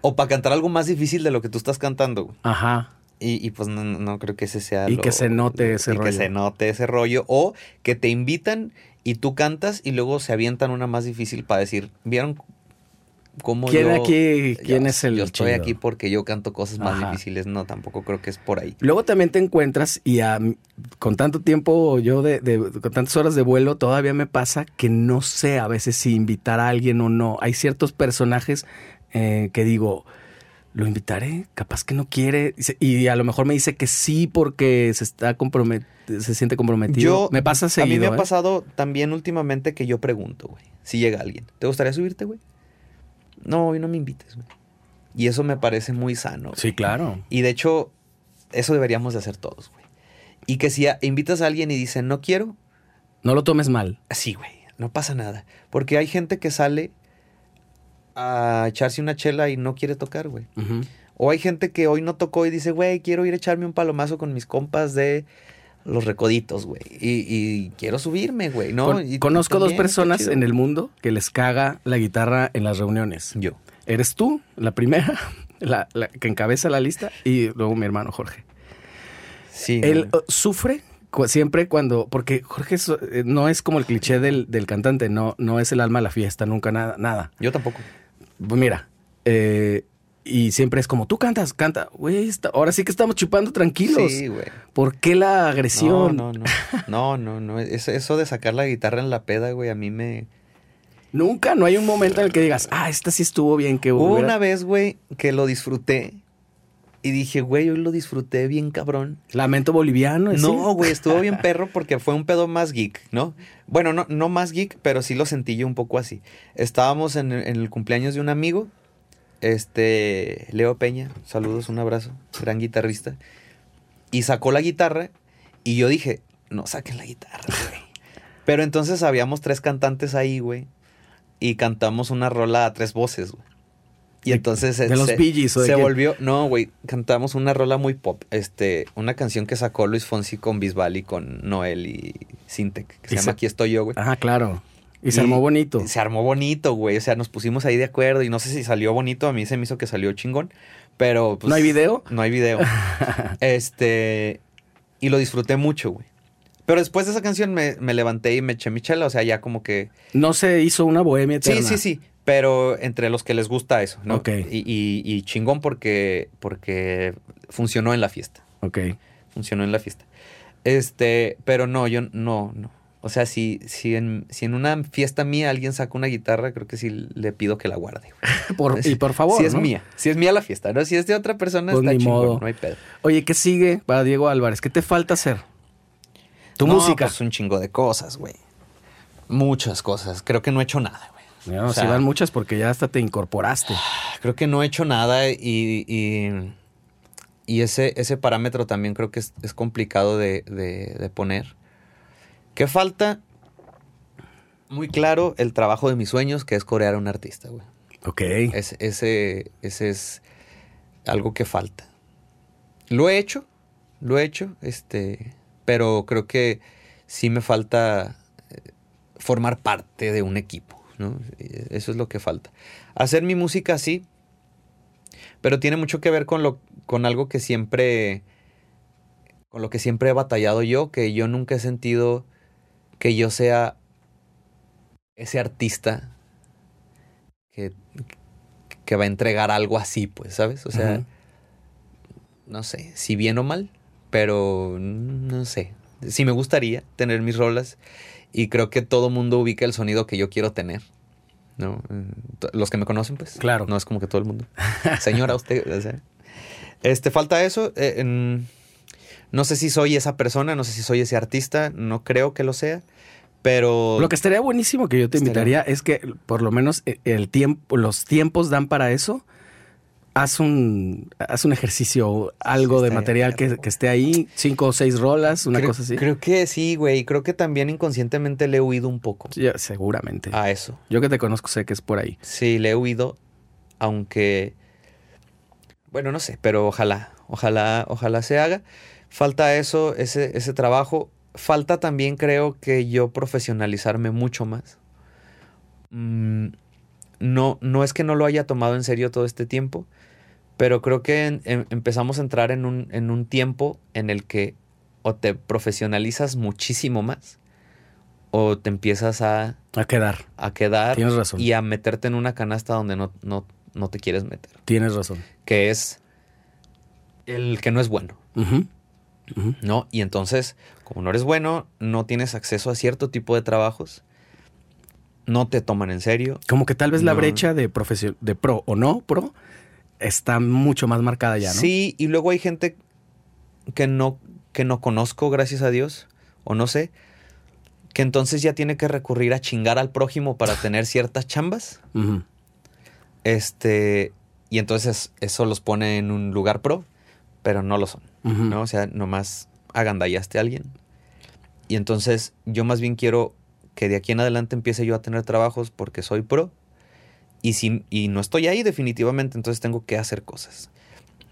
Speaker 2: o para cantar algo más difícil de lo que tú estás cantando.
Speaker 1: Ajá.
Speaker 2: Y, y pues no, no creo que ese sea
Speaker 1: Y
Speaker 2: lo-
Speaker 1: que se note ese
Speaker 2: y
Speaker 1: rollo.
Speaker 2: que se note ese rollo. O que te invitan y tú cantas y luego se avientan una más difícil para decir, ¿vieron cómo
Speaker 1: ¿Quién
Speaker 2: yo-
Speaker 1: aquí, quién
Speaker 2: yo-
Speaker 1: es el
Speaker 2: Yo estoy
Speaker 1: chido?
Speaker 2: aquí porque yo canto cosas más
Speaker 1: Ajá.
Speaker 2: difíciles. No, tampoco creo que es por ahí.
Speaker 1: Luego también te encuentras y a con tanto tiempo yo de, de- con tantas horas de vuelo todavía me pasa que no sé a veces si invitar a alguien o no. Hay ciertos personajes eh, que digo, lo invitaré, capaz que no quiere y a lo mejor me dice que sí porque se está compromet se siente comprometido. me pasa
Speaker 2: A mí
Speaker 1: seguido.
Speaker 2: me ha
Speaker 1: ¿eh?
Speaker 2: pasado también últimamente que yo pregunto, güey. Si llega alguien, ¿te gustaría subirte, güey? No, hoy no me invites, güey. Y eso me parece muy sano. güey.
Speaker 1: Sí, claro.
Speaker 2: Y de hecho, eso deberíamos de hacer todos, güey. Y que si a- invitas a alguien y dice, no quiero,
Speaker 1: No lo tomes mal.
Speaker 2: Así, güey, no pasa nada. Porque hay gente que sale a echarse una chela y no quiere tocar, güey. O hay gente que hoy no tocó y dice, güey, quiero ir a echarme un palomazo con mis compas de los recoditos, güey. Y, y quiero subirme, güey, ¿no?
Speaker 1: Con-
Speaker 2: Y
Speaker 1: conozco dos
Speaker 2: también
Speaker 1: personas en el mundo que les caga la guitarra en las reuniones.
Speaker 2: Yo.
Speaker 1: Eres tú, la primera, <laughs> la, la que encabeza la lista, y luego mi hermano Jorge.
Speaker 2: Sí.
Speaker 1: Él uh, sufre siempre cuando, porque Jorge eh, no es como el cliché del, del cantante, no, no es el alma de la fiesta, nunca nada, nada.
Speaker 2: Yo tampoco.
Speaker 1: Pues mira, eh, y siempre es como, tú cantas, canta, güey, ahora sí que estamos chupando tranquilos.
Speaker 2: Sí, güey.
Speaker 1: ¿Por qué la agresión?
Speaker 2: No, no, no. No, no, no. Es- Eso de sacar la guitarra en la peda, güey, a mí me...
Speaker 1: Nunca, no hay un momento en el que digas, ah, esta sí estuvo bien, que
Speaker 2: Hubo una vez, güey, que lo disfruté y dije, güey, hoy lo disfruté bien cabrón.
Speaker 1: Lamento boliviano. ¿sí?
Speaker 2: No, güey, estuvo bien <laughs> perro porque fue un pedo más geek, ¿no? Bueno, no, no más geek, pero sí lo sentí yo un poco así. Estábamos en, en el cumpleaños de un amigo, este, Leo Peña, saludos, un abrazo, gran guitarrista, y sacó la guitarra y yo dije, no saquen la guitarra, güey. Pero entonces habíamos tres cantantes ahí, güey, y cantamos una rola a tres voces, güey. Y entonces
Speaker 1: de los
Speaker 2: se,
Speaker 1: Bee Gees, ¿o de
Speaker 2: se
Speaker 1: quién?
Speaker 2: volvió, no, güey, cantamos una rola muy pop, este, una canción que sacó Luis Fonsi con Bisbal y con Noel y Sintec, que se
Speaker 1: Y
Speaker 2: llama
Speaker 1: se-
Speaker 2: Aquí estoy yo, güey.
Speaker 1: Ajá, claro. Y se armó bonito.
Speaker 2: Se armó bonito, güey. O sea, nos pusimos ahí de acuerdo y no sé si salió bonito. A mí se me hizo que salió chingón. Pero pues,
Speaker 1: ¿No hay video?
Speaker 2: No hay video. <laughs> este. Y lo disfruté mucho, güey. Pero después de esa canción me, me levanté y me eché mi chela. O sea, ya como que.
Speaker 1: No se hizo una bohemia
Speaker 2: Sí,
Speaker 1: eterna.
Speaker 2: sí, sí. Pero entre los que les gusta eso, ¿no?
Speaker 1: Ok.
Speaker 2: Y, y- y chingón porque, porque funcionó en la fiesta.
Speaker 1: Ok.
Speaker 2: Funcionó en la fiesta. Este, pero no, yo no, no. O sea, si, si, en, si en una fiesta mía alguien saca una guitarra, creo que sí le pido que la guarde. <laughs>
Speaker 1: Por- y por favor.
Speaker 2: Si es
Speaker 1: ¿no?
Speaker 2: mía, si es mía la fiesta, ¿no? Si es de otra persona,
Speaker 1: Pues
Speaker 2: está chingón,
Speaker 1: modo.
Speaker 2: no hay pedo.
Speaker 1: Oye, ¿qué sigue para Diego Álvarez? ¿Qué te falta hacer? Tu
Speaker 2: No,
Speaker 1: música.
Speaker 2: Pues un chingo de cosas, güey. Muchas cosas. Creo que no he hecho nada, güey.
Speaker 1: No,
Speaker 2: o sea-
Speaker 1: van muchas porque ya hasta te incorporaste. <sighs>
Speaker 2: Creo que no he hecho nada y, y, y ese, ese parámetro también creo que es, es complicado de, de- de poner. ¿Qué falta? Muy claro el trabajo de mis sueños, que es corear a un artista, güey.
Speaker 1: Ok.
Speaker 2: Ese, ese, ese es algo que falta. Lo he hecho, lo he hecho, este, pero creo que sí me falta eh, formar parte de un equipo, ¿no? Eso es lo que falta. Hacer mi música sí, pero tiene mucho que ver con lo, con algo que siempre, con lo que siempre he batallado yo, que yo nunca he sentido que yo sea ese artista que, que va a entregar algo así, pues, ¿sabes? O sea, no sé, si bien o mal, pero no sé. Sí me gustaría tener mis rolas y creo que todo mundo ubica el sonido que yo quiero tener. ¿No? Los que me conocen, pues.
Speaker 1: Claro.
Speaker 2: No es como que todo el mundo. Señora, usted. o sea, este, falta eso. eh, en- no sé si soy esa persona, no sé si soy ese artista, no creo que lo sea, pero.
Speaker 1: Lo que estaría buenísimo que yo te
Speaker 2: Estaría-
Speaker 1: invitaría es que por lo menos eh, el tiempo, los tiempos dan para eso. Haz un, haz un ejercicio, algo de material que, esté ahí, cinco o seis rolas, una
Speaker 2: creo,
Speaker 1: cosa así.
Speaker 2: Creo que sí, güey. Creo que también inconscientemente le he huido un poco
Speaker 1: Ya, seguramente.
Speaker 2: a eso.
Speaker 1: Yo que te conozco sé que es por ahí.
Speaker 2: Sí, le he huido, aunque, bueno, no sé, pero ojalá, ojalá, ojalá se haga. Falta eso, ese, ese trabajo. Falta también, creo que yo profesionalizarme mucho más. Mm, no, no es que no lo haya tomado en serio todo este tiempo, pero creo que en- em- empezamos a entrar en un, en un tiempo en el que o te profesionalizas muchísimo más o te empiezas a
Speaker 1: A quedar.
Speaker 2: a quedar
Speaker 1: Tienes razón.
Speaker 2: y a meterte en una canasta donde no, no, no te quieres meter,
Speaker 1: Tienes razón.
Speaker 2: que es el que no es bueno, ¿no? Y entonces, como no eres bueno, no tienes acceso a cierto tipo de trabajos, no te toman en serio.
Speaker 1: Como que tal vez la brecha de profesión, de pro o no pro, está mucho más marcada ya, ¿no?
Speaker 2: Sí, y luego hay gente que no, que no conozco, gracias a Dios, o no sé, que entonces ya tiene que recurrir a chingar al prójimo para tener ciertas chambas. Este, y entonces eso los pone en un lugar pro, pero no lo son. ¿No? O sea, nomás agandallaste a alguien. Y entonces yo más bien quiero que de aquí en adelante empiece yo a tener trabajos porque soy pro. Y, si, y no estoy ahí definitivamente, entonces tengo que hacer cosas.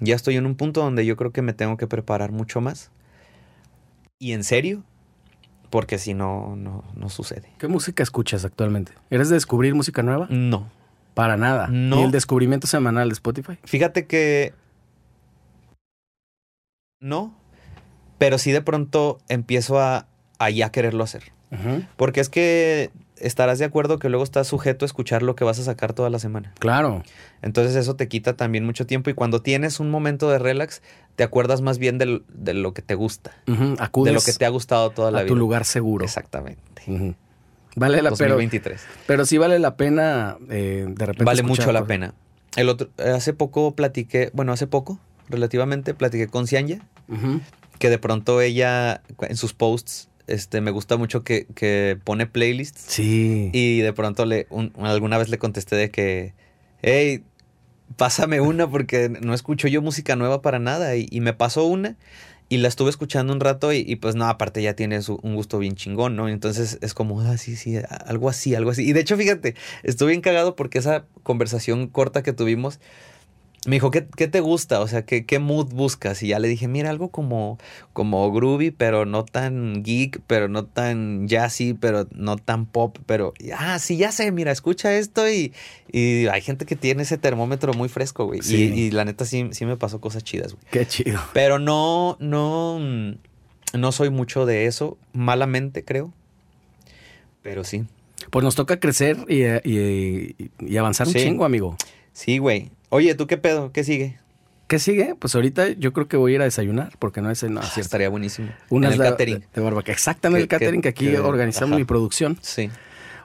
Speaker 2: Ya estoy en un punto donde yo creo que me tengo que preparar mucho más. Y en serio, porque si no, no, no sucede.
Speaker 1: ¿Qué música escuchas actualmente? ¿Eres de descubrir música nueva?
Speaker 2: No.
Speaker 1: Para nada.
Speaker 2: No.
Speaker 1: ¿Ni el descubrimiento semanal de Spotify?
Speaker 2: Fíjate que... No, pero sí de pronto empiezo a, a ya quererlo hacer. Porque es que estarás de acuerdo que luego estás sujeto a escuchar lo que vas a sacar toda la semana.
Speaker 1: Claro.
Speaker 2: Entonces eso te quita también mucho tiempo y cuando tienes un momento de relax, te acuerdas más bien de lo que te gusta.
Speaker 1: Acudes
Speaker 2: de lo que te ha gustado toda la
Speaker 1: a
Speaker 2: vida.
Speaker 1: tu lugar seguro.
Speaker 2: Exactamente.
Speaker 1: Vale la pero,
Speaker 2: 2023.
Speaker 1: pero sí vale la pena eh, de repente.
Speaker 2: Vale mucho la pena. El otro, hace poco platiqué, bueno, hace poco, relativamente, platiqué con Cianya, Que de pronto ella en sus posts, este, me gusta mucho que, que pone playlists
Speaker 1: Sí.
Speaker 2: y de pronto le, un- alguna vez le contesté de que, hey, pásame una porque no escucho yo música nueva para nada y, y me pasó una y la estuve escuchando un rato y, y pues no, aparte ya tiene su- un gusto bien chingón, ¿no? Entonces es como, ah, sí, sí, algo así, algo así. Y de hecho, fíjate, estuve bien cagado porque esa conversación corta que tuvimos, me dijo, ¿qué, qué te gusta? O sea, ¿qué, ¿qué mood buscas? Y ya le dije, mira, algo como, como groovy, pero no tan geek, pero no tan jazzy, pero no tan pop, pero, ah, sí, ya sé, mira, escucha esto y, y hay gente que tiene ese termómetro muy fresco, güey.
Speaker 1: Sí.
Speaker 2: Y, y la neta sí, sí me pasó cosas chidas, güey.
Speaker 1: Qué chido.
Speaker 2: Pero no, no, mm, no soy mucho de eso, malamente creo. Pero sí.
Speaker 1: Pues nos toca crecer y, eh, y- avanzar un chingo, amigo.
Speaker 2: Sí, güey. Oye, ¿tú qué pedo? ¿Qué sigue?
Speaker 1: ¿Qué sigue? Pues ahorita yo creo que voy a ir a desayunar porque no es no,
Speaker 2: Ah,
Speaker 1: cierto.
Speaker 2: estaría buenísimo.
Speaker 1: Una
Speaker 2: en el
Speaker 1: la-
Speaker 2: catering.
Speaker 1: De, de barbacoa. Exactamente,
Speaker 2: Que-
Speaker 1: el catering que,
Speaker 2: que-
Speaker 1: aquí
Speaker 2: que-
Speaker 1: organizamos
Speaker 2: ajá.
Speaker 1: mi producción.
Speaker 2: Sí.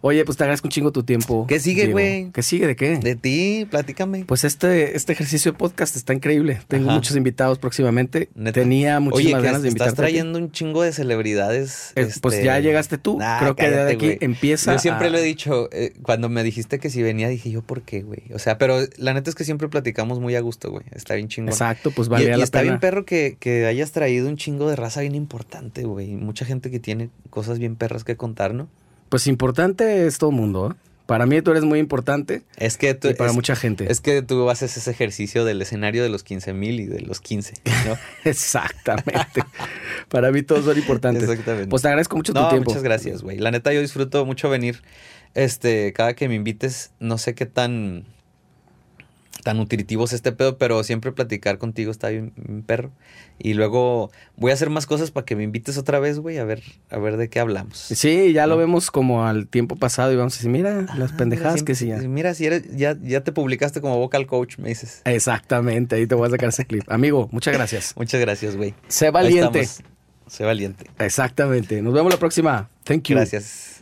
Speaker 1: Oye, pues te agradezco un chingo tu tiempo.
Speaker 2: ¿Qué sigue, güey?
Speaker 1: ¿Qué sigue de qué?
Speaker 2: De ti, platícame.
Speaker 1: Pues este, este ejercicio de podcast está increíble. Tengo
Speaker 2: Ajá.
Speaker 1: muchos invitados próximamente.
Speaker 2: Neta.
Speaker 1: Tenía muchísimas
Speaker 2: Oye,
Speaker 1: ganas de invitarte.
Speaker 2: estás trayendo un chingo de celebridades.
Speaker 1: Eh, Pues
Speaker 2: este,
Speaker 1: ya llegaste tú.
Speaker 2: nah,
Speaker 1: Creo que de aquí empieza.
Speaker 2: Yo siempre
Speaker 1: a-
Speaker 2: lo he dicho, eh, cuando me dijiste que si venía, dije yo, ¿por qué, güey? O sea, pero la neta es que siempre platicamos muy a gusto, güey. Está bien chingón.
Speaker 1: Exacto, pues
Speaker 2: Y-
Speaker 1: valía
Speaker 2: y,
Speaker 1: la
Speaker 2: está
Speaker 1: pena.
Speaker 2: bien perro que, que hayas traído un chingo de raza bien importante, güey. Mucha gente que tiene cosas bien perras que contar, ¿no?
Speaker 1: Pues importante es todo el mundo. ¿eh? Para mí tú eres muy importante
Speaker 2: Es que tú,
Speaker 1: y para
Speaker 2: es,
Speaker 1: mucha gente.
Speaker 2: es que tú haces ese ejercicio del escenario de los 15 mil y de los 15, ¿no? <laughs>
Speaker 1: Exactamente. para mí todos son importantes.
Speaker 2: Exactamente.
Speaker 1: Pues te agradezco mucho tu
Speaker 2: no,
Speaker 1: tiempo.
Speaker 2: muchas gracias, güey. La neta, yo disfruto mucho venir. Este, cada que me invites, no sé qué tan tan nutritivo es este pedo, pero siempre platicar contigo está bien, bien perro. Y luego voy a hacer más cosas para que me invites otra vez, güey, a ver, a ver de qué hablamos.
Speaker 1: Sí, ya lo vemos como al tiempo pasado y vamos a decir, mira, las
Speaker 2: Ah,
Speaker 1: pendejadas
Speaker 2: mira,
Speaker 1: que sí. ya.
Speaker 2: Mira, si eres, ya, ya te publicaste como vocal coach, me dices.
Speaker 1: Exactamente, ahí te voy a sacar ese clip. Amigo, muchas gracias. <laughs>
Speaker 2: Muchas gracias, güey.
Speaker 1: Sé valiente.
Speaker 2: Sé valiente.
Speaker 1: Exactamente. Nos vemos la próxima. Thank you.
Speaker 2: Gracias.